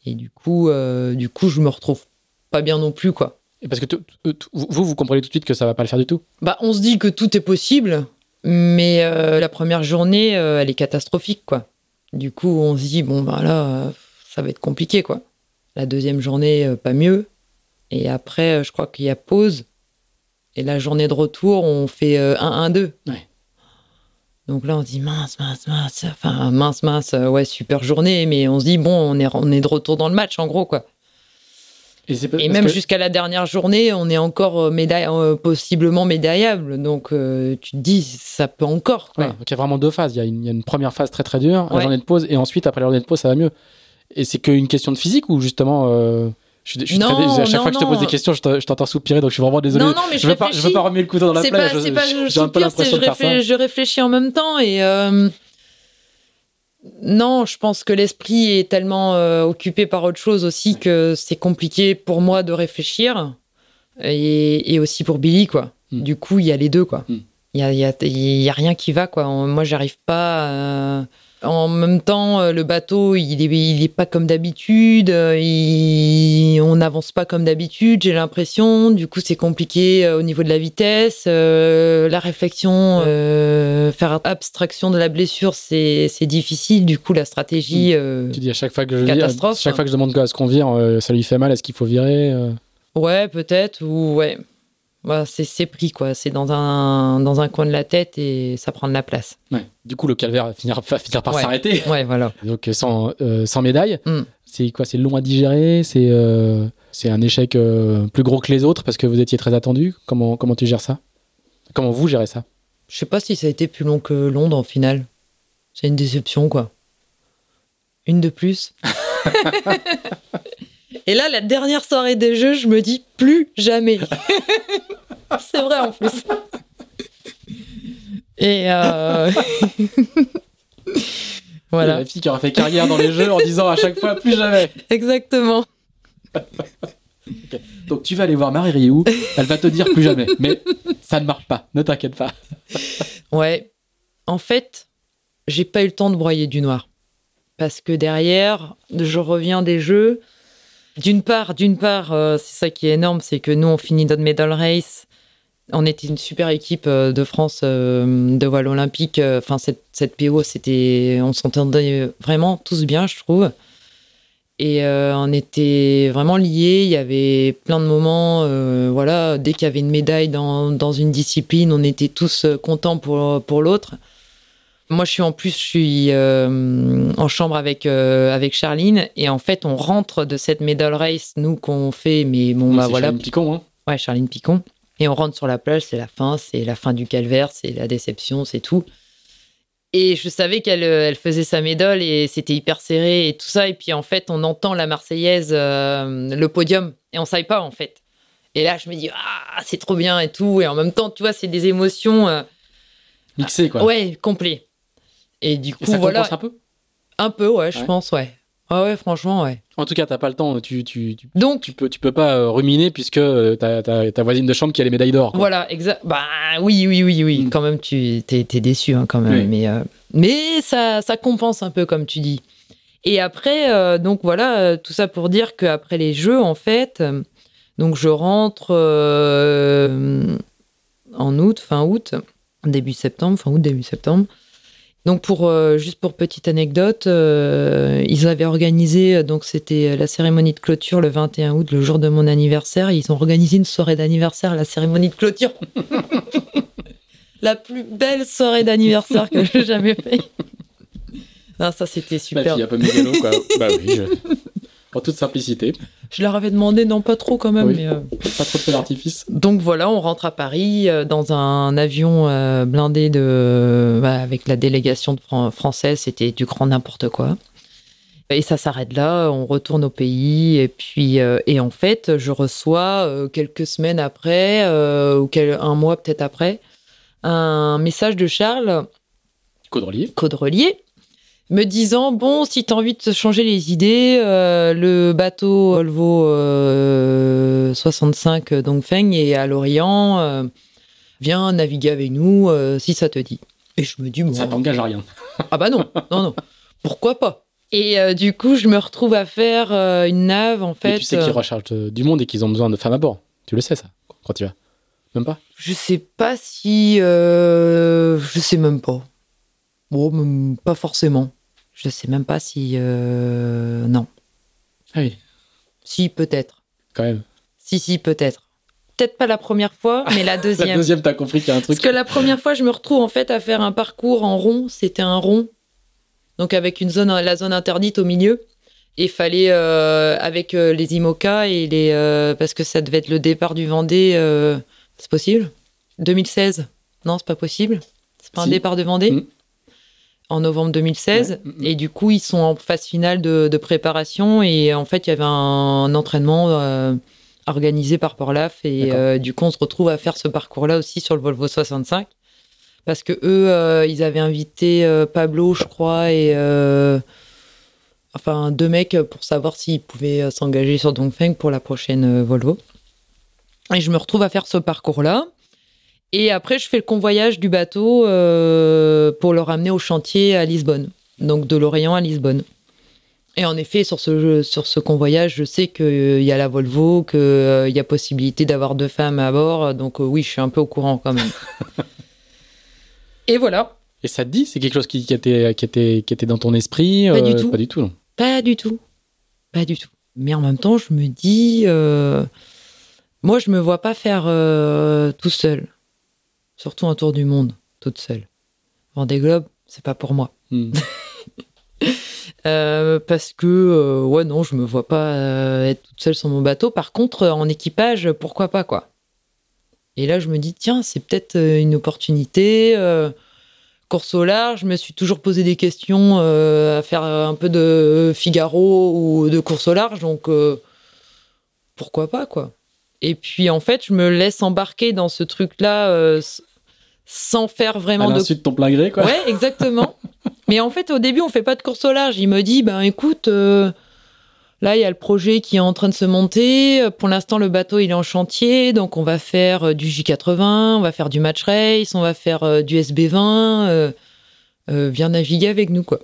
[SPEAKER 2] Et du coup, euh, du coup, je me retrouve pas bien non plus, quoi.
[SPEAKER 1] Et Parce que vous, vous comprenez tout de suite que ça va pas le faire du tout.
[SPEAKER 2] Bah, on se dit que tout est possible, mais euh, la première journée, euh, elle est catastrophique, quoi. Du coup, on se dit, bon, ben là, ça va être compliqué, quoi. La deuxième journée, pas mieux. Et après, je crois qu'il y a pause. Et la journée de retour, on fait 1-1-2.
[SPEAKER 1] Ouais.
[SPEAKER 2] Donc là, on se dit mince, mince, mince. Enfin, mince, mince. euh, Ouais, super journée. Mais on se dit, bon, on est, on est de retour dans le match, en gros, quoi.
[SPEAKER 1] Et,
[SPEAKER 2] même
[SPEAKER 1] que-
[SPEAKER 2] jusqu'à la dernière journée, on est encore euh, médaille, euh, possiblement médaillable. Donc, euh, tu te dis, ça peut encore, quoi.
[SPEAKER 1] Ouais, donc il y a vraiment deux phases. Il y, a une, il y a une première phase très très dure, la
[SPEAKER 2] Ouais.
[SPEAKER 1] journée de pause, et ensuite, après la journée de pause, ça va mieux. Et c'est qu'une question de physique ou justement. euh, je suis, je suis
[SPEAKER 2] Non,
[SPEAKER 1] très à chaque
[SPEAKER 2] non,
[SPEAKER 1] fois que je te pose des questions, je te- je t'entends soupirer, donc je suis vraiment désolé.
[SPEAKER 2] Non, non, mais je,
[SPEAKER 1] je, veux pas, je veux
[SPEAKER 2] réfléchis.
[SPEAKER 1] pas remettre le couteau dans la plaie.
[SPEAKER 2] pas,
[SPEAKER 1] je-
[SPEAKER 2] pas, je,
[SPEAKER 1] j'ai un peu
[SPEAKER 2] soupire, je, réfléchis, je réfléchis en même temps et euh, non, je pense que l'esprit est tellement euh, occupé par autre chose aussi que c'est compliqué pour moi de réfléchir et, et aussi pour Billy quoi.
[SPEAKER 1] Hmm.
[SPEAKER 2] Du coup, il y a les deux quoi.
[SPEAKER 1] Hmm.
[SPEAKER 2] Il y a, il y, a, il y a rien qui va quoi. Moi, j'arrive pas. En même temps, euh, le bateau, il est, il est pas comme d'habitude. euh, il- On n'avance pas comme d'habitude. J'ai l'impression. Du coup, c'est compliqué euh, au niveau de la vitesse, euh, la réflexion, euh, faire abstraction de la blessure, c'est difficile. Du coup, la stratégie. euh,
[SPEAKER 1] Tu dis à chaque fois que je
[SPEAKER 2] Catastrophe.
[SPEAKER 1] chaque fois que je demande à ce qu'on vire, ça lui fait mal, est-ce qu'il faut virer
[SPEAKER 2] Ouais, peut-être, ou ouais. Voilà, c'est c'est pris, quoi. C'est dans un, dans un coin de la tête et ça prend de la place.
[SPEAKER 1] Ouais. Du coup, le calvaire va finir, va finir par s'arrêter.
[SPEAKER 2] Ouais, voilà.
[SPEAKER 1] Donc euh, sans, euh, sans médaille,
[SPEAKER 2] Mm.
[SPEAKER 1] c'est quoi? C'est long à digérer? C'est euh, c'est un échec euh, plus gros que les autres parce que vous étiez très attendu? Comment, comment tu gères ça? Comment vous gérez ça?
[SPEAKER 2] Je sais pas si ça a été plus long que Londres, en final. C'est une déception, quoi. Une de plus. et là, la dernière soirée des jeux, je me dis plus jamais. c'est vrai, en plus. Et euh... voilà.
[SPEAKER 1] La fille qui aura fait carrière dans les jeux en disant à chaque fois plus jamais.
[SPEAKER 2] Exactement.
[SPEAKER 1] Donc tu vas aller voir Marie Rioux, elle va te dire plus jamais. Mais ça ne marche pas, ne t'inquiète pas.
[SPEAKER 2] Ouais. En fait, j'ai pas eu le temps de broyer du noir. Parce que derrière, je reviens des jeux. D'une part, d'une part, euh, c'est ça qui est énorme, c'est que nous, on finit notre medal race. On était une super équipe euh, de France euh, de voile olympique. Enfin, cette, PO, c'était, on s'entendait vraiment tous bien, je trouve. Et on était vraiment liés. Il y avait plein de moments, voilà, dès qu'il y avait une médaille dans, dans une discipline, on était tous contents pour, pour l'autre. Moi, je suis en plus, je suis euh, en chambre avec, euh, avec Charline. Et en fait, on rentre de cette medal race, nous, qu'on fait. Mais bon, bah
[SPEAKER 1] C'est
[SPEAKER 2] voilà.
[SPEAKER 1] Charline Picon, hein.
[SPEAKER 2] Ouais, Charline Picon. Et on rentre sur la plage, c'est la fin, c'est la fin du calvaire, c'est la déception, c'est tout. Et je savais qu'elle euh, elle faisait sa médaille et c'était hyper serré et tout ça. Et puis en fait, on entend la Marseillaise, euh, le podium, et on savait pas en fait. Et là, je me dis, ah, c'est trop bien et tout. Et en même temps, tu vois, c'est des émotions, euh,
[SPEAKER 1] Mixé quoi.
[SPEAKER 2] ouais, complet. Et du
[SPEAKER 1] Et
[SPEAKER 2] coup,
[SPEAKER 1] ça
[SPEAKER 2] voilà,
[SPEAKER 1] compense un peu?
[SPEAKER 2] Un peu, ouais, je
[SPEAKER 1] Ouais.
[SPEAKER 2] pense, ouais. Ouais, ouais, franchement, ouais.
[SPEAKER 1] En tout cas, t'as pas le temps, tu, tu, tu,
[SPEAKER 2] Donc,
[SPEAKER 1] tu peux, tu peux pas euh, ruminer puisque euh, t'as ta voisine de chambre qui a les médailles d'or.
[SPEAKER 2] Voilà, exact. Bah oui, oui, oui, oui.
[SPEAKER 1] Mm.
[SPEAKER 2] Quand même, tu t'es, déçu hein, quand même.
[SPEAKER 1] Oui.
[SPEAKER 2] Mais, euh, mais ça, ça compense un peu, comme tu dis. Et après, euh, donc voilà, tout ça pour dire qu'après les jeux, en fait, euh, donc je rentre en août, fin août, début septembre, fin août, début septembre. Donc pour euh, juste pour petite anecdote, euh, ils avaient organisé euh, donc c'était la cérémonie de clôture le 21 août, le jour de mon anniversaire. Ils ont organisé une soirée d'anniversaire, la cérémonie de clôture. la plus belle soirée d'anniversaire que j'ai jamais fait. Non, ça c'était
[SPEAKER 1] La
[SPEAKER 2] super.
[SPEAKER 1] fille un peu mégalo quoi. bah oui, je- en toute simplicité.
[SPEAKER 2] Je leur avais demandé, non pas trop quand même,
[SPEAKER 1] Oui.
[SPEAKER 2] mais. euh,
[SPEAKER 1] Pas trop de feu d'artifice.
[SPEAKER 2] Donc voilà, on rentre à Paris euh, dans un avion euh, blindé de, bah, avec la délégation de Fran- française. C'était du grand n'importe quoi. Et ça s'arrête là. On retourne au pays. Et puis, et en fait, je reçois quelques semaines après, ou un mois peut-être après, un message de Charles
[SPEAKER 1] Caudrelier.
[SPEAKER 2] Caudrelier me disant bon si tu as envie de te changer les idées euh, le bateau Volvo euh, 65 Dongfeng est à l'Orient euh, viens naviguer avec nous euh, si ça te dit et je me dis bon
[SPEAKER 1] Ça t'engage à rien.
[SPEAKER 2] ah bah non non non pourquoi pas? Et euh, du coup je me retrouve à faire euh, une nave en fait
[SPEAKER 1] tu sais qu'ils
[SPEAKER 2] euh,
[SPEAKER 1] rechargent euh, du monde et qu'ils ont besoin de femmes à bord. Tu le sais ça quand tu vas. Même pas?
[SPEAKER 2] je sais pas si euh, je sais même pas bon même pas forcément je sais même pas si euh, non
[SPEAKER 1] Ah oui,
[SPEAKER 2] Si, peut-être.
[SPEAKER 1] quand même.
[SPEAKER 2] Si, si, peut-être. peut-être pas la première fois, mais la deuxième.
[SPEAKER 1] la deuxième, t'as compris qu'il y a un truc.
[SPEAKER 2] Parce que la première fois, je me retrouve en fait à faire un parcours en rond. C'était un rond, donc avec une zone, la zone interdite au milieu. Et fallait euh, avec euh, les IMOCA et les euh, parce que ça devait être le départ du Vendée. c'est possible? 2016 Non, c'est pas possible. C'est pas un départ de Vendée?
[SPEAKER 1] Mm.
[SPEAKER 2] En novembre 2016.
[SPEAKER 1] Ouais. Mm, mm.
[SPEAKER 2] Et du coup, ils sont en phase finale de, de préparation. Et en fait, il y avait un, entraînement euh, organisé par Porlaf. Et euh, du coup, on se retrouve à faire ce parcours-là aussi sur le Volvo 65. Parce que eux, euh, ils avaient invité euh, Pablo, je crois, et euh, enfin deux mecs pour savoir s'ils pouvaient euh, s'engager sur Dongfeng pour la prochaine euh, Volvo. Et je me retrouve à faire ce parcours-là. Et après, je fais le convoyage du bateau euh, pour le ramener au chantier à Lisbonne. Donc de Lorient à Lisbonne. Et en effet, sur ce, sur ce convoyage, je sais qu'il y a la Volvo, qu'il y a possibilité d'avoir deux femmes à bord. Donc euh, oui, je suis un peu au courant quand même. Et voilà.
[SPEAKER 1] Et ça te dit, c'est quelque chose qui, qui était, qui, était, qui était dans ton esprit
[SPEAKER 2] Pas du
[SPEAKER 1] euh,
[SPEAKER 2] tout.
[SPEAKER 1] Pas du tout. non?
[SPEAKER 2] Pas du tout. Pas du tout. Mais en même temps, je me dis, euh, moi, je me vois pas faire euh, tout seul. Surtout un tour du monde, toute seule. Vendée Globe, c'est pas pour moi.
[SPEAKER 1] Hmm.
[SPEAKER 2] Euh, parce que, euh, ouais, non, je me vois pas euh, être toute seule sur mon bateau. Par contre, en équipage, pourquoi pas, quoi. Et là, je me dis, tiens, c'est peut-être une opportunité. course au large, je me suis toujours posé des questions à faire un peu de Figaro ou de course au large, donc pourquoi pas, quoi. Et puis, en fait, je me laisse embarquer dans ce truc-là euh, sans faire
[SPEAKER 1] À
[SPEAKER 2] vraiment de
[SPEAKER 1] l'insu de ton plein gré, quoi.
[SPEAKER 2] Ouais, exactement. Mais en fait, au début, on fait pas de course au large. Il me dit, ben écoute, euh, là, il y a le projet qui est en train de se monter. Pour l'instant, le bateau, il est en chantier. Donc, on va faire euh, du J80, on va faire du match race, on va faire euh, du SB20. euh, euh, viens naviguer avec nous, quoi.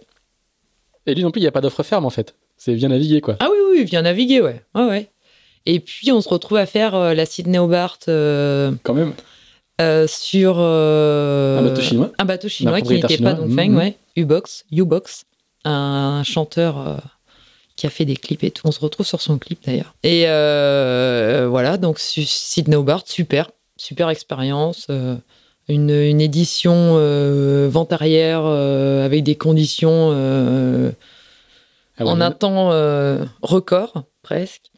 [SPEAKER 1] Et lui non plus, il n'y a pas d'offre ferme, en fait. C'est bien naviguer, quoi.
[SPEAKER 2] Ah oui, oui, viens naviguer, ouais. Ouais, ouais. Et puis, on se retrouve à faire la Sydney Hobart
[SPEAKER 1] Quand même.
[SPEAKER 2] Euh, sur... euh,
[SPEAKER 1] Un bateau chinois.
[SPEAKER 2] Un bateau chinois qui n'était pas. Dongfeng,
[SPEAKER 1] Mhm.
[SPEAKER 2] ouais. U-Box, U-Box, un chanteur euh, qui a fait des clips et tout. On se retrouve sur son clip d'ailleurs. Et voilà, donc Sydney Hobart, super, super expérience. une, une édition vente arrière avec des conditions
[SPEAKER 1] Ah ouais,
[SPEAKER 2] en un temps record, presque.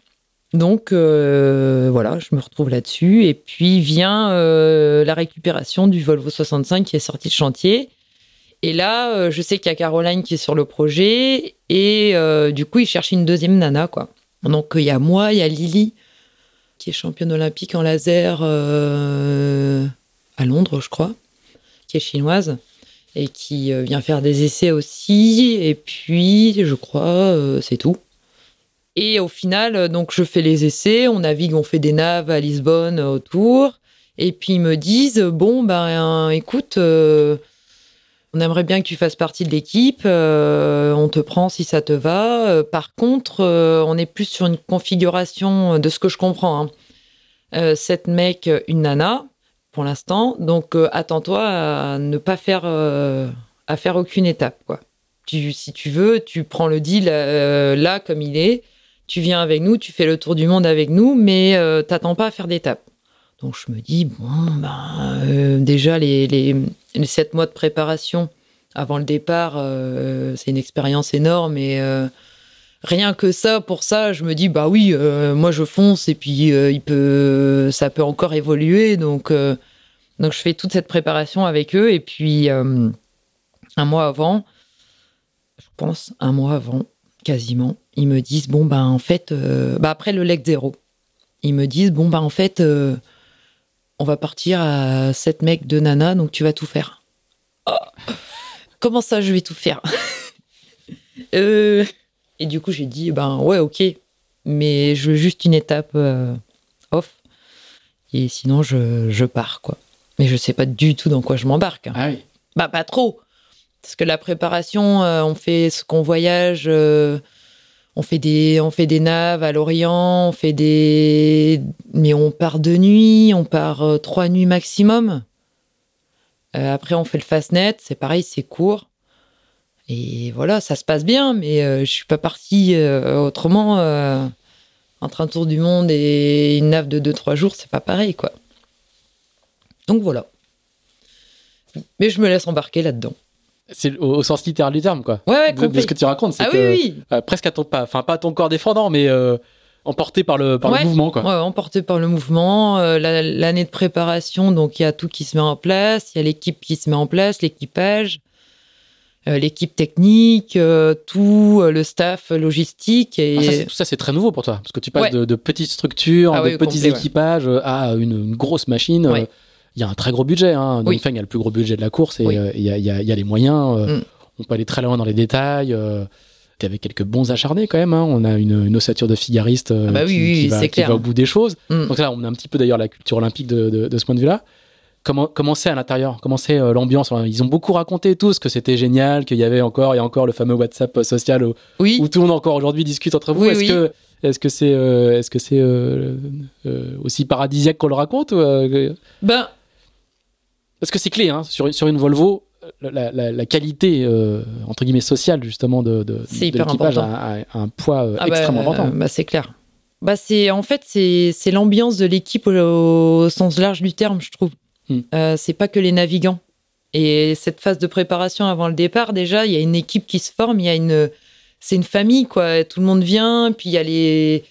[SPEAKER 2] Donc euh, voilà, je me retrouve là-dessus. Et puis vient euh, la récupération du Volvo 65 qui est sorti de chantier. Et là, euh, je sais qu'il y a Caroline qui est sur le projet. Et du coup, il cherche une deuxième nana, quoi. Donc il y a moi, il y a Lily, qui est championne olympique en laser à Londres, je crois, qui est chinoise et qui vient faire des essais aussi. Et puis, je crois, c'est tout. Et au final, euh, donc, je fais les essais, on navigue, on fait des naves à Lisbonne euh, autour. Et puis, ils me disent Bon, ben, écoute, euh, on aimerait bien que tu fasses partie de l'équipe, on te prend si ça te va. Par contre, on est plus sur une configuration, de ce que je comprends, hein. Sept mecs, une nana, pour l'instant. Donc, attends-toi à ne pas faire, à faire aucune étape, quoi. Si tu veux, tu prends le deal là comme il est. Tu viens avec nous, tu fais le tour du monde avec nous, mais euh, t'attends pas à faire d'étape. Donc je me dis bon, ben euh, déjà les, les, sept mois de préparation avant le départ, euh, c'est une expérience énorme et euh, rien que ça, pour ça, je me dis bah oui, moi je fonce et puis il peut, ça peut encore évoluer. Donc donc je fais toute cette préparation avec eux et puis un mois avant, je pense un mois avant, quasiment, ils me disent bon ben en fait, euh, bah après le leg zéro, ils me disent bon ben en fait, euh, on va partir à 7 mecs de nana, donc tu vas tout faire. Oh, comment ça, je vais tout faire Euh, Et du coup j'ai dit ben ouais ok, mais je veux juste une étape off et sinon je, je pars quoi. Mais je sais pas du tout dans quoi je m'embarque. hein.
[SPEAKER 1] Ah oui.
[SPEAKER 2] Bah, pas trop. Parce que la préparation, euh, on fait ce qu'on voyage, euh, on, fait des, naves à l'Orient, on fait des. Mais on part de nuit, on part euh, trois nuits maximum. Après, on fait le Fastnet, c'est pareil, c'est court. Et voilà, ça se passe bien, mais je suis pas partie autrement. Entre un tour du monde et une nave de 2-3 jours, c'est pas pareil, quoi. Donc voilà. Mais je me laisse embarquer là-dedans.
[SPEAKER 1] C'est au, au sens littéral du terme, quoi.
[SPEAKER 2] Ouais, ouais,
[SPEAKER 1] De, de ce que tu racontes, c'est
[SPEAKER 2] Ah
[SPEAKER 1] que
[SPEAKER 2] oui, oui.
[SPEAKER 1] euh, presque à ton pas, enfin pas à ton corps défendant, mais euh, emporté par le par
[SPEAKER 2] Ouais.
[SPEAKER 1] le mouvement, quoi.
[SPEAKER 2] Ouais, emporté par le mouvement, euh, la- l'année de préparation, donc il y a tout qui se met en place, il y a l'équipe qui se met en place, l'équipage, euh, l'équipe technique, tout, le staff logistique et
[SPEAKER 1] Ah, ça, tout ça, c'est très nouveau pour toi, parce que tu passes de, de petites structures,
[SPEAKER 2] Ah
[SPEAKER 1] de
[SPEAKER 2] oui,
[SPEAKER 1] petits
[SPEAKER 2] complet,
[SPEAKER 1] équipages à une, une grosse machine. Il y a un très gros budget. Hein.
[SPEAKER 2] Oui.
[SPEAKER 1] Dongfeng a le plus gros budget de la course et
[SPEAKER 2] Oui.
[SPEAKER 1] euh, il y, a, il y a- il y a les moyens. euh,
[SPEAKER 2] Mm.
[SPEAKER 1] On peut aller très loin dans les détails. Euh, T'es avec quelques bons acharnés quand même. hein. On a une, une ossature de figariste euh,
[SPEAKER 2] Ah bah oui,
[SPEAKER 1] qui, va, qui au bout des choses.
[SPEAKER 2] Mm.
[SPEAKER 1] Donc là, on a un petit peu d'ailleurs la culture olympique de, de- de ce point de vue-là. Comment, comment c'est à l'intérieur? Comment c'est l'ambiance? Ils ont beaucoup raconté tous que c'était génial, qu'il y avait encore et encore le fameux WhatsApp social où, tout le monde encore aujourd'hui discute entre vous. Est-ce que est-ce que c'est euh, est-ce que c'est euh, euh, aussi paradisiaque qu'on le raconte ou, euh,
[SPEAKER 2] ben
[SPEAKER 1] Parce que c'est clé hein, sur sur une Volvo. La, la- la qualité euh, entre guillemets sociale justement de, de, de l'équipage a,
[SPEAKER 2] important.
[SPEAKER 1] a- a un poids euh,
[SPEAKER 2] ah bah,
[SPEAKER 1] extrêmement
[SPEAKER 2] euh,
[SPEAKER 1] important.
[SPEAKER 2] bah, c'est clair. Bah c'est en fait c'est c'est l'ambiance de l'équipe au, au sens large du terme, je trouve.
[SPEAKER 1] Mm.
[SPEAKER 2] Euh, c'est pas que les navigants. Et cette phase de préparation avant le départ, déjà, il y a une équipe qui se forme, il y a une c'est une famille quoi. Tout le monde vient, puis il y a les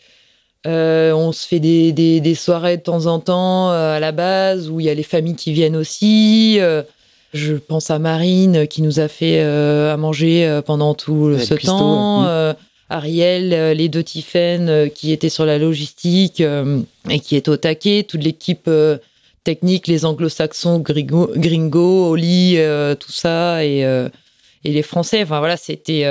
[SPEAKER 2] euh, on se fait des, des, des soirées de temps en temps euh, à la base où il y a les familles qui viennent aussi. euh, je pense à Marine qui nous a fait à manger pendant tout ce
[SPEAKER 1] cuistot,
[SPEAKER 2] temps.
[SPEAKER 1] ouais. Mm.
[SPEAKER 2] Ariel, les deux Tiffen qui étaient sur la logistique et qui est au taquet, toute l'équipe technique, les anglo-saxons, Gringo, Gringo Oli, tout ça, et, et les Français. Enfin voilà, c'était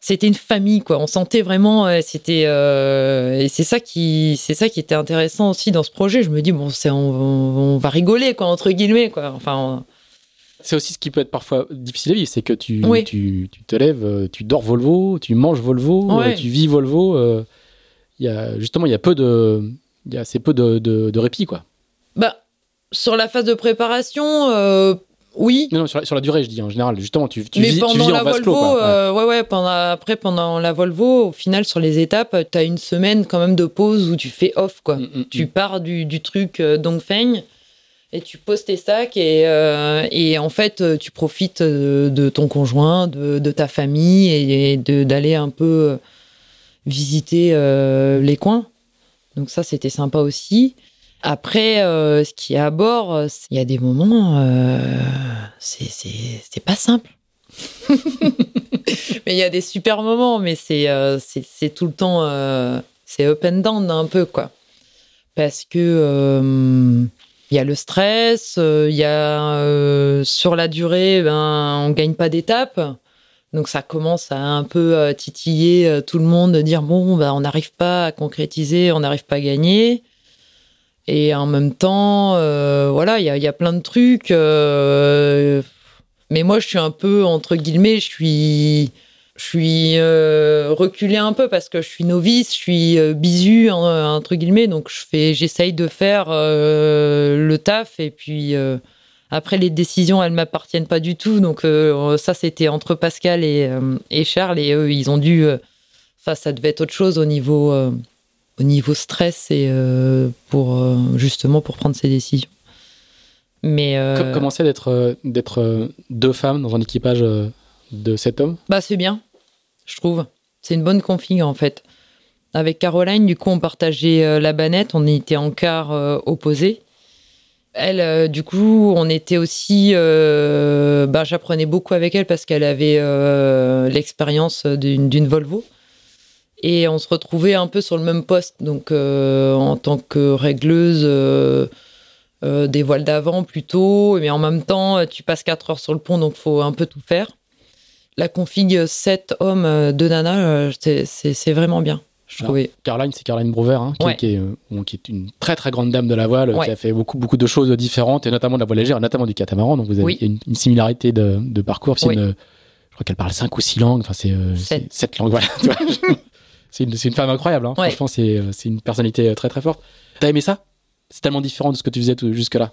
[SPEAKER 2] c'était une famille quoi. On sentait vraiment, c'était euh, et c'est ça qui c'est ça qui était intéressant aussi dans ce projet. Je me dis bon, c'est on, on va rigoler quoi entre guillemets quoi. Enfin on-
[SPEAKER 1] C'est aussi ce qui peut être parfois difficile à vivre, c'est que tu,
[SPEAKER 2] Oui.
[SPEAKER 1] tu, tu te lèves, euh, tu dors Volvo, tu manges Volvo,
[SPEAKER 2] Ouais.
[SPEAKER 1] euh, tu vis Volvo. euh, Il y a justement il y a peu de il y a assez peu de, de, de répit quoi.
[SPEAKER 2] bah sur la phase de préparation, euh, oui.
[SPEAKER 1] Non, non, sur, la, sur la durée, je dis en général. Justement, tu, tu
[SPEAKER 2] mais
[SPEAKER 1] vis, tu
[SPEAKER 2] pendant
[SPEAKER 1] vis
[SPEAKER 2] la
[SPEAKER 1] en clos.
[SPEAKER 2] Volvo,
[SPEAKER 1] quoi. Ouais.
[SPEAKER 2] euh, ouais. ouais, pendant, après pendant la Volvo, au final sur les étapes, tu as une semaine quand même de pause où tu fais off quoi.
[SPEAKER 1] Mm, mm,
[SPEAKER 2] Tu
[SPEAKER 1] mm.
[SPEAKER 2] pars du, du truc euh, Dongfeng et tu poses tes sacs et, euh, et en fait tu profites de, de ton conjoint, de, de ta famille et de- d'aller un peu visiter les coins. Donc ça c'était sympa aussi. Après, euh, ce qui est à bord, euh, il y a des moments, euh, c'est- pas simple. mais il y a des super moments, mais c'est euh, tout le temps, euh, c'est up and down un peu, quoi. Parce que euh, il y a le stress, il y a sur la durée, ben, on gagne pas d'étape. Donc ça commence à un peu titiller tout le monde, de dire bon, ben, on n'arrive pas à concrétiser, on n'arrive pas à gagner. Et en même temps, euh, voilà, il y a, plein de trucs. euh, mais moi, je suis un peu, entre guillemets, je suis, je suis euh, un peu parce que je suis novice, je suis bisu, entre guillemets. Donc, je j'essaye de faire le taf. Et puis, après, les décisions, elles m'appartiennent pas du tout. Donc, ça, c'était entre Pascal et, et Charles. Et eux, ils ont dû. Enfin, ça devait être autre chose au niveau, au niveau stress et euh, pour euh, justement pour prendre ces décisions. Mais euh,
[SPEAKER 1] Co- Comment c'est d'être d'être deux femmes dans un équipage de sept hommes?
[SPEAKER 2] Bah c'est bien, je trouve. C'est une bonne config en fait. Avec Caroline, du coup, on partageait la banette, on était en quart opposé. Elle, euh, du coup, on était aussi. euh, bah, J'apprenais beaucoup avec elle parce qu'elle avait euh, l'expérience d'une Volvo. Et on se retrouvait un peu sur le même poste. Donc, euh, en tant que régleuse euh, euh, des voiles d'avant plutôt. Mais en même temps, tu passes 4 heures sur le pont, donc faut un peu tout faire. La config 7 hommes, 2 nanas, euh, c'est- vraiment bien, je trouvais.
[SPEAKER 1] Caroline, c'est Caroline Brouwer, hein, qui,
[SPEAKER 2] Ouais.
[SPEAKER 1] qui est, euh, qui est une très très grande dame de la voile,
[SPEAKER 2] Ouais.
[SPEAKER 1] qui a fait beaucoup beaucoup de choses différentes, et notamment de la voile légère, notamment du catamaran. Donc vous avez
[SPEAKER 2] Oui.
[SPEAKER 1] une, une similarité de, de parcours.
[SPEAKER 2] Oui.
[SPEAKER 1] une- je crois qu'elle parle cinq ou six langues. Enfin, c'est euh,
[SPEAKER 2] Sept.
[SPEAKER 1] c'est sept langues. Voilà. c'est une, femme incroyable. Hein.
[SPEAKER 2] Ouais.
[SPEAKER 1] Franchement, c'est euh, c'est une personnalité euh, très très forte. T'as aimé ça? C'est tellement différent de ce que tu faisais jusque-là.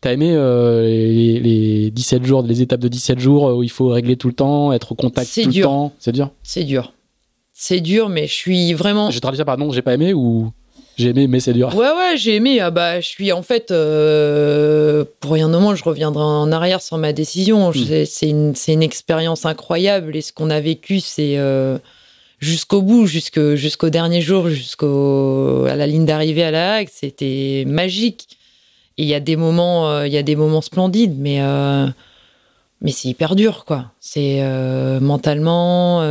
[SPEAKER 1] T'as aimé euh, les, les 17 jours, les étapes de 17 jours où il faut régler tout le temps, être au contact tout
[SPEAKER 2] dur.
[SPEAKER 1] le temps? C'est dur?
[SPEAKER 2] C'est dur. C'est dur, mais je suis vraiment.
[SPEAKER 1] Je traduis ça par non, j'ai pas aimé ou j'ai aimé, mais c'est dur?
[SPEAKER 2] Ouais, ouais, j'ai aimé. Ah bah, je suis en fait, euh, pour rien au monde, je reviendrai en arrière sur ma décision.
[SPEAKER 1] Hmm.
[SPEAKER 2] C'est une, expérience incroyable et ce qu'on a vécu, c'est euh, jusqu'au bout, jusqu'au dernier jour, jusqu'au la ligne d'arrivée à la Hague, c'était magique. Il y a des moments, euh, il y a des moments splendides, mais euh, mais c'est hyper dur, quoi. C'est euh, mentalement.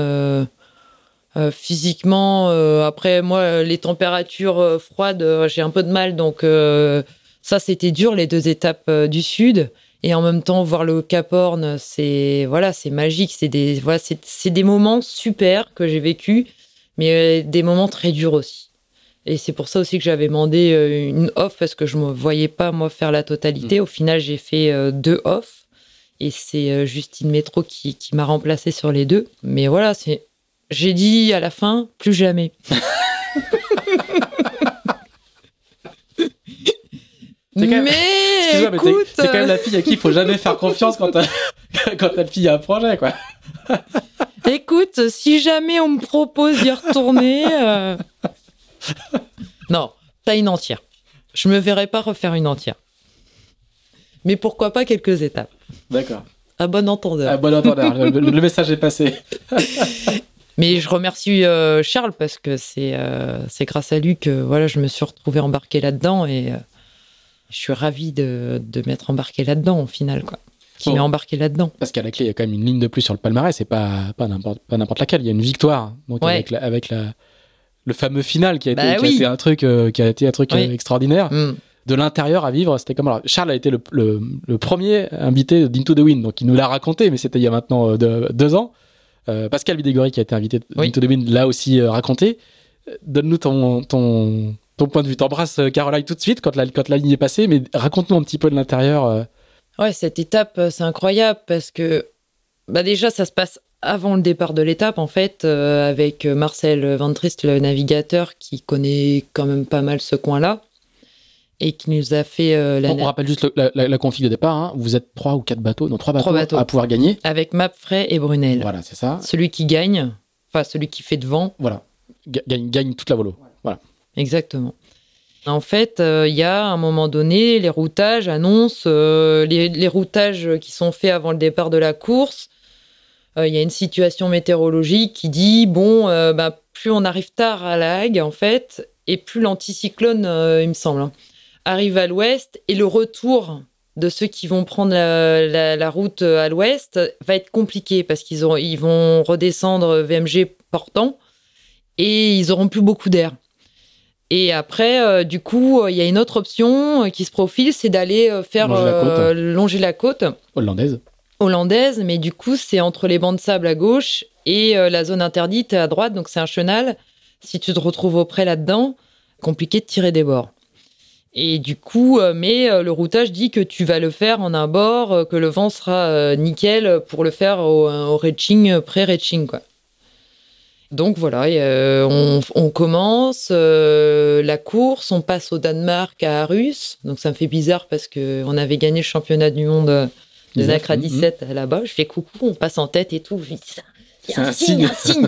[SPEAKER 2] physiquement, après moi, les températures froides, j'ai un peu de mal, donc ça c'était dur les deux étapes du sud. Et en même temps, voir le Cap Horn, c'est voilà, c'est magique. C'est des voilà, c'est des moments super que j'ai vécu, mais euh, des moments très durs aussi. Et c'est pour ça aussi que j'avais demandé euh, une off parce que je me voyais pas moi faire la totalité. Au final, j'ai fait euh, deux off et c'est Justine Métro qui, qui m'a remplacé sur les deux. Mais voilà, c'est j'ai dit à la fin plus jamais.
[SPEAKER 1] C'est quand même-
[SPEAKER 2] Mais
[SPEAKER 1] mais
[SPEAKER 2] écoute,
[SPEAKER 1] t'es quand même la fille à qui il faut jamais faire confiance quand t'as quand t'as le fille à un projet, quoi.
[SPEAKER 2] écoute, si jamais on me propose d'y retourner, euh, non, t'as une entière. Je me verrais pas refaire une entière. Mais pourquoi pas quelques étapes.
[SPEAKER 1] D'accord.
[SPEAKER 2] À bon entendeur.
[SPEAKER 1] Ah, bon entendeur, le, le message est passé.
[SPEAKER 2] Mais je remercie euh, Charles parce que c'est euh, c'est grâce à lui que voilà, je me suis retrouvée embarquée là-dedans et euh, je suis ravie de, de m'être embarquée là-dedans au final. Quoi. Qui m'est embarqué là-dedans.
[SPEAKER 1] Parce qu'à la clé, il y a quand même une ligne de plus sur le palmarès, c'est pas, pas n'importe pas n'importe laquelle. Il y a une victoire. Donc
[SPEAKER 2] Ouais.
[SPEAKER 1] avec, la, avec la, le fameux final qui a été,
[SPEAKER 2] Bah
[SPEAKER 1] qui a été un truc, euh, qui a été un truc
[SPEAKER 2] Oui.
[SPEAKER 1] euh, extraordinaire.
[SPEAKER 2] Mm.
[SPEAKER 1] De l'intérieur à vivre, c'était comme alors, Charles a été le, le, le premier invité d'Into the Wind, donc il nous l'a raconté, mais c'était il y a maintenant euh, deux, deux ans. Euh, Pascal Bidégory qui a été invité
[SPEAKER 2] Oui.
[SPEAKER 1] d'Into the Wind l'a aussi raconté. Donne-nous ton, ton, ton point de vue. T'embrasses euh, Caroline tout de suite quand la, quand la ligne est passée, mais raconte-nous un petit peu de l'intérieur. euh.
[SPEAKER 2] Ouais, cette étape, euh, c'est incroyable parce que bah déjà, ça se passe avant le départ de l'étape, en fait, euh, avec Marcel Van Trist, le navigateur, qui connaît quand même pas mal ce coin-là et qui nous a fait euh, la
[SPEAKER 1] On, on rappelle juste le- la, la, config de départ. hein. Vous êtes trois ou quatre bateaux, non trois bateaux,
[SPEAKER 2] Trois bateaux.
[SPEAKER 1] à pouvoir gagner.
[SPEAKER 2] avec Mapfray et Brunel.
[SPEAKER 1] Voilà, c'est ça.
[SPEAKER 2] Celui qui gagne, enfin celui qui fait devant,
[SPEAKER 1] Voilà, Ga- gagne, gagne toute la volo. Voilà.
[SPEAKER 2] Exactement. En fait, euh, il y a un moment donné, les routages annoncent euh, les, routages qui sont faits avant le départ de la course. Euh, Il y a une situation météorologique qui dit bon, bah, plus on arrive tard à la Hague, en fait, et plus l'anticyclone, il me semble, hein, arrive à l'ouest, et le retour de ceux qui vont prendre la, route à l'ouest va être compliqué parce qu'ils vont redescendre VMG portant et ils auront plus beaucoup d'air. Et après, euh, du coup, euh, il y a une autre option euh, qui se profile, c'est d'aller faire
[SPEAKER 1] Longer la côte.
[SPEAKER 2] longer la côte
[SPEAKER 1] Hollandaise.
[SPEAKER 2] hollandaise, mais du coup, c'est entre les bancs de sable à gauche et la zone interdite à droite, donc c'est un chenal. Si tu te retrouves auprès là-dedans, compliqué de tirer des bords. Et du coup, mais le routage dit que tu vas le faire en un bord, que le vent sera nickel pour le faire au, au reaching, pré-reaching, quoi. Donc voilà, et, euh, on, on commence euh, la course, on passe au Danemark à Arus. Donc ça me fait bizarre parce que on avait gagné le championnat du monde euh, de
[SPEAKER 1] 19,
[SPEAKER 2] Nacra
[SPEAKER 1] mhm.
[SPEAKER 2] 17 là-bas. Je fais coucou, on passe en tête et tout. Je dis, ça,
[SPEAKER 1] C'est
[SPEAKER 2] un,
[SPEAKER 1] un
[SPEAKER 2] signe, un signe.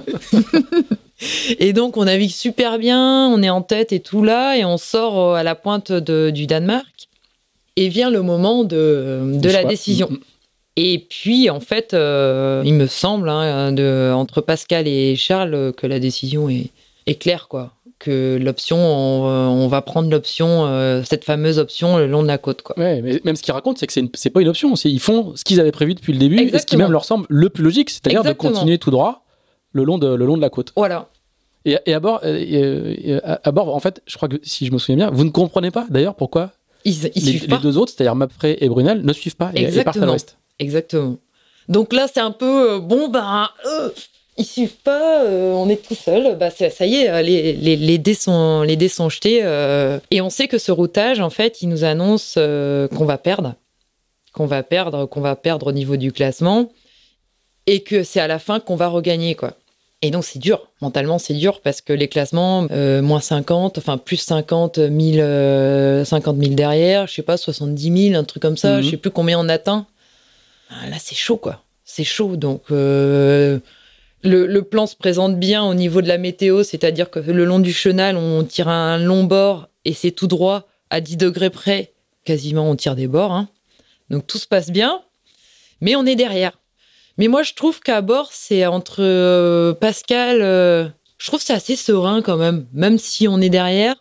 [SPEAKER 2] et donc on navigue super bien, on est en tête et tout là, et on sort à la pointe de- du Danemark. Et vient le moment de, la
[SPEAKER 1] choix.
[SPEAKER 2] décision.
[SPEAKER 1] Mm, mm.
[SPEAKER 2] Et puis, en fait, euh, il me semble, hein, de, entre Pascal et Charles, que la décision est, est claire, quoi. Que l'option, on, on va prendre l'option, euh, cette fameuse option le long de la côte, quoi.
[SPEAKER 1] Ouais, mais même ce qu'ils racontent, c'est que c'est pas une option. Ils font ce qu'ils avaient prévu depuis le début et ce qui
[SPEAKER 2] Exactement.
[SPEAKER 1] même leur semble le plus logique, c'est-à-dire de
[SPEAKER 2] Exactement.
[SPEAKER 1] continuer tout droit le long de, le long de la côte.
[SPEAKER 2] Voilà.
[SPEAKER 1] Et, et à, bord, et, à, bord, en fait, je crois que si je me souviens bien, vous ne comprenez pas d'ailleurs pourquoi
[SPEAKER 2] Ils, ils
[SPEAKER 1] les, les deux autres, c'est-à-dire Mapfray et Brunel, ne suivent pas et, et partent à
[SPEAKER 2] Exactement.
[SPEAKER 1] l'ouest.
[SPEAKER 2] Exactement. Donc là, c'est un peu, euh, bon, ben, euh, ils suivent pas, euh, on est tout seul. Bah, ça y est, euh, les, les, les, dés sont, les dés sont jetés. et on sait que ce routage, en fait, il nous annonce qu'on va perdre. Qu'on va perdre, qu'on va perdre au niveau du classement. Et que c'est à la fin qu'on va regagner, quoi. Et donc, c'est dur. Mentalement, c'est dur parce que les classements, euh, moins 50, enfin, plus 50 000, euh, 50 000 derrière, je sais pas, 70 000, un truc comme ça,
[SPEAKER 1] Mhm.
[SPEAKER 2] je sais plus combien on atteint. Ah, Là, c'est chaud, quoi. C'est chaud. Donc, euh, le, plan se présente bien au niveau de la météo, c'est-à-dire que le long du chenal, on tire un long bord et c'est tout droit à 10 degrés près. Quasiment, on tire des bords. hein. Donc tout se passe bien, mais on est derrière. Mais moi, je trouve qu'à bord, c'est entre euh, Pascal. euh, je trouve c'est assez serein quand même, même si on est derrière.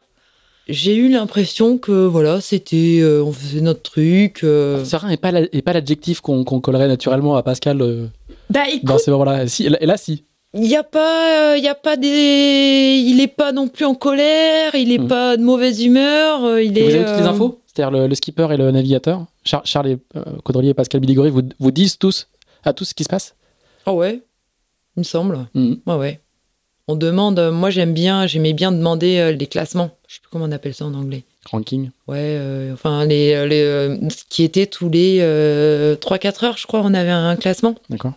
[SPEAKER 2] J'ai eu l'impression que voilà, c'était, euh, on faisait notre truc. euh.
[SPEAKER 1] Serein n'est pas la- est pas l'adjectif qu'on qu'on collerait naturellement à Pascal euh,
[SPEAKER 2] Bah
[SPEAKER 1] dans
[SPEAKER 2] écoute,
[SPEAKER 1] ces moments-là. Si, et là, si.
[SPEAKER 2] il y a pas, il y a pas des, il est pas non plus en colère, il est
[SPEAKER 1] Hmm.
[SPEAKER 2] pas de mauvaise humeur, euh, il
[SPEAKER 1] Et
[SPEAKER 2] est.
[SPEAKER 1] vous avez toutes les
[SPEAKER 2] euh,
[SPEAKER 1] infos? C'est-à-dire le, le skipper et le navigateur? Char- Charles et, euh, Caudrelier et Pascal Biligori vous, vous disent tous à tous ce qui se passe?
[SPEAKER 2] Ah ouais, il me semble.
[SPEAKER 1] Mhm.
[SPEAKER 2] Ouais ouais. On demande, euh, moi j'aime bien, j'aimais bien demander euh, les classements. Je sais plus comment on appelle ça en anglais.
[SPEAKER 1] Ranking.
[SPEAKER 2] Ouais, euh, enfin les, les euh, ce qui était tous les 3-4 heures, je crois, on avait un classement.
[SPEAKER 1] D'accord.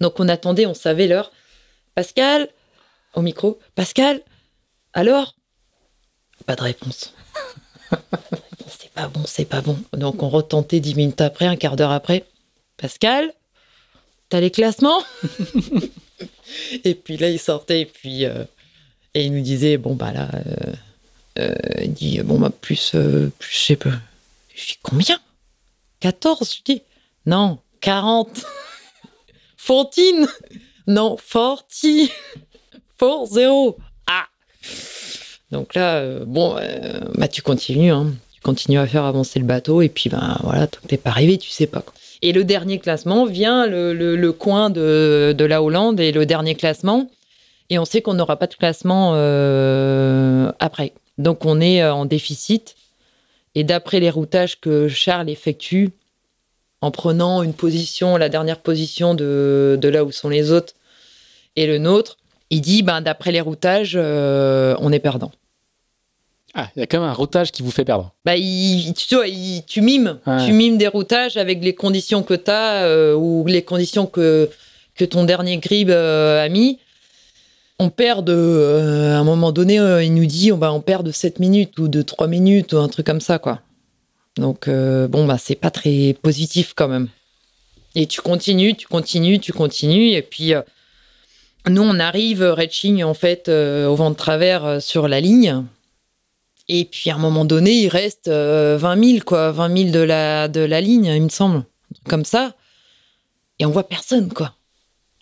[SPEAKER 2] Donc on attendait, on savait l'heure. Pascal, au micro, Pascal, alors? Pas de réponse. Pas de réponse, c'est pas bon, c'est pas bon. Donc on retentait dix minutes après, un quart d'heure après. Pascal, t'as les classements? Et puis là, il sortait et puis euh, et il nous disait bon bah là, euh, euh, il dit bon bah plus plus je sais pas. Je dis combien? 14 Je dis non 40. Fourtine? Non, Forti Fort zéro Ah Donc là, bon, bah tu continues, hein. Tu continues à faire avancer le bateau, et puis ben voilà, tant que t'es pas arrivé, tu sais pas. quoi. Et le dernier classement vient le, coin de, la Hollande et le dernier classement. Et on sait qu'on n'aura pas de classement euh, après. Donc on est euh, en déficit. Et d'après les routages que Charles effectue, en prenant une position, la dernière position de, de là où sont les autres et le nôtre, il dit, ben, d'après les routages, euh, on est perdant.
[SPEAKER 1] Ah, il y a quand même un routage qui vous fait perdre.
[SPEAKER 2] Bah, il, tu, il- tu mimes, tu mimes des routages avec les conditions que tu as ou les conditions que, que ton dernier grib euh, a mis. On perd de, euh, à un moment donné, euh, il nous dit, on, bah, on perd de 7 minutes ou de 3 minutes ou un truc comme ça, quoi. Donc, euh, bon, bah, c'est pas très positif quand même. Et tu continues, tu continues, tu continues. Et puis, euh, nous, on arrive, Redching, en fait, euh, au vent de travers euh, sur la ligne. Et puis, à un moment donné, il reste euh, 20 000, quoi. 20 000 de la, de la ligne, il me semble. Comme ça. Et on voit personne, quoi.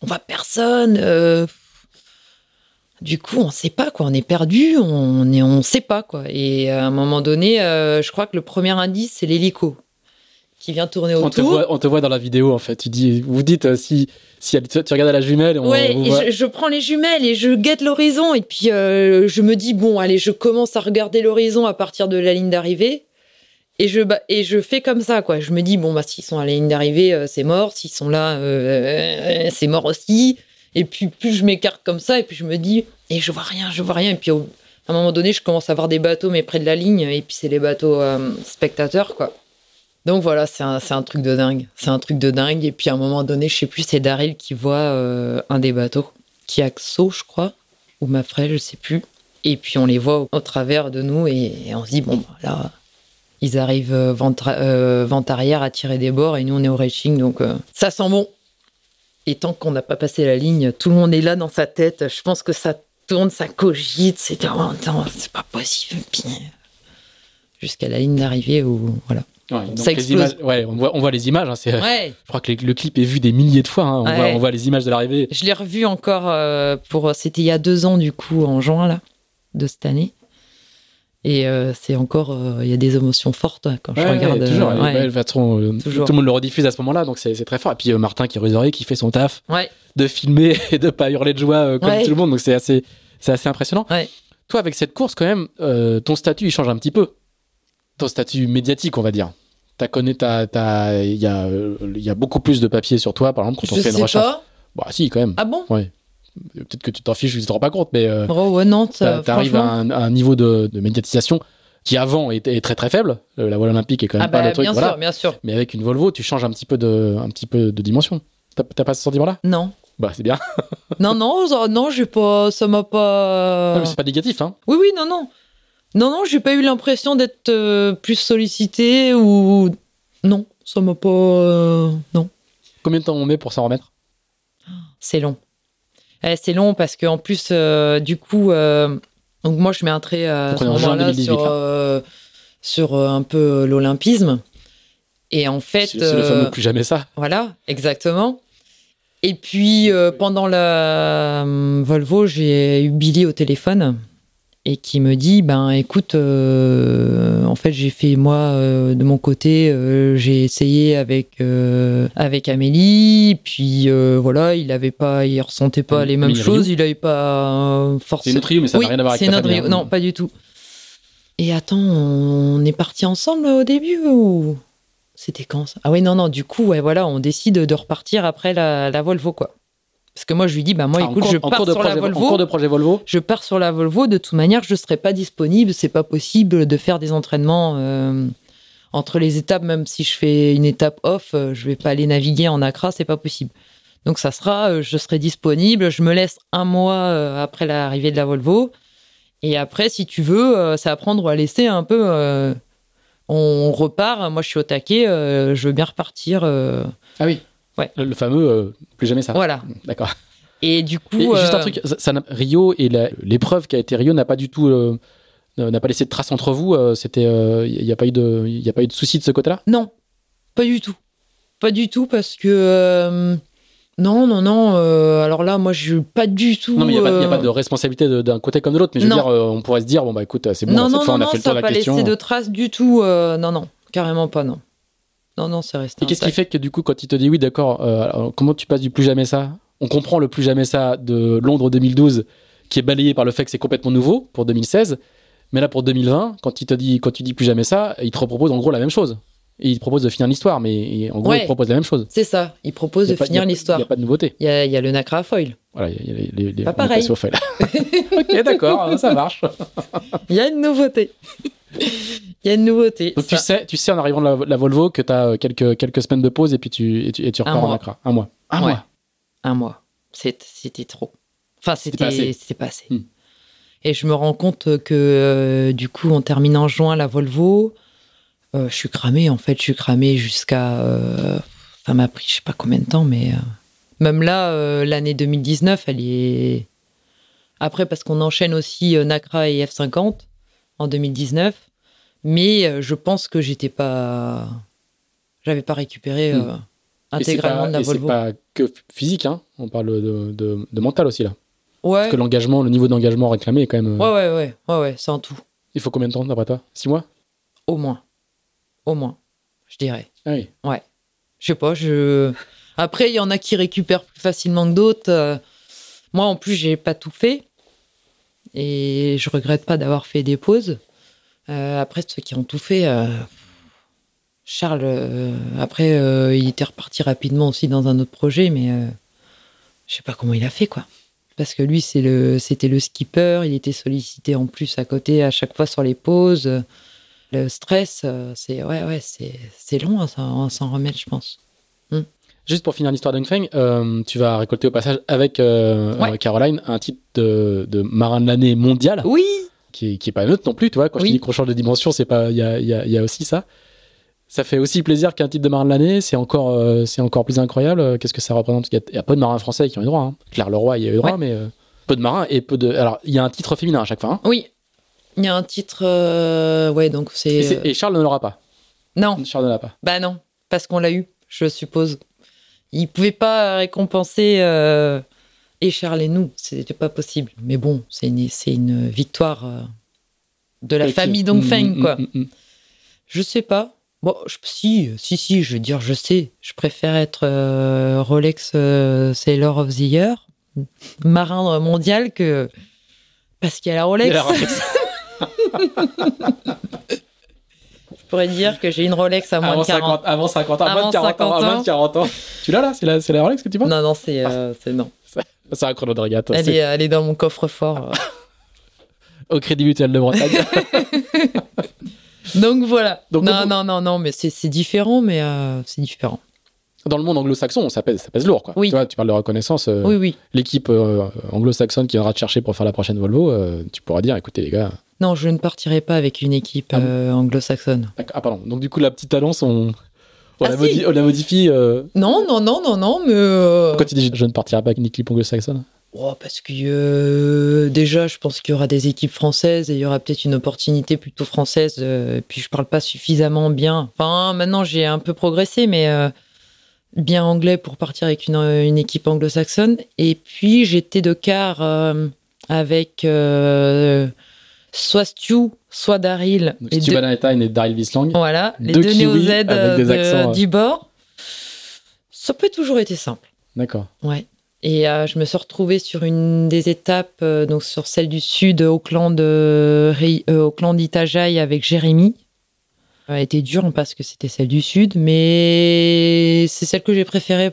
[SPEAKER 2] On voit personne. euh, Du coup, on sait pas, quoi. On est perdu, on est, on sait pas, quoi. Et à un moment donné, euh, je crois que le premier indice, c'est l'hélico qui vient tourner
[SPEAKER 1] On te,
[SPEAKER 2] autour.
[SPEAKER 1] voit, on te voit dans la vidéo en fait. Tu dis, vous dites euh, si, si elle- tu regardes à la jumelle, on,
[SPEAKER 2] Ouais, et je, je prends les jumelles et je guette l'horizon. Et puis, euh, je me dis, bon, allez, je commence à regarder l'horizon à partir de la ligne d'arrivée. Et je, bah, et je fais comme ça, quoi. Je me dis, bon, bah, s'ils sont à la ligne d'arrivée, euh, c'est mort. S'ils sont là, c'est mort aussi. Et puis, plus je m'écarte comme ça, et puis je me dis, et je vois rien, je vois rien. Et puis, au- à un moment donné, je commence à voir des bateaux, mais près de la ligne. Et puis, c'est les bateaux spectateurs, quoi. Donc voilà, c'est un, truc de dingue. C'est un truc de dingue. Et puis à un moment donné, je sais plus, c'est Daryl qui voit euh, un des bateaux, qui a Xo, je crois, ou Mafray, je sais plus. Et puis on les voit au, travers de nous et, on se dit, bon, bah, là, ils arrivent euh, euh, vente arrière à tirer des bords et nous on est au racing, donc ça sent bon. Et tant qu'on n'a pas passé la ligne, tout le monde est là dans sa tête. Je pense que ça tourne, ça cogite. C'est oh, c'est pas possible. Jusqu'à la ligne d'arrivée où voilà.
[SPEAKER 1] Ouais, donc
[SPEAKER 2] ça
[SPEAKER 1] les
[SPEAKER 2] explose.
[SPEAKER 1] images, ouais, on voit, on voit les images. hein,
[SPEAKER 2] Ouais.
[SPEAKER 1] Je crois que le clip est vu des milliers de fois. hein, on,
[SPEAKER 2] Ouais.
[SPEAKER 1] voit, on voit les images de l'arrivée.
[SPEAKER 2] Je l'ai revu encore pour. C'était il y a deux ans, du coup, en juin, là, de cette année. Et euh, c'est encore. euh, Il y a des émotions fortes hein, quand je regarde.
[SPEAKER 1] toujours.
[SPEAKER 2] euh,
[SPEAKER 1] bah, euh,
[SPEAKER 2] Toujours.
[SPEAKER 1] tout le monde le rediffuse à ce moment-là, donc c'est très fort. Et puis euh, Martin qui est qui fait son taf de filmer et de pas hurler de joie euh, comme tout le monde, donc c'est assez, assez impressionnant. Toi, avec cette course, quand même, euh, ton statut il change un petit peu. Ton statut médiatique, on va dire. T'as connu, t'as, t'as- il y a, il y a beaucoup plus de papiers sur toi, par exemple, quand on
[SPEAKER 2] Je
[SPEAKER 1] fait une recherche.
[SPEAKER 2] pas.
[SPEAKER 1] Bah si, quand même.
[SPEAKER 2] Ah bon?
[SPEAKER 1] Peut-être que tu t'en fiches, tu te rends pas compte, mais euh,
[SPEAKER 2] Oh, ouais, non, ça,
[SPEAKER 1] t'a- t'arrives à un, à un niveau de, de médiatisation qui avant était est très très faible. Euh, La voile olympique est quand même
[SPEAKER 2] Ah
[SPEAKER 1] pas
[SPEAKER 2] bah,
[SPEAKER 1] le truc.
[SPEAKER 2] bien
[SPEAKER 1] voilà.
[SPEAKER 2] sûr, bien sûr.
[SPEAKER 1] Mais avec une Volvo, tu changes un petit peu de, un petit peu de dimension. T'as t'as pas ce sentiment-là?
[SPEAKER 2] Non.
[SPEAKER 1] Bah c'est bien.
[SPEAKER 2] non, non, ça- non, j'ai pas. Ça m'a pas.
[SPEAKER 1] Non, mais c'est pas négatif, hein.
[SPEAKER 2] Oui, oui, non, non. Non, non, j'ai pas eu l'impression d'être euh, plus sollicité ou. Non, ça m'a pas. euh, Non.
[SPEAKER 1] Combien de temps on met pour s'en remettre?
[SPEAKER 2] C'est long. Eh, c'est long parce que en plus, euh, du coup, euh, donc moi je mets un trait à
[SPEAKER 1] Donc,
[SPEAKER 2] ce
[SPEAKER 1] on est en juin
[SPEAKER 2] moment-là
[SPEAKER 1] 2018,
[SPEAKER 2] sur,
[SPEAKER 1] là.
[SPEAKER 2] euh, sur euh, un peu l'olympisme. Et en fait,
[SPEAKER 1] C'est c'est le
[SPEAKER 2] euh,
[SPEAKER 1] fameux plus jamais ça.
[SPEAKER 2] voilà, exactement. Et puis euh, pendant la euh, Volvo, j'ai eu Billy au téléphone et qui me dit ben écoute, euh, en fait j'ai fait moi euh, de mon côté, euh, j'ai essayé avec avec Amélie, puis voilà, il avait pas, il ressentait pas les mêmes
[SPEAKER 1] Amélie
[SPEAKER 2] choses, il avait pas euh,
[SPEAKER 1] C'est
[SPEAKER 2] forcément.
[SPEAKER 1] notre trio, mais ça n'a rien à voir avec
[SPEAKER 2] c'est notre
[SPEAKER 1] famille,
[SPEAKER 2] Rio.
[SPEAKER 1] hein.
[SPEAKER 2] Non, pas du tout. Et attends, on est parti ensemble là, au début ou c'était quand ça? Ah oui, non, non. Du coup, ouais, voilà, on décide de repartir après la, la Volvo, quoi. Parce que moi, je lui dis, bah moi, écoute,
[SPEAKER 1] cours-
[SPEAKER 2] je pars sur la
[SPEAKER 1] En
[SPEAKER 2] Volvo.
[SPEAKER 1] cours de projet Volvo.
[SPEAKER 2] Je pars sur la Volvo. De toute manière, je serai pas disponible. C'est pas possible de faire des entraînements euh, entre les étapes. Même si je fais une étape off, euh, je vais pas aller naviguer en Accra. C'est pas possible. Donc ça sera, euh, je serai disponible. Je me laisse un mois après l'arrivée de la Volvo. Et après, si tu veux, c'est à prendre ou à laisser un peu. euh, on repart. Moi, je suis au taquet. euh, je veux bien repartir.
[SPEAKER 1] Ah oui.
[SPEAKER 2] Ouais.
[SPEAKER 1] Le, le fameux euh, plus jamais ça.
[SPEAKER 2] voilà.
[SPEAKER 1] D'accord.
[SPEAKER 2] Et du coup,
[SPEAKER 1] Et juste un
[SPEAKER 2] euh,
[SPEAKER 1] truc, ça, ça n'a- Rio et l'épreuve qui a été Rio n'a pas du tout, euh, n'a pas laissé de trace entre vous. C'était, il n'y a pas eu de, il a pas eu de souci de ce côté-là?
[SPEAKER 2] Non, pas du tout. Pas du tout parce que non, non, non. euh, alors là, moi, je suis pas du tout.
[SPEAKER 1] Non, mais il n'y a, pas- a pas de responsabilité d'un côté comme de l'autre. Mais je veux
[SPEAKER 2] Non.
[SPEAKER 1] dire, on pourrait se dire, bon bah écoute, c'est bon,
[SPEAKER 2] non,
[SPEAKER 1] cette
[SPEAKER 2] non,
[SPEAKER 1] fois
[SPEAKER 2] non,
[SPEAKER 1] on a
[SPEAKER 2] non,
[SPEAKER 1] fait le
[SPEAKER 2] ça
[SPEAKER 1] tour de
[SPEAKER 2] n'a
[SPEAKER 1] la
[SPEAKER 2] pas
[SPEAKER 1] question.
[SPEAKER 2] laissé de traces du tout. euh, non, non, carrément pas, non. Non, non, c'est resté.
[SPEAKER 1] Et qu'est-ce qui fait que du coup, quand il te dit oui, d'accord, euh, comment tu passes du plus jamais ça? On comprend le plus jamais ça de Londres 2012, qui est balayé par le fait que c'est complètement nouveau pour 2016. Mais là, pour 2020, quand il te dit, quand tu dis plus jamais ça, il te propose en gros la même chose. Et il te propose de finir l'histoire, mais en gros,
[SPEAKER 2] Ouais.
[SPEAKER 1] il te propose la même chose.
[SPEAKER 2] C'est ça. Il propose
[SPEAKER 1] Il
[SPEAKER 2] de
[SPEAKER 1] pas-
[SPEAKER 2] finir l'histoire.
[SPEAKER 1] Il n'y a pas de nouveauté.
[SPEAKER 2] Il y a, il y a le Nacra Foil.
[SPEAKER 1] Voilà, il y a les, les, les,
[SPEAKER 2] Pas pareil.
[SPEAKER 1] passé au là. ok, d'accord, ça marche.
[SPEAKER 2] Il y a une nouveauté. Il y a une nouveauté.
[SPEAKER 1] Donc tu sais, tu sais en arrivant de la, la Volvo que tu as quelques, quelques semaines de pause et puis tu, et tu, et tu repars en. Accra. Un mois. Un
[SPEAKER 2] Ouais.
[SPEAKER 1] mois.
[SPEAKER 2] Un mois. C'était trop. Enfin,
[SPEAKER 1] C'était pas
[SPEAKER 2] c'était
[SPEAKER 1] assez.
[SPEAKER 2] c'était pas assez.
[SPEAKER 1] Hmm.
[SPEAKER 2] Et je me rends compte que euh, du coup, on termine en juin la Volvo. Euh, je suis cramé, en fait. Je suis cramé jusqu'à. euh, ça m'a pris je sais pas combien de temps, mais. euh, même là, euh, l'année 2019, elle est. Après, parce qu'on enchaîne aussi euh, Nacra et F50 en 2019. Mais euh, je pense que j'étais pas. J'avais pas récupéré
[SPEAKER 1] Hmm.
[SPEAKER 2] euh, intégralement
[SPEAKER 1] pas-
[SPEAKER 2] de la
[SPEAKER 1] et c'est pas que physique, hein. on parle de, de, de mental aussi là.
[SPEAKER 2] Ouais.
[SPEAKER 1] Parce que l'engagement, le niveau d'engagement réclamé est quand même. euh,
[SPEAKER 2] Ouais, ouais, ouais, ouais, ouais, c'est en tout.
[SPEAKER 1] Il faut combien de temps d'après toi? Six mois?
[SPEAKER 2] Au moins. Au moins, je dirais.
[SPEAKER 1] Ah oui.
[SPEAKER 2] Je sais pas, je. Après, il y en a qui récupèrent plus facilement que d'autres. Euh, Moi, en plus, j'ai pas tout fait. Et je regrette pas d'avoir fait des pauses. Euh, après, ceux qui ont tout fait. euh, Charles, euh, après, il était reparti rapidement aussi dans un autre projet, mais je sais pas comment il a fait, quoi. Parce que lui, c'est le, c'était le skipper, il était sollicité en plus à côté à chaque fois sur les pauses. Le stress, euh, c'est ouais, ouais, c'est, long à s'en, remettre, je pense.
[SPEAKER 1] Juste pour finir l'histoire d'Ungfeng, euh, tu vas récolter au passage avec euh,
[SPEAKER 2] Ouais.
[SPEAKER 1] euh, Caroline un titre de, de marin de l'année mondial
[SPEAKER 2] Oui,
[SPEAKER 1] qui, est- qui est pas neutre non plus, tu vois. Quand je
[SPEAKER 2] Oui.
[SPEAKER 1] te dis qu'on change de dimension, c'est pas, il y a, y, a, il y a aussi ça. Ça fait aussi plaisir qu'un titre de marin de l'année, c'est encore, euh, c'est encore plus incroyable. Qu'est-ce que ça représente? Il y, a, il y a peu de marins français qui ont eu droit. Hein. Claire Leroy y a eu droit,
[SPEAKER 2] Ouais.
[SPEAKER 1] mais peu de marins et peu de. Alors, il y a un titre féminin à chaque fois. hein.
[SPEAKER 2] oui. Il y a un titre, euh, ouais, donc c'est.
[SPEAKER 1] Et, c'est- et Charles ne l'aura pas.
[SPEAKER 2] Non,
[SPEAKER 1] Charles ne l'a pas.
[SPEAKER 2] bah non, parce qu'on l'a eu, je suppose. Il pouvait pas récompenser euh, et Charles et nous, c'était pas possible. Mais bon, c'est une, c'est une victoire euh, de la famille Dongfeng,
[SPEAKER 1] Mm,
[SPEAKER 2] quoi.
[SPEAKER 1] mm, mm, mm.
[SPEAKER 2] Je sais pas. Bon, je- si, si, si, je veux dire, je sais. Je préfère être euh, Rolex euh, Sailor of the Year, marin mondial, que. Parce qu'il y a la Rolex. Je pourrais dire que j'ai une Rolex à moins
[SPEAKER 1] Avant
[SPEAKER 2] de 40.
[SPEAKER 1] 50, avant 50 ans,
[SPEAKER 2] Avant
[SPEAKER 1] de 40 ans,
[SPEAKER 2] 50
[SPEAKER 1] avant de 40 ans. Tu l'as là? C'est la, c'est la Rolex que tu vois
[SPEAKER 2] Non, non, c'est euh, c'est- non.
[SPEAKER 1] C'est un chrono de régate.
[SPEAKER 2] Elle est, elle est dans mon coffre-fort.
[SPEAKER 1] Au Crédit Mutuel de Bretagne.
[SPEAKER 2] Donc voilà.
[SPEAKER 1] Donc,
[SPEAKER 2] non,
[SPEAKER 1] on-
[SPEAKER 2] non, non, non, mais c'est c'est différent, mais euh, c'est différent.
[SPEAKER 1] Dans le monde anglo-saxon, ça pèse, ça pèse lourd. Quoi.
[SPEAKER 2] Oui.
[SPEAKER 1] Tu, vois, tu parles de reconnaissance. euh,
[SPEAKER 2] Oui, oui.
[SPEAKER 1] L'équipe euh, anglo-saxonne qui viendra te chercher pour faire la prochaine Volvo, tu pourras dire écoutez, les gars.
[SPEAKER 2] Non, je ne partirai pas avec une équipe
[SPEAKER 1] Ah
[SPEAKER 2] euh, anglo-saxonne.
[SPEAKER 1] Ah, pardon. Donc, du coup, la petite annonce, on, on,
[SPEAKER 2] Ah,
[SPEAKER 1] la,
[SPEAKER 2] si.
[SPEAKER 1] modi- on la modifie. euh,
[SPEAKER 2] Non, non, non, non, non, mais. euh,
[SPEAKER 1] Pourquoi tu dis je ne partirai pas avec une équipe anglo-saxonne
[SPEAKER 2] Oh, parce que euh, déjà, je pense qu'il y aura des équipes françaises et il y aura peut-être une opportunité plutôt française. euh, et puis je parle pas suffisamment bien. Enfin, maintenant j'ai un peu progressé, mais euh, bien anglais pour partir avec une, une équipe anglo-saxonne. Et puis j'étais de quart euh, avec euh, soit Stu, soit Daryl.
[SPEAKER 1] Stu Valentine et Daryl Vislang.
[SPEAKER 2] Voilà, les
[SPEAKER 1] Deux
[SPEAKER 2] deux
[SPEAKER 1] kiwis
[SPEAKER 2] néo-Z
[SPEAKER 1] avec
[SPEAKER 2] euh,
[SPEAKER 1] des
[SPEAKER 2] de-
[SPEAKER 1] accents, euh.
[SPEAKER 2] du bord. Ça peut toujours été simple.
[SPEAKER 1] D'accord.
[SPEAKER 2] Ouais. Et euh, je me suis retrouvée sur une des étapes, euh, donc sur celle du sud, Auckland, euh, euh, Auckland Itajaï avec Jérémy. Elle a été dure parce que c'était celle du sud, mais c'est celle que j'ai préférée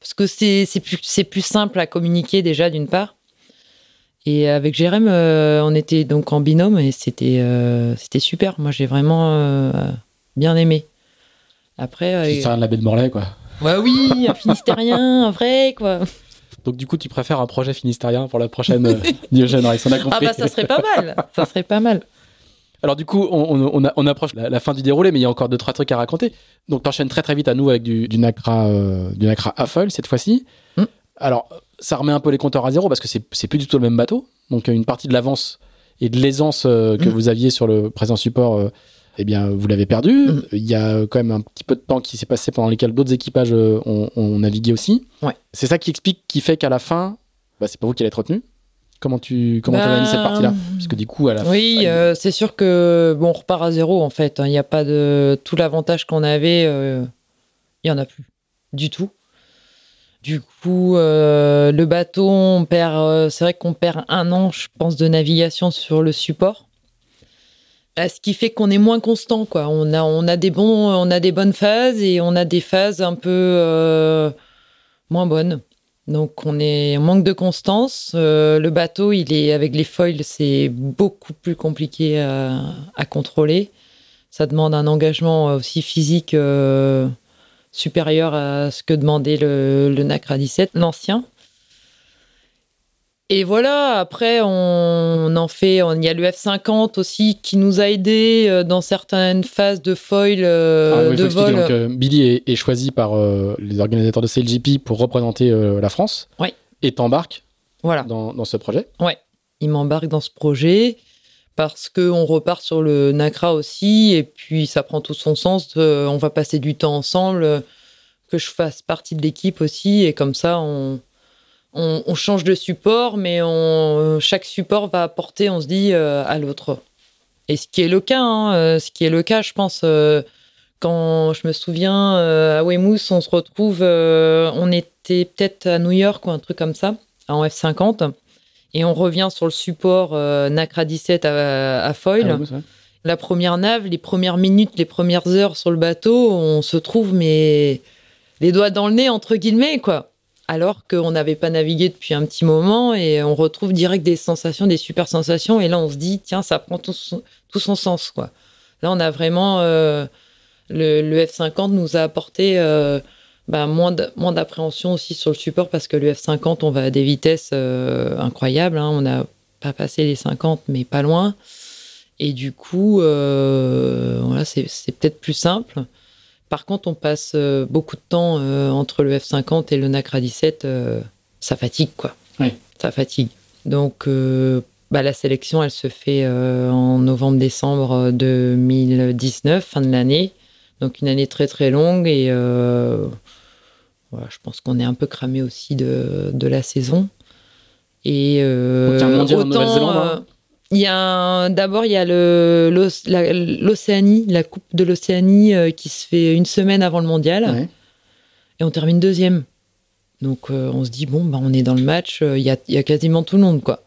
[SPEAKER 2] parce que c'est plus, c'est plus simple à communiquer déjà d'une part. Et avec Jérémy, euh, on était donc en binôme et c'était euh, c'était super. Moi, j'ai vraiment euh, bien aimé. Après,
[SPEAKER 1] C'est ça, la baie de Morlaix, quoi.
[SPEAKER 2] ouais, oui, un Finistérien, un vrai, quoi.
[SPEAKER 1] Donc, du coup, tu préfères un projet finistérien pour la prochaine euh, Diogène Race. On a
[SPEAKER 2] Ah bah ça serait pas mal, ça serait pas mal.
[SPEAKER 1] Alors du coup, on, approche la, la fin du déroulé, mais il y a encore deux trois trucs à raconter. Donc t'enchaînes très très vite à nous avec du, du Nacra, euh, du Nacra foil cette fois-ci.
[SPEAKER 2] Mm.
[SPEAKER 1] Alors ça remet un peu les compteurs à zéro parce que c'est plus du tout le même bateau. Donc une partie de l'avance et de l'aisance euh, que
[SPEAKER 2] Mm.
[SPEAKER 1] vous aviez sur le présent support, euh, eh bien vous l'avez perdu.
[SPEAKER 2] Mm.
[SPEAKER 1] Il y a quand même un petit peu de temps qui s'est passé pendant lesquels d'autres équipages euh, ont, ont navigué aussi.
[SPEAKER 2] Ouais.
[SPEAKER 1] C'est ça qui explique, qui fait qu'à la fin, bah, c'est pas vous qui allez être retenu. Comment tu comment
[SPEAKER 2] Bah,
[SPEAKER 1] as mis cette partie-là? Parce que du coup, à la
[SPEAKER 2] Oui,
[SPEAKER 1] fin,
[SPEAKER 2] euh, c'est sûr que bon, on repart à zéro en fait. hein. Il n'y a pas de tout l'avantage qu'on avait, il y en a plus du tout. Du coup, euh, le bateau, on perd. euh, c'est vrai qu'on perd un an, je pense, de navigation sur le support. Euh, Ce qui fait qu'on est moins constant, quoi. On a, des bonnes phases et on a des phases un peu euh, moins bonnes. Donc on manque de constance. Le bateau, il est avec les foils, c'est beaucoup plus compliqué à, contrôler. Ça demande un engagement aussi physique supérieur à ce que demandait le, le Nacra 17, l'ancien. Et voilà, après, on, on en fait. Il y a le F50 aussi qui nous a aidés euh, dans certaines phases de foil, euh,
[SPEAKER 1] Ah oui,
[SPEAKER 2] de vol.
[SPEAKER 1] Donc, euh, Billy est, est choisi par euh, les organisateurs de CLGP pour représenter la France.
[SPEAKER 2] Oui.
[SPEAKER 1] Et t'embarques
[SPEAKER 2] Voilà.
[SPEAKER 1] dans, dans ce projet.
[SPEAKER 2] il m'embarque dans ce projet parce que on repart sur le Nacra aussi et puis ça prend tout son sens. on va passer du temps ensemble, que je fasse partie de l'équipe aussi et comme ça on, on, change de support, mais chaque support va apporter, on se dit, euh, à l'autre. Et ce qui est le cas, hein, euh, ce qui est le cas, je pense. euh, quand je me souviens à Weymouth, on se retrouve, on était peut-être à New York ou un truc comme ça, en F50. Et on revient sur le support euh, Nacra 17 à, à Foil.
[SPEAKER 1] Ah, oui.
[SPEAKER 2] La première nave, les premières minutes, les premières heures sur le bateau, on se trouve, mais les doigts dans le nez, entre guillemets, quoi. Alors qu'on n'avait pas navigué depuis un petit moment et on retrouve direct des sensations, des super sensations. Et là, on se dit, tiens, ça prend tout son, tout son sens, quoi. Là, on a vraiment. euh, le, le F50 nous a apporté euh, bah, moins d'appréhension aussi sur le support parce que le F50, on va à des vitesses euh, incroyables. hein. On n'a pas passé les 50, mais pas loin. Et du coup, euh, voilà, c'est peut-être plus simple. Par contre, on passe euh, beaucoup de temps euh, entre le F50 et le Nacra 17. euh, ça fatigue, quoi.
[SPEAKER 1] Oui.
[SPEAKER 2] Ça fatigue. Donc, bah, la sélection, elle se fait en novembre-décembre 2019, fin de l'année. Donc, une année très, très longue. Et euh, voilà, je pense qu'on est un peu cramé aussi de, de la saison. Et euh,
[SPEAKER 1] Donc, il
[SPEAKER 2] autant,
[SPEAKER 1] hein.
[SPEAKER 2] euh, il y a un- d'abord il y a la- l'Océanie, la Coupe de l'Océanie euh, qui se fait une semaine avant le mondial
[SPEAKER 1] Ouais.
[SPEAKER 2] et on termine deuxième. Donc euh, on se dit bon bah on est dans le match, euh, il y, a, y a quasiment tout le monde quoi,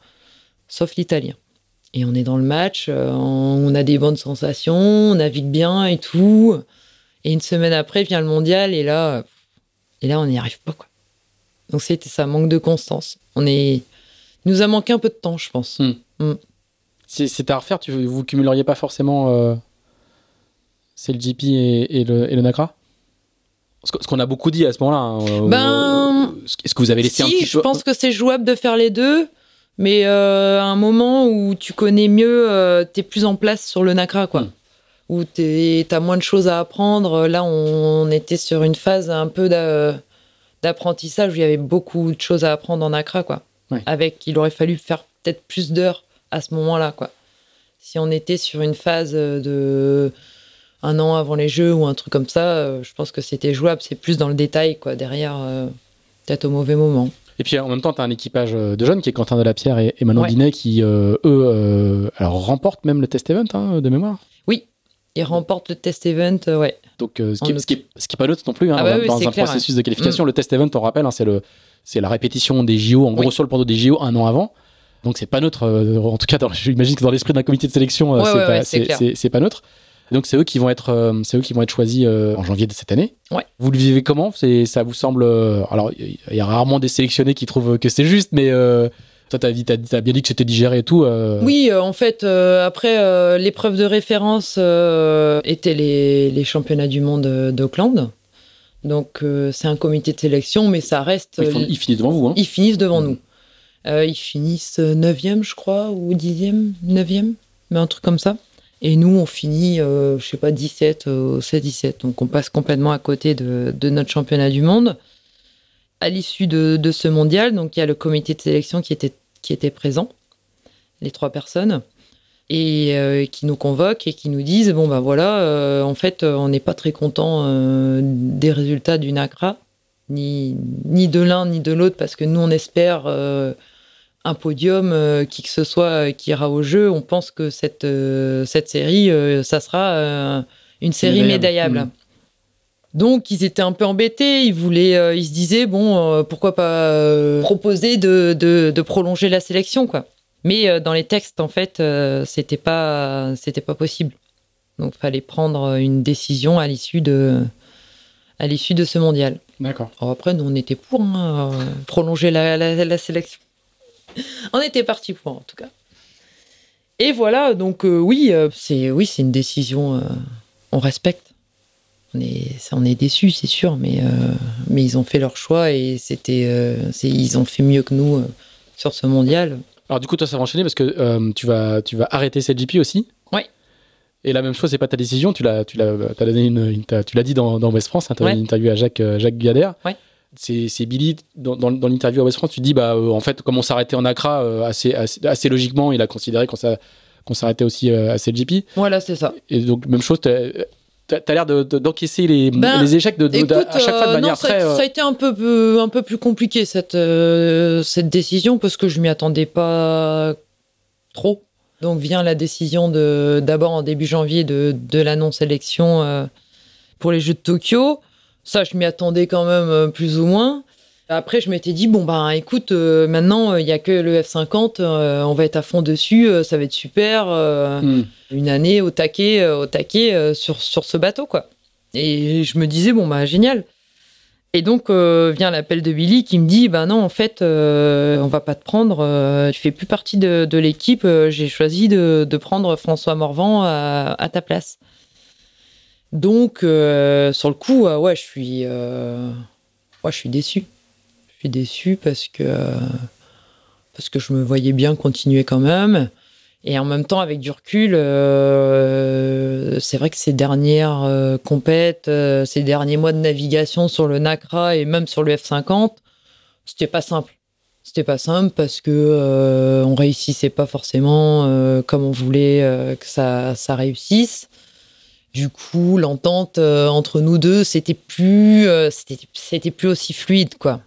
[SPEAKER 2] sauf l'Italien. Et on est dans le match, euh, on a des bonnes sensations, on navigue bien et tout. Et une semaine après vient le mondial et là, euh, et là on n'y arrive pas quoi. Donc c'était ça, manque de constance. On est, il nous a manqué un peu de temps je pense.
[SPEAKER 1] Si c'était à refaire, tu, vous cumuleriez pas forcément euh, c'est le GP et, et le, et le Nacra? Ce qu'on a beaucoup dit à ce moment-là. hein, euh,
[SPEAKER 2] Ben,
[SPEAKER 1] euh, Est-ce que vous avez laissé un
[SPEAKER 2] si,
[SPEAKER 1] petit
[SPEAKER 2] je pense que c'est jouable de faire les deux, mais euh, à un moment où tu connais mieux, euh, t'es plus en place sur le Nacra, quoi.
[SPEAKER 1] Mm.
[SPEAKER 2] Où t'es- t'as moins de choses à apprendre. Là, on était sur une phase un peu d'a- d'apprentissage où il y avait beaucoup de choses à apprendre en Nacra, quoi. Avec, il aurait fallu faire peut-être plus d'heures à ce moment-là, quoi. Si on était sur une phase de un an avant les Jeux ou un truc comme ça, je pense que c'était jouable. C'est plus dans le détail, quoi, derrière, peut-être au mauvais moment.
[SPEAKER 1] Et puis en même temps, tu as un équipage de jeunes qui est Quentin Delapierre et, et Manon Dinet qui, eux, alors, remportent même le test event hein, de mémoire.
[SPEAKER 2] Oui, ils remportent le test event, ouais.
[SPEAKER 1] Donc, ce, qui, ce, qui est, pas neutre non plus, hein, ah bah dans un processus de qualification. Mm. Le test event, on rappelle, hein, c'est le c'est la répétition des JO, en gros sur le plateau des JO un an avant. Donc c'est pas neutre, euh, en tout cas, j'imagine que dans l'esprit d'un comité de sélection, euh, c'est pas, neutre. Donc c'est eux qui vont être, euh, c'est eux qui vont être choisis en janvier de cette année. Vous le vivez comment? C'est, ça vous semble Alors il y a rarement des sélectionnés qui trouvent que c'est juste, mais toi, t'as, as, bien dit que c'était digéré et tout.
[SPEAKER 2] Oui, en fait, après, l'épreuve de référence était les, les, championnats du monde d'Auckland. Donc euh, c'est un comité de sélection, mais ça reste.
[SPEAKER 1] Ils, finissent devant vous. Hein.
[SPEAKER 2] Ils finissent devant nous. Euh, ils finissent 9e, je crois, ou 10e, 9e, mais un truc comme ça. Et nous, on finit, euh, je sais pas, 17, euh, 17 Donc on passe complètement à côté de, notre championnat du monde. À l'issue de, de, ce mondial, donc il y a le comité de sélection qui était, qui était présent, les trois personnes et euh, qui nous convoquent et qui nous disent bon ben voilà euh, en fait euh, on n'est pas très content des résultats du NACRA ni ni de l'un ni de l'autre parce que nous on espère un podium qui que ce soit qui ira au jeu. On pense que cette cette série ça sera une série médaillable. Mmh. Donc ils étaient un peu embêtés, ils voulaient, ils se disaient bon pourquoi pas proposer de, de, de prolonger la sélection quoi. Mais euh, dans les textes, en fait, euh, c'était pas, c'était pas possible. Donc, il fallait prendre une décision à l'issue de, à l'issue de ce mondial.
[SPEAKER 1] D'accord.
[SPEAKER 2] Après, nous, on était pour hein, euh, prolonger la, la, sélection. on était parti pour, en tout cas. Et voilà, donc oui, c'est oui, c'est une décision. on respecte. On est, on est déçus, c'est sûr, mais mais ils ont fait leur choix et c'était, ils ont fait mieux que nous sur ce mondial.
[SPEAKER 1] Alors du coup, toi, ça va enchaîner parce que euh, tu, vas, tu vas arrêter cette GP aussi.
[SPEAKER 2] Oui.
[SPEAKER 1] Et la même chose, c'est pas ta décision. Tu l'as, tu l'as, tu l'as dit dans, dans West France. Hein, tu as une interview à Jacques, euh, Jacques Gader.
[SPEAKER 2] Oui.
[SPEAKER 1] C'est, Billy dans, dans, l'interview à West France. Tu dis bah euh, en fait comme on s'arrêtait en Accra assez, assez, logiquement, il a considéré qu'on, qu'on s'arrêtait aussi à cette GP.
[SPEAKER 2] Voilà, c'est ça.
[SPEAKER 1] Et donc même chose. T'as as, l'air d'encaisser les, ben, les, échecs de, à chaque fois de manière
[SPEAKER 2] très. Ça, ça, a été un peu, un peu plus compliqué cette, cette décision parce que je m'y attendais pas trop. Donc vient la décision de d'abord en début janvier de, de la non-sélection euh, pour les Jeux de Tokyo. Ça, je m'y attendais quand même euh, plus ou moins. Après, je m'étais dit bon ben écoute, euh, maintenant il y a que le F50, on va être à fond dessus, ça va être super. Hmm. Une année au taquet, au taquet sur sur ce bateau quoi. Et je me disais bon bah génial. Et donc euh, vient l'appel de Billy qui me dit bah non en fait euh, on va pas te prendre, euh, tu fais plus partie de, l'équipe, j'ai choisi de, prendre François Morvan à, ta place. Donc sur le coup ouais je suis ouais, je suis déçu, je suis déçu parce que parce que je me voyais bien continuer quand même. Et en même temps, avec du recul, euh, c'est vrai que ces dernières euh, compètes, euh, ces derniers mois de navigation sur le NACRA et même sur le F50, c'était pas simple. C'était pas simple parce que on réussissait pas forcément comme on voulait que ça, ça réussisse. Du coup, l'entente entre nous deux, c'était plus, c'était plus aussi fluide, quoi.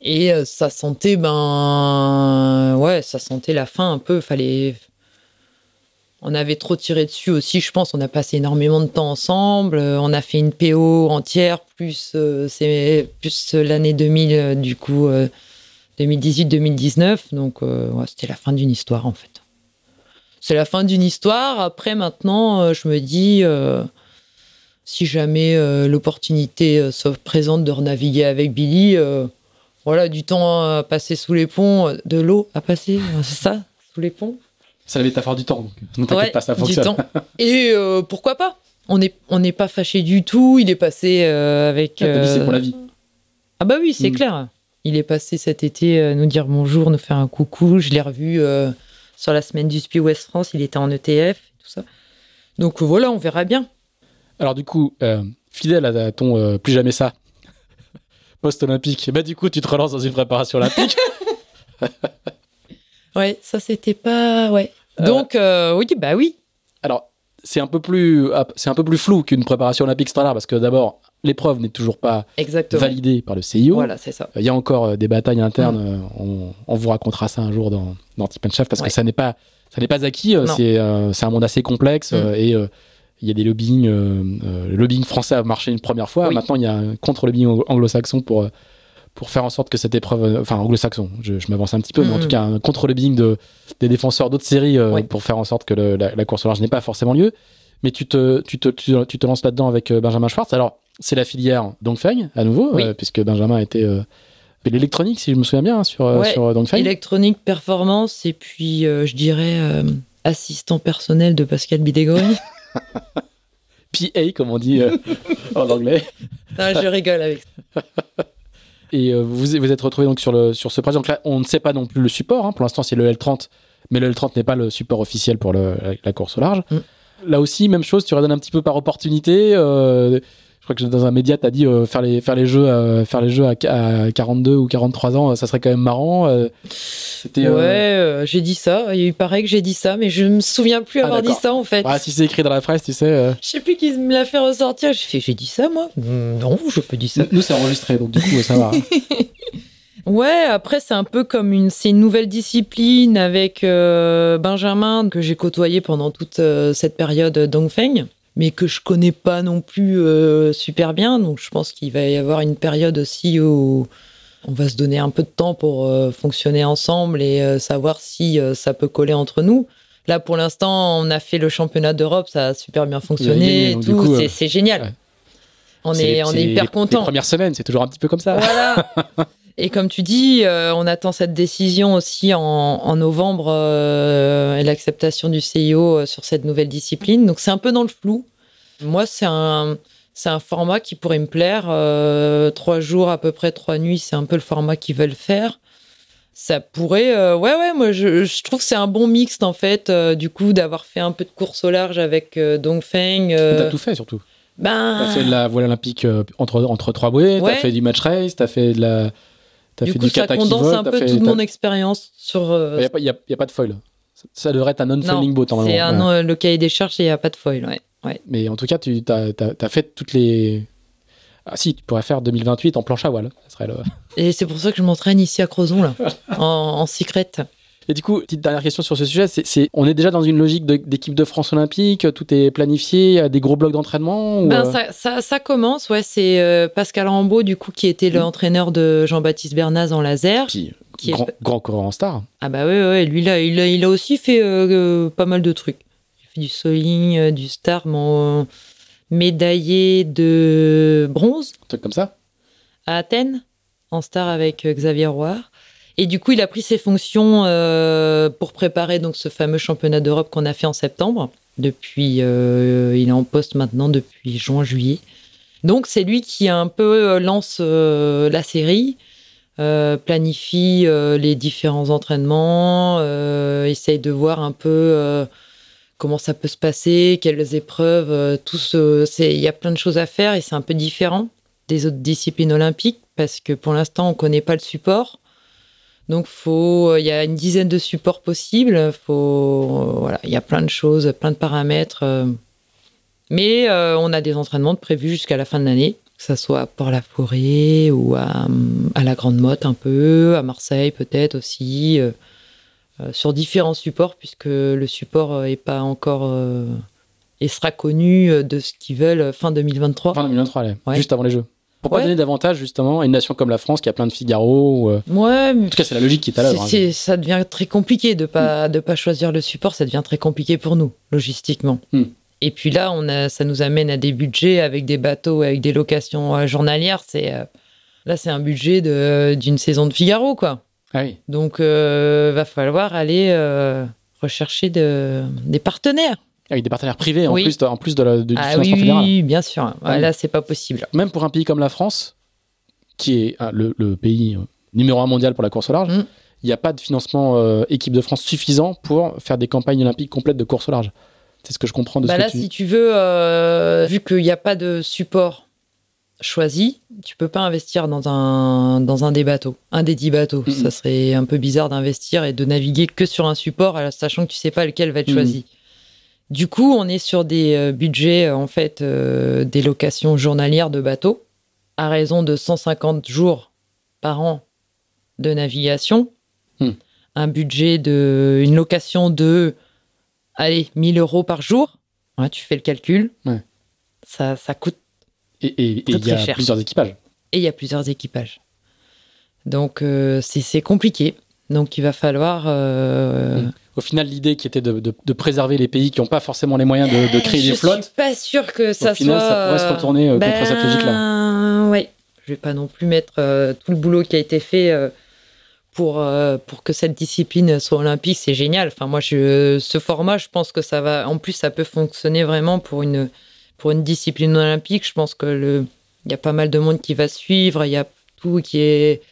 [SPEAKER 2] Et euh, ça sentait, ben, ouais, ça sentait la fin un peu. Fallait, on avait trop tiré dessus aussi, je pense. On a passé énormément de temps ensemble. Euh, on a fait une PO entière, plus euh, plus l'année 2000, du coup 2018-2019. Donc c'était la fin d'une histoire en fait. C'est la fin d'une histoire. Après maintenant, je me dis si jamais l'opportunité se présente de renaviguer avec Billy voilà, du temps à passer sous les ponts, de l'eau à passer, c'est ça, sous les ponts.
[SPEAKER 1] Ça avait faire du temps, donc ne t'inquiète pas, ça fonctionne.
[SPEAKER 2] Et euh, pourquoi pas? On n'est on pas fâché du tout. Il est passé euh, avec.
[SPEAKER 1] Ah, c'est pour la vie.
[SPEAKER 2] Ah bah oui, c'est mm. clair. Il est passé cet été euh, nous dire bonjour, nous faire un coucou. Je l'ai revu sur la semaine du SPI West France. Il était en ETF, tout ça. Donc voilà, on verra bien.
[SPEAKER 1] Alors du coup, fidèle à ton plus jamais ça, post-olympique, bah du coup, tu te relances dans une préparation olympique.
[SPEAKER 2] ouais, ça c'était pas. Ouais. Donc, euh, oui, bah oui.
[SPEAKER 1] Alors, c'est un peu plus, c'est un peu plus flou qu'une préparation olympique standard parce que d'abord, l'épreuve n'est toujours pas
[SPEAKER 2] Exactement.
[SPEAKER 1] validée par le CIO.
[SPEAKER 2] Voilà, c'est ça.
[SPEAKER 1] Il y a encore euh, des batailles internes. euh, On, on vous racontera ça un jour dans, dans Tip and Chef parce
[SPEAKER 2] Ouais.
[SPEAKER 1] que ça n'est pas, ça n'est pas acquis. euh. C'est, euh, c'est un monde assez complexe
[SPEAKER 2] Mm.
[SPEAKER 1] euh, et euh, il y a des lobbying. euh, euh, le lobbying français a marché une première fois.
[SPEAKER 2] Oui.
[SPEAKER 1] Maintenant, il y a un contre-lobbying ang- anglo-saxon pour euh, pour faire en sorte que cette épreuve, enfin anglo-saxon, je, je m'avance un petit peu, mais en
[SPEAKER 2] Mm.
[SPEAKER 1] tout cas un contre-lobbying de, des défenseurs d'autres séries euh,
[SPEAKER 2] Oui.
[SPEAKER 1] pour faire en sorte que le- la, la course au large n'ait pas forcément lieu. Mais tu te, tu te, tu, tu te lances là-dedans avec Benjamin Schwartz. Alors, c'est la filière Dongfeng, à nouveau,
[SPEAKER 2] Oui.
[SPEAKER 1] euh, puisque Benjamin était euh, l'électronique, si je me souviens bien, hein, sur,
[SPEAKER 2] Ouais.
[SPEAKER 1] sur Dongfeng.
[SPEAKER 2] Électronique, performance, et puis, je dirais, assistant personnel de Pascal Bidégory.
[SPEAKER 1] PA, comme on dit euh, en anglais.
[SPEAKER 2] non, je rigole avec ça.
[SPEAKER 1] Et euh, vous vous êtes retrouvé donc sur, le, sur ce projet. Donc là, on ne sait pas non plus le support. hein. Pour l'instant, c'est le L30, mais le L30 n'est pas le support officiel pour le- la, la course au large.
[SPEAKER 2] Mm.
[SPEAKER 1] Là aussi, même chose, tu redonnes un petit peu par opportunité. euh, crois que dans un média, tu as dit euh, faire, les, faire les jeux, à, faire les jeux à, à 42 ou 43 ans, euh, ça serait quand même marrant. euh. C'était.
[SPEAKER 2] Ouais,
[SPEAKER 1] euh,
[SPEAKER 2] euh, j'ai dit ça. Il paraît que j'ai dit ça, mais je me souviens plus
[SPEAKER 1] Ah,
[SPEAKER 2] avoir dit ça en fait.
[SPEAKER 1] ah, si c'est écrit dans la presse, tu sais. euh,
[SPEAKER 2] Je sais plus qui me l'a fait ressortir. J'ai fait, j'ai dit ça moi Mm, Non, je peux dire ça.
[SPEAKER 1] nous, c'est enregistré, donc du coup, ça va.
[SPEAKER 2] Ouais, après c'est un peu comme une, c'est une nouvelle discipline avec euh, Benjamin que j'ai côtoyé pendant toute euh, cette période Dongfeng, mais que je connais pas non plus euh, super bien. Donc je pense qu'il va y avoir une période aussi où on va se donner un peu de temps pour euh, fonctionner ensemble et euh, savoir si ça peut coller entre nous. Là, pour l'instant, on a fait le championnat d'Europe, ça a super bien fonctionné,
[SPEAKER 1] du
[SPEAKER 2] tout,
[SPEAKER 1] coup,
[SPEAKER 2] c'est génial.
[SPEAKER 1] ouais.
[SPEAKER 2] On
[SPEAKER 1] C'est-
[SPEAKER 2] est, on
[SPEAKER 1] c'est
[SPEAKER 2] est hyper
[SPEAKER 1] Les
[SPEAKER 2] content.
[SPEAKER 1] premières semaines, c'est toujours un petit peu comme ça.
[SPEAKER 2] Voilà. Et comme tu dis, euh, on attend cette décision aussi en, en novembre euh, et l'acceptation du CIO euh, sur cette nouvelle discipline. Donc c'est un peu dans le flou. Moi, c'est un, c'est un format qui pourrait me plaire. Euh, trois jours à peu près, trois nuits, c'est un peu le format qu'ils veulent faire. Ça pourrait, ouais, ouais, moi je, je trouve que c'est un bon mixte en fait, du coup, d'avoir fait un peu de course au large avec Dongfeng.
[SPEAKER 1] T'as tout fait surtout.
[SPEAKER 2] ben,
[SPEAKER 1] T'as fait de la voile olympique entre, entre trois bouées,
[SPEAKER 2] Ouais.
[SPEAKER 1] t'as fait du match race, t'as fait de la. T'as
[SPEAKER 2] du
[SPEAKER 1] fait
[SPEAKER 2] coup,
[SPEAKER 1] du
[SPEAKER 2] ça condense
[SPEAKER 1] vole,
[SPEAKER 2] un peu
[SPEAKER 1] fait-
[SPEAKER 2] toute mon expérience sur. euh,
[SPEAKER 1] Il n'y a, pas- y a- y a pas de foil. Ça, ça devrait être un non-foiling
[SPEAKER 2] Non,
[SPEAKER 1] boat.
[SPEAKER 2] C'est
[SPEAKER 1] Ouais.
[SPEAKER 2] euh, le cahier des charges et il n'y a pas de foil. Ouais. Ouais.
[SPEAKER 1] Mais en tout cas, tu as, fait toutes les. Ah si, tu pourrais faire 2028 en planche à voile. Ça serait le...
[SPEAKER 2] Et c'est pour ça que je m'entraîne ici à Crozon, là, en, en secret.
[SPEAKER 1] Et du coup, petite dernière question sur ce sujet, c'est, on est déjà dans une logique d'équipe de France olympique, tout est planifié, il y a des gros blocs d'entraînement ou,
[SPEAKER 2] Ben,
[SPEAKER 1] euh,
[SPEAKER 2] ça, ça, ça commence, ouais. C'est euh, Pascal Rambaud, du coup, qui était l'entraîneur de Jean-Baptiste Bernaz en laser.
[SPEAKER 1] puis,
[SPEAKER 2] qui est-
[SPEAKER 1] grand, grand coureur en star.
[SPEAKER 2] Ah bah ouais, ouais, lui là, il a, il a aussi fait euh, pas mal de trucs. Il a fait du soling, du star, mon médaillé de bronze
[SPEAKER 1] Un truc comme ça.
[SPEAKER 2] à Athènes, en star avec Xavier Roire. Et du coup, il a pris ses fonctions euh, pour préparer donc ce fameux championnat d'Europe qu'on a fait en septembre. Depuis, euh, il est en poste maintenant depuis juin-juillet. Donc c'est lui qui un peu euh, lance la série, planifie les différents entraînements, essaye de voir un peu comment ça peut se passer, quelles épreuves, tout ce, il y a plein de choses à faire et c'est un peu différent des autres disciplines olympiques parce que pour l'instant on connaît pas le support. Donc faut, il y a une dizaine de supports possibles. Faut, voilà, il y a plein de choses, plein de paramètres. euh. Mais euh, on a des entraînements de prévus jusqu'à la fin de l'année, que ça soit à Port-la-Forêt ou à, à la Grande Motte un peu, à Marseille peut-être aussi, euh, euh, sur différents supports puisque le support euh, est pas encore euh, et sera connu euh, de ce qu'ils veulent fin 2023.
[SPEAKER 1] Fin 2023, allez,
[SPEAKER 2] Ouais.
[SPEAKER 1] juste avant les Jeux. Pourquoi
[SPEAKER 2] Ouais.
[SPEAKER 1] donner davantage justement à une nation comme la France qui a plein de Figaro ou, euh,
[SPEAKER 2] Ouais, mais
[SPEAKER 1] En tout cas, c'est la logique qui est à l'œuvre. hein.
[SPEAKER 2] Ça devient très compliqué de pas de pas choisir le support. Ça devient très compliqué pour nous logistiquement.
[SPEAKER 1] Hmm.
[SPEAKER 2] Et puis là, on a, ça nous amène à des budgets avec des bateaux, avec des locations euh, journalières. C'est euh, là, c'est un budget d'une saison de Figaro, quoi.
[SPEAKER 1] Ah oui.
[SPEAKER 2] Donc, euh, va falloir aller euh, rechercher de, des partenaires.
[SPEAKER 1] Avec des partenaires privés en plus, de, en plus de la, de, du
[SPEAKER 2] Ah
[SPEAKER 1] financement
[SPEAKER 2] oui,
[SPEAKER 1] fédéral.
[SPEAKER 2] oui, bien sûr. Ouais,
[SPEAKER 1] Ah.
[SPEAKER 2] Là, c'est pas possible.
[SPEAKER 1] Même pour un pays comme la France, qui est ah, le, le pays euh, numéro un mondial pour la course au large,
[SPEAKER 2] Mm.
[SPEAKER 1] il n'y a pas de financement euh, équipe de France suffisant pour faire des campagnes olympiques complètes de course au large. C'est ce que je comprends de
[SPEAKER 2] Bah
[SPEAKER 1] ce
[SPEAKER 2] là,
[SPEAKER 1] que tu
[SPEAKER 2] si tu veux, euh, vu qu'il n'y a pas de support choisi, tu peux pas investir dans un, dans un des bateaux, un des dix bateaux. Ça serait un peu bizarre d'investir et de naviguer que sur un support, sachant que tu sais pas lequel va être choisi. Du coup, on est sur des euh, budgets, euh, en fait, euh, des locations journalières de bateaux, à raison de 150 jours par an de navigation.
[SPEAKER 1] Mhm.
[SPEAKER 2] Un budget de, une location de, allez, 1000 euros par jour. Ouais, tu fais le calcul.
[SPEAKER 1] Ouais.
[SPEAKER 2] Ça, ça coûte
[SPEAKER 1] Et il y a
[SPEAKER 2] cher.
[SPEAKER 1] plusieurs équipages.
[SPEAKER 2] et il y a plusieurs équipages. Donc euh, c'est compliqué. Donc il va falloir. euh.
[SPEAKER 1] Au final, l'idée qui était de, de- de préserver les pays qui n'ont pas forcément les moyens de, de créer
[SPEAKER 2] je
[SPEAKER 1] des flottes,
[SPEAKER 2] suis pas sûr que ça
[SPEAKER 1] au final,
[SPEAKER 2] soit.
[SPEAKER 1] ça pourrait se retourner euh, contre cette logique-là.
[SPEAKER 2] Ben, ouais. Je vais pas non plus mettre euh, tout le boulot qui a été fait euh, pour pour que cette discipline soit olympique. C'est génial. Enfin moi, je, ce format, je pense que ça va. En plus, ça peut fonctionner vraiment pour une pour une discipline olympique. Je pense que le il y a pas mal de monde qui va suivre. Il y a tout qui est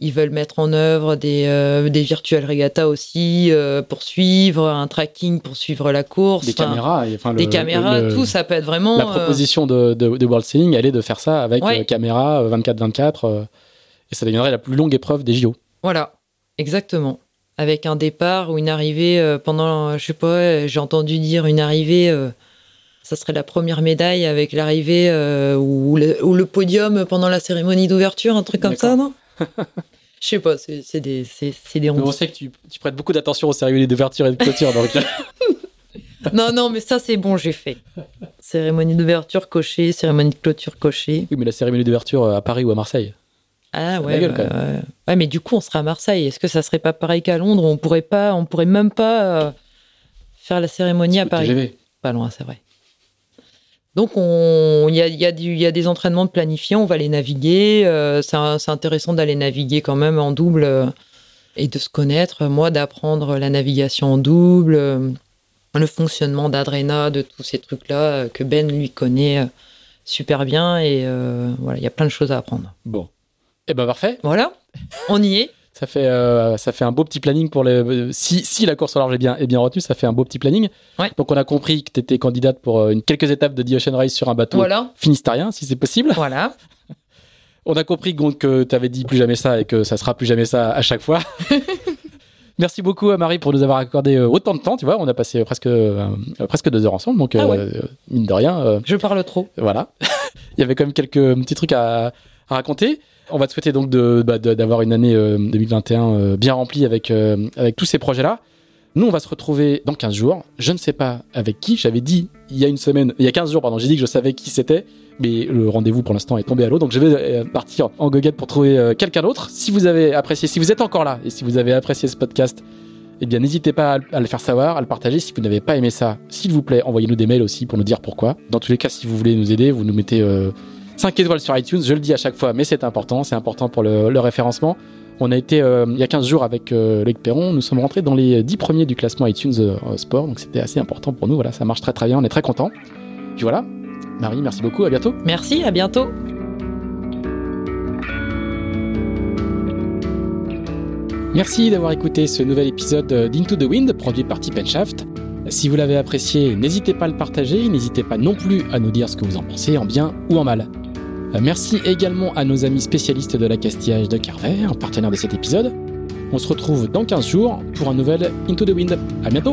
[SPEAKER 2] ils veulent mettre en œuvre des, euh, des virtual regatta aussi euh, pour suivre un tracking pour suivre la course
[SPEAKER 1] des
[SPEAKER 2] Enfin,
[SPEAKER 1] caméras, et, enfin, le-
[SPEAKER 2] des caméras,
[SPEAKER 1] le-
[SPEAKER 2] tout, ça peut être vraiment.
[SPEAKER 1] La
[SPEAKER 2] euh,
[SPEAKER 1] proposition de, de, de World Sailing, elle est de faire ça avec
[SPEAKER 2] Ouais.
[SPEAKER 1] euh, caméra euh, 24-24, euh, et ça deviendrait la plus longue épreuve des JO.
[SPEAKER 2] Voilà, exactement. Avec un départ ou une arrivée pendant, je sais pas, j'ai entendu dire une arrivée, ça serait la première médaille avec l'arrivée euh, ou, le, ou le podium pendant la cérémonie d'ouverture, un truc comme ça, non? Je sais pas, c'est des, c'est c'est des
[SPEAKER 1] on sait que tu, tu prêtes beaucoup d'attention aux cérémonies d'ouverture et de clôture, donc
[SPEAKER 2] Non, non, mais ça c'est bon, j'ai fait. Cérémonie d'ouverture cochée, cérémonie de clôture cochée.
[SPEAKER 1] oui, mais la cérémonie d'ouverture à Paris ou à Marseille.
[SPEAKER 2] Ah
[SPEAKER 1] La
[SPEAKER 2] ouais,
[SPEAKER 1] gueule,
[SPEAKER 2] bah, ouais. Ouais, mais du coup, on sera à Marseille. Est-ce que ça serait pas pareil qu'à Londres? On pourrait pas, on pourrait même pas euh, faire la cérémonie à Paris.
[SPEAKER 1] TGV.
[SPEAKER 2] Pas loin, c'est vrai. Donc, on- il y a, il y, a du- il y a des entraînements de planifiés, on va les naviguer. euh, c'est intéressant d'aller naviguer quand même en double euh, et de se connaître. Moi, d'apprendre la navigation en double, euh, le fonctionnement d'Adrena, de tous ces trucs-là que Ben lui connaît super bien. Et voilà, il y a plein de choses à apprendre.
[SPEAKER 1] Bon. Eh ben parfait.
[SPEAKER 2] Voilà, on y est.
[SPEAKER 1] Ça fait, euh, ça fait un beau petit planning pour les. Si, si la course au large est bien, est bien retenue, ça fait un beau petit planning.
[SPEAKER 2] Ouais.
[SPEAKER 1] Donc on a compris que tu étais candidate pour euh, une, quelques étapes de The Ocean Race sur un bateau
[SPEAKER 2] Voilà,
[SPEAKER 1] finistérien, si c'est possible.
[SPEAKER 2] voilà.
[SPEAKER 1] On a compris donc, que tu avais dit plus jamais ça et que ça sera plus jamais ça à chaque fois. Merci beaucoup à Marie pour nous avoir accordé euh, autant de temps. Tu vois, on a passé presque, euh, presque deux heures ensemble. Donc,
[SPEAKER 2] Ah ouais.
[SPEAKER 1] euh, mine de rien, euh,
[SPEAKER 2] Je parle trop.
[SPEAKER 1] voilà. Il y avait quand même quelques petits trucs à, à raconter. On va te souhaiter donc de- bah, de- d'avoir une année euh, 2021 euh, bien remplie avec, euh, avec tous ces projets-là. Nous, on va se retrouver dans 15 jours. Je ne sais pas avec qui. J'avais dit il y a une semaine, il y a 15 jours, pardon, j'ai dit que je savais qui c'était. Mais le rendez-vous pour l'instant est tombé à l'eau. Donc je vais euh, partir en goguette pour trouver euh, quelqu'un d'autre. Si vous avez apprécié, si vous êtes encore là et si vous avez apprécié ce podcast, eh bien n'hésitez pas à, le faire savoir, à le partager. Si vous n'avez pas aimé ça, s'il vous plaît, envoyez-nous des mails aussi pour nous dire pourquoi. Dans tous les cas, si vous voulez nous aider, vous nous mettez euh, 5 étoiles sur iTunes. Je le dis à chaque fois, mais c'est important. C'est important pour le, le référencement. On a été euh, il y a 15 jours avec euh, Loïc Perron. Nous sommes rentrés dans les 10 premiers du classement iTunes euh, Sport. Donc c'était assez important pour nous. Voilà, ça marche très très bien. On est très contents. Puis voilà. Marie, merci beaucoup. À bientôt.
[SPEAKER 2] Merci, à bientôt.
[SPEAKER 1] Merci d'avoir écouté ce nouvel épisode d'Into the Wind produit par Tip Shaft. Si vous l'avez apprécié, n'hésitez pas à le partager, n'hésitez pas non plus à nous dire ce que vous en pensez, en bien ou en mal. Euh, Merci également à nos amis spécialistes de l'accastillage de Carver, partenaire de cet épisode. On se retrouve dans 15 jours pour un nouvel Into the Wind. À bientôt!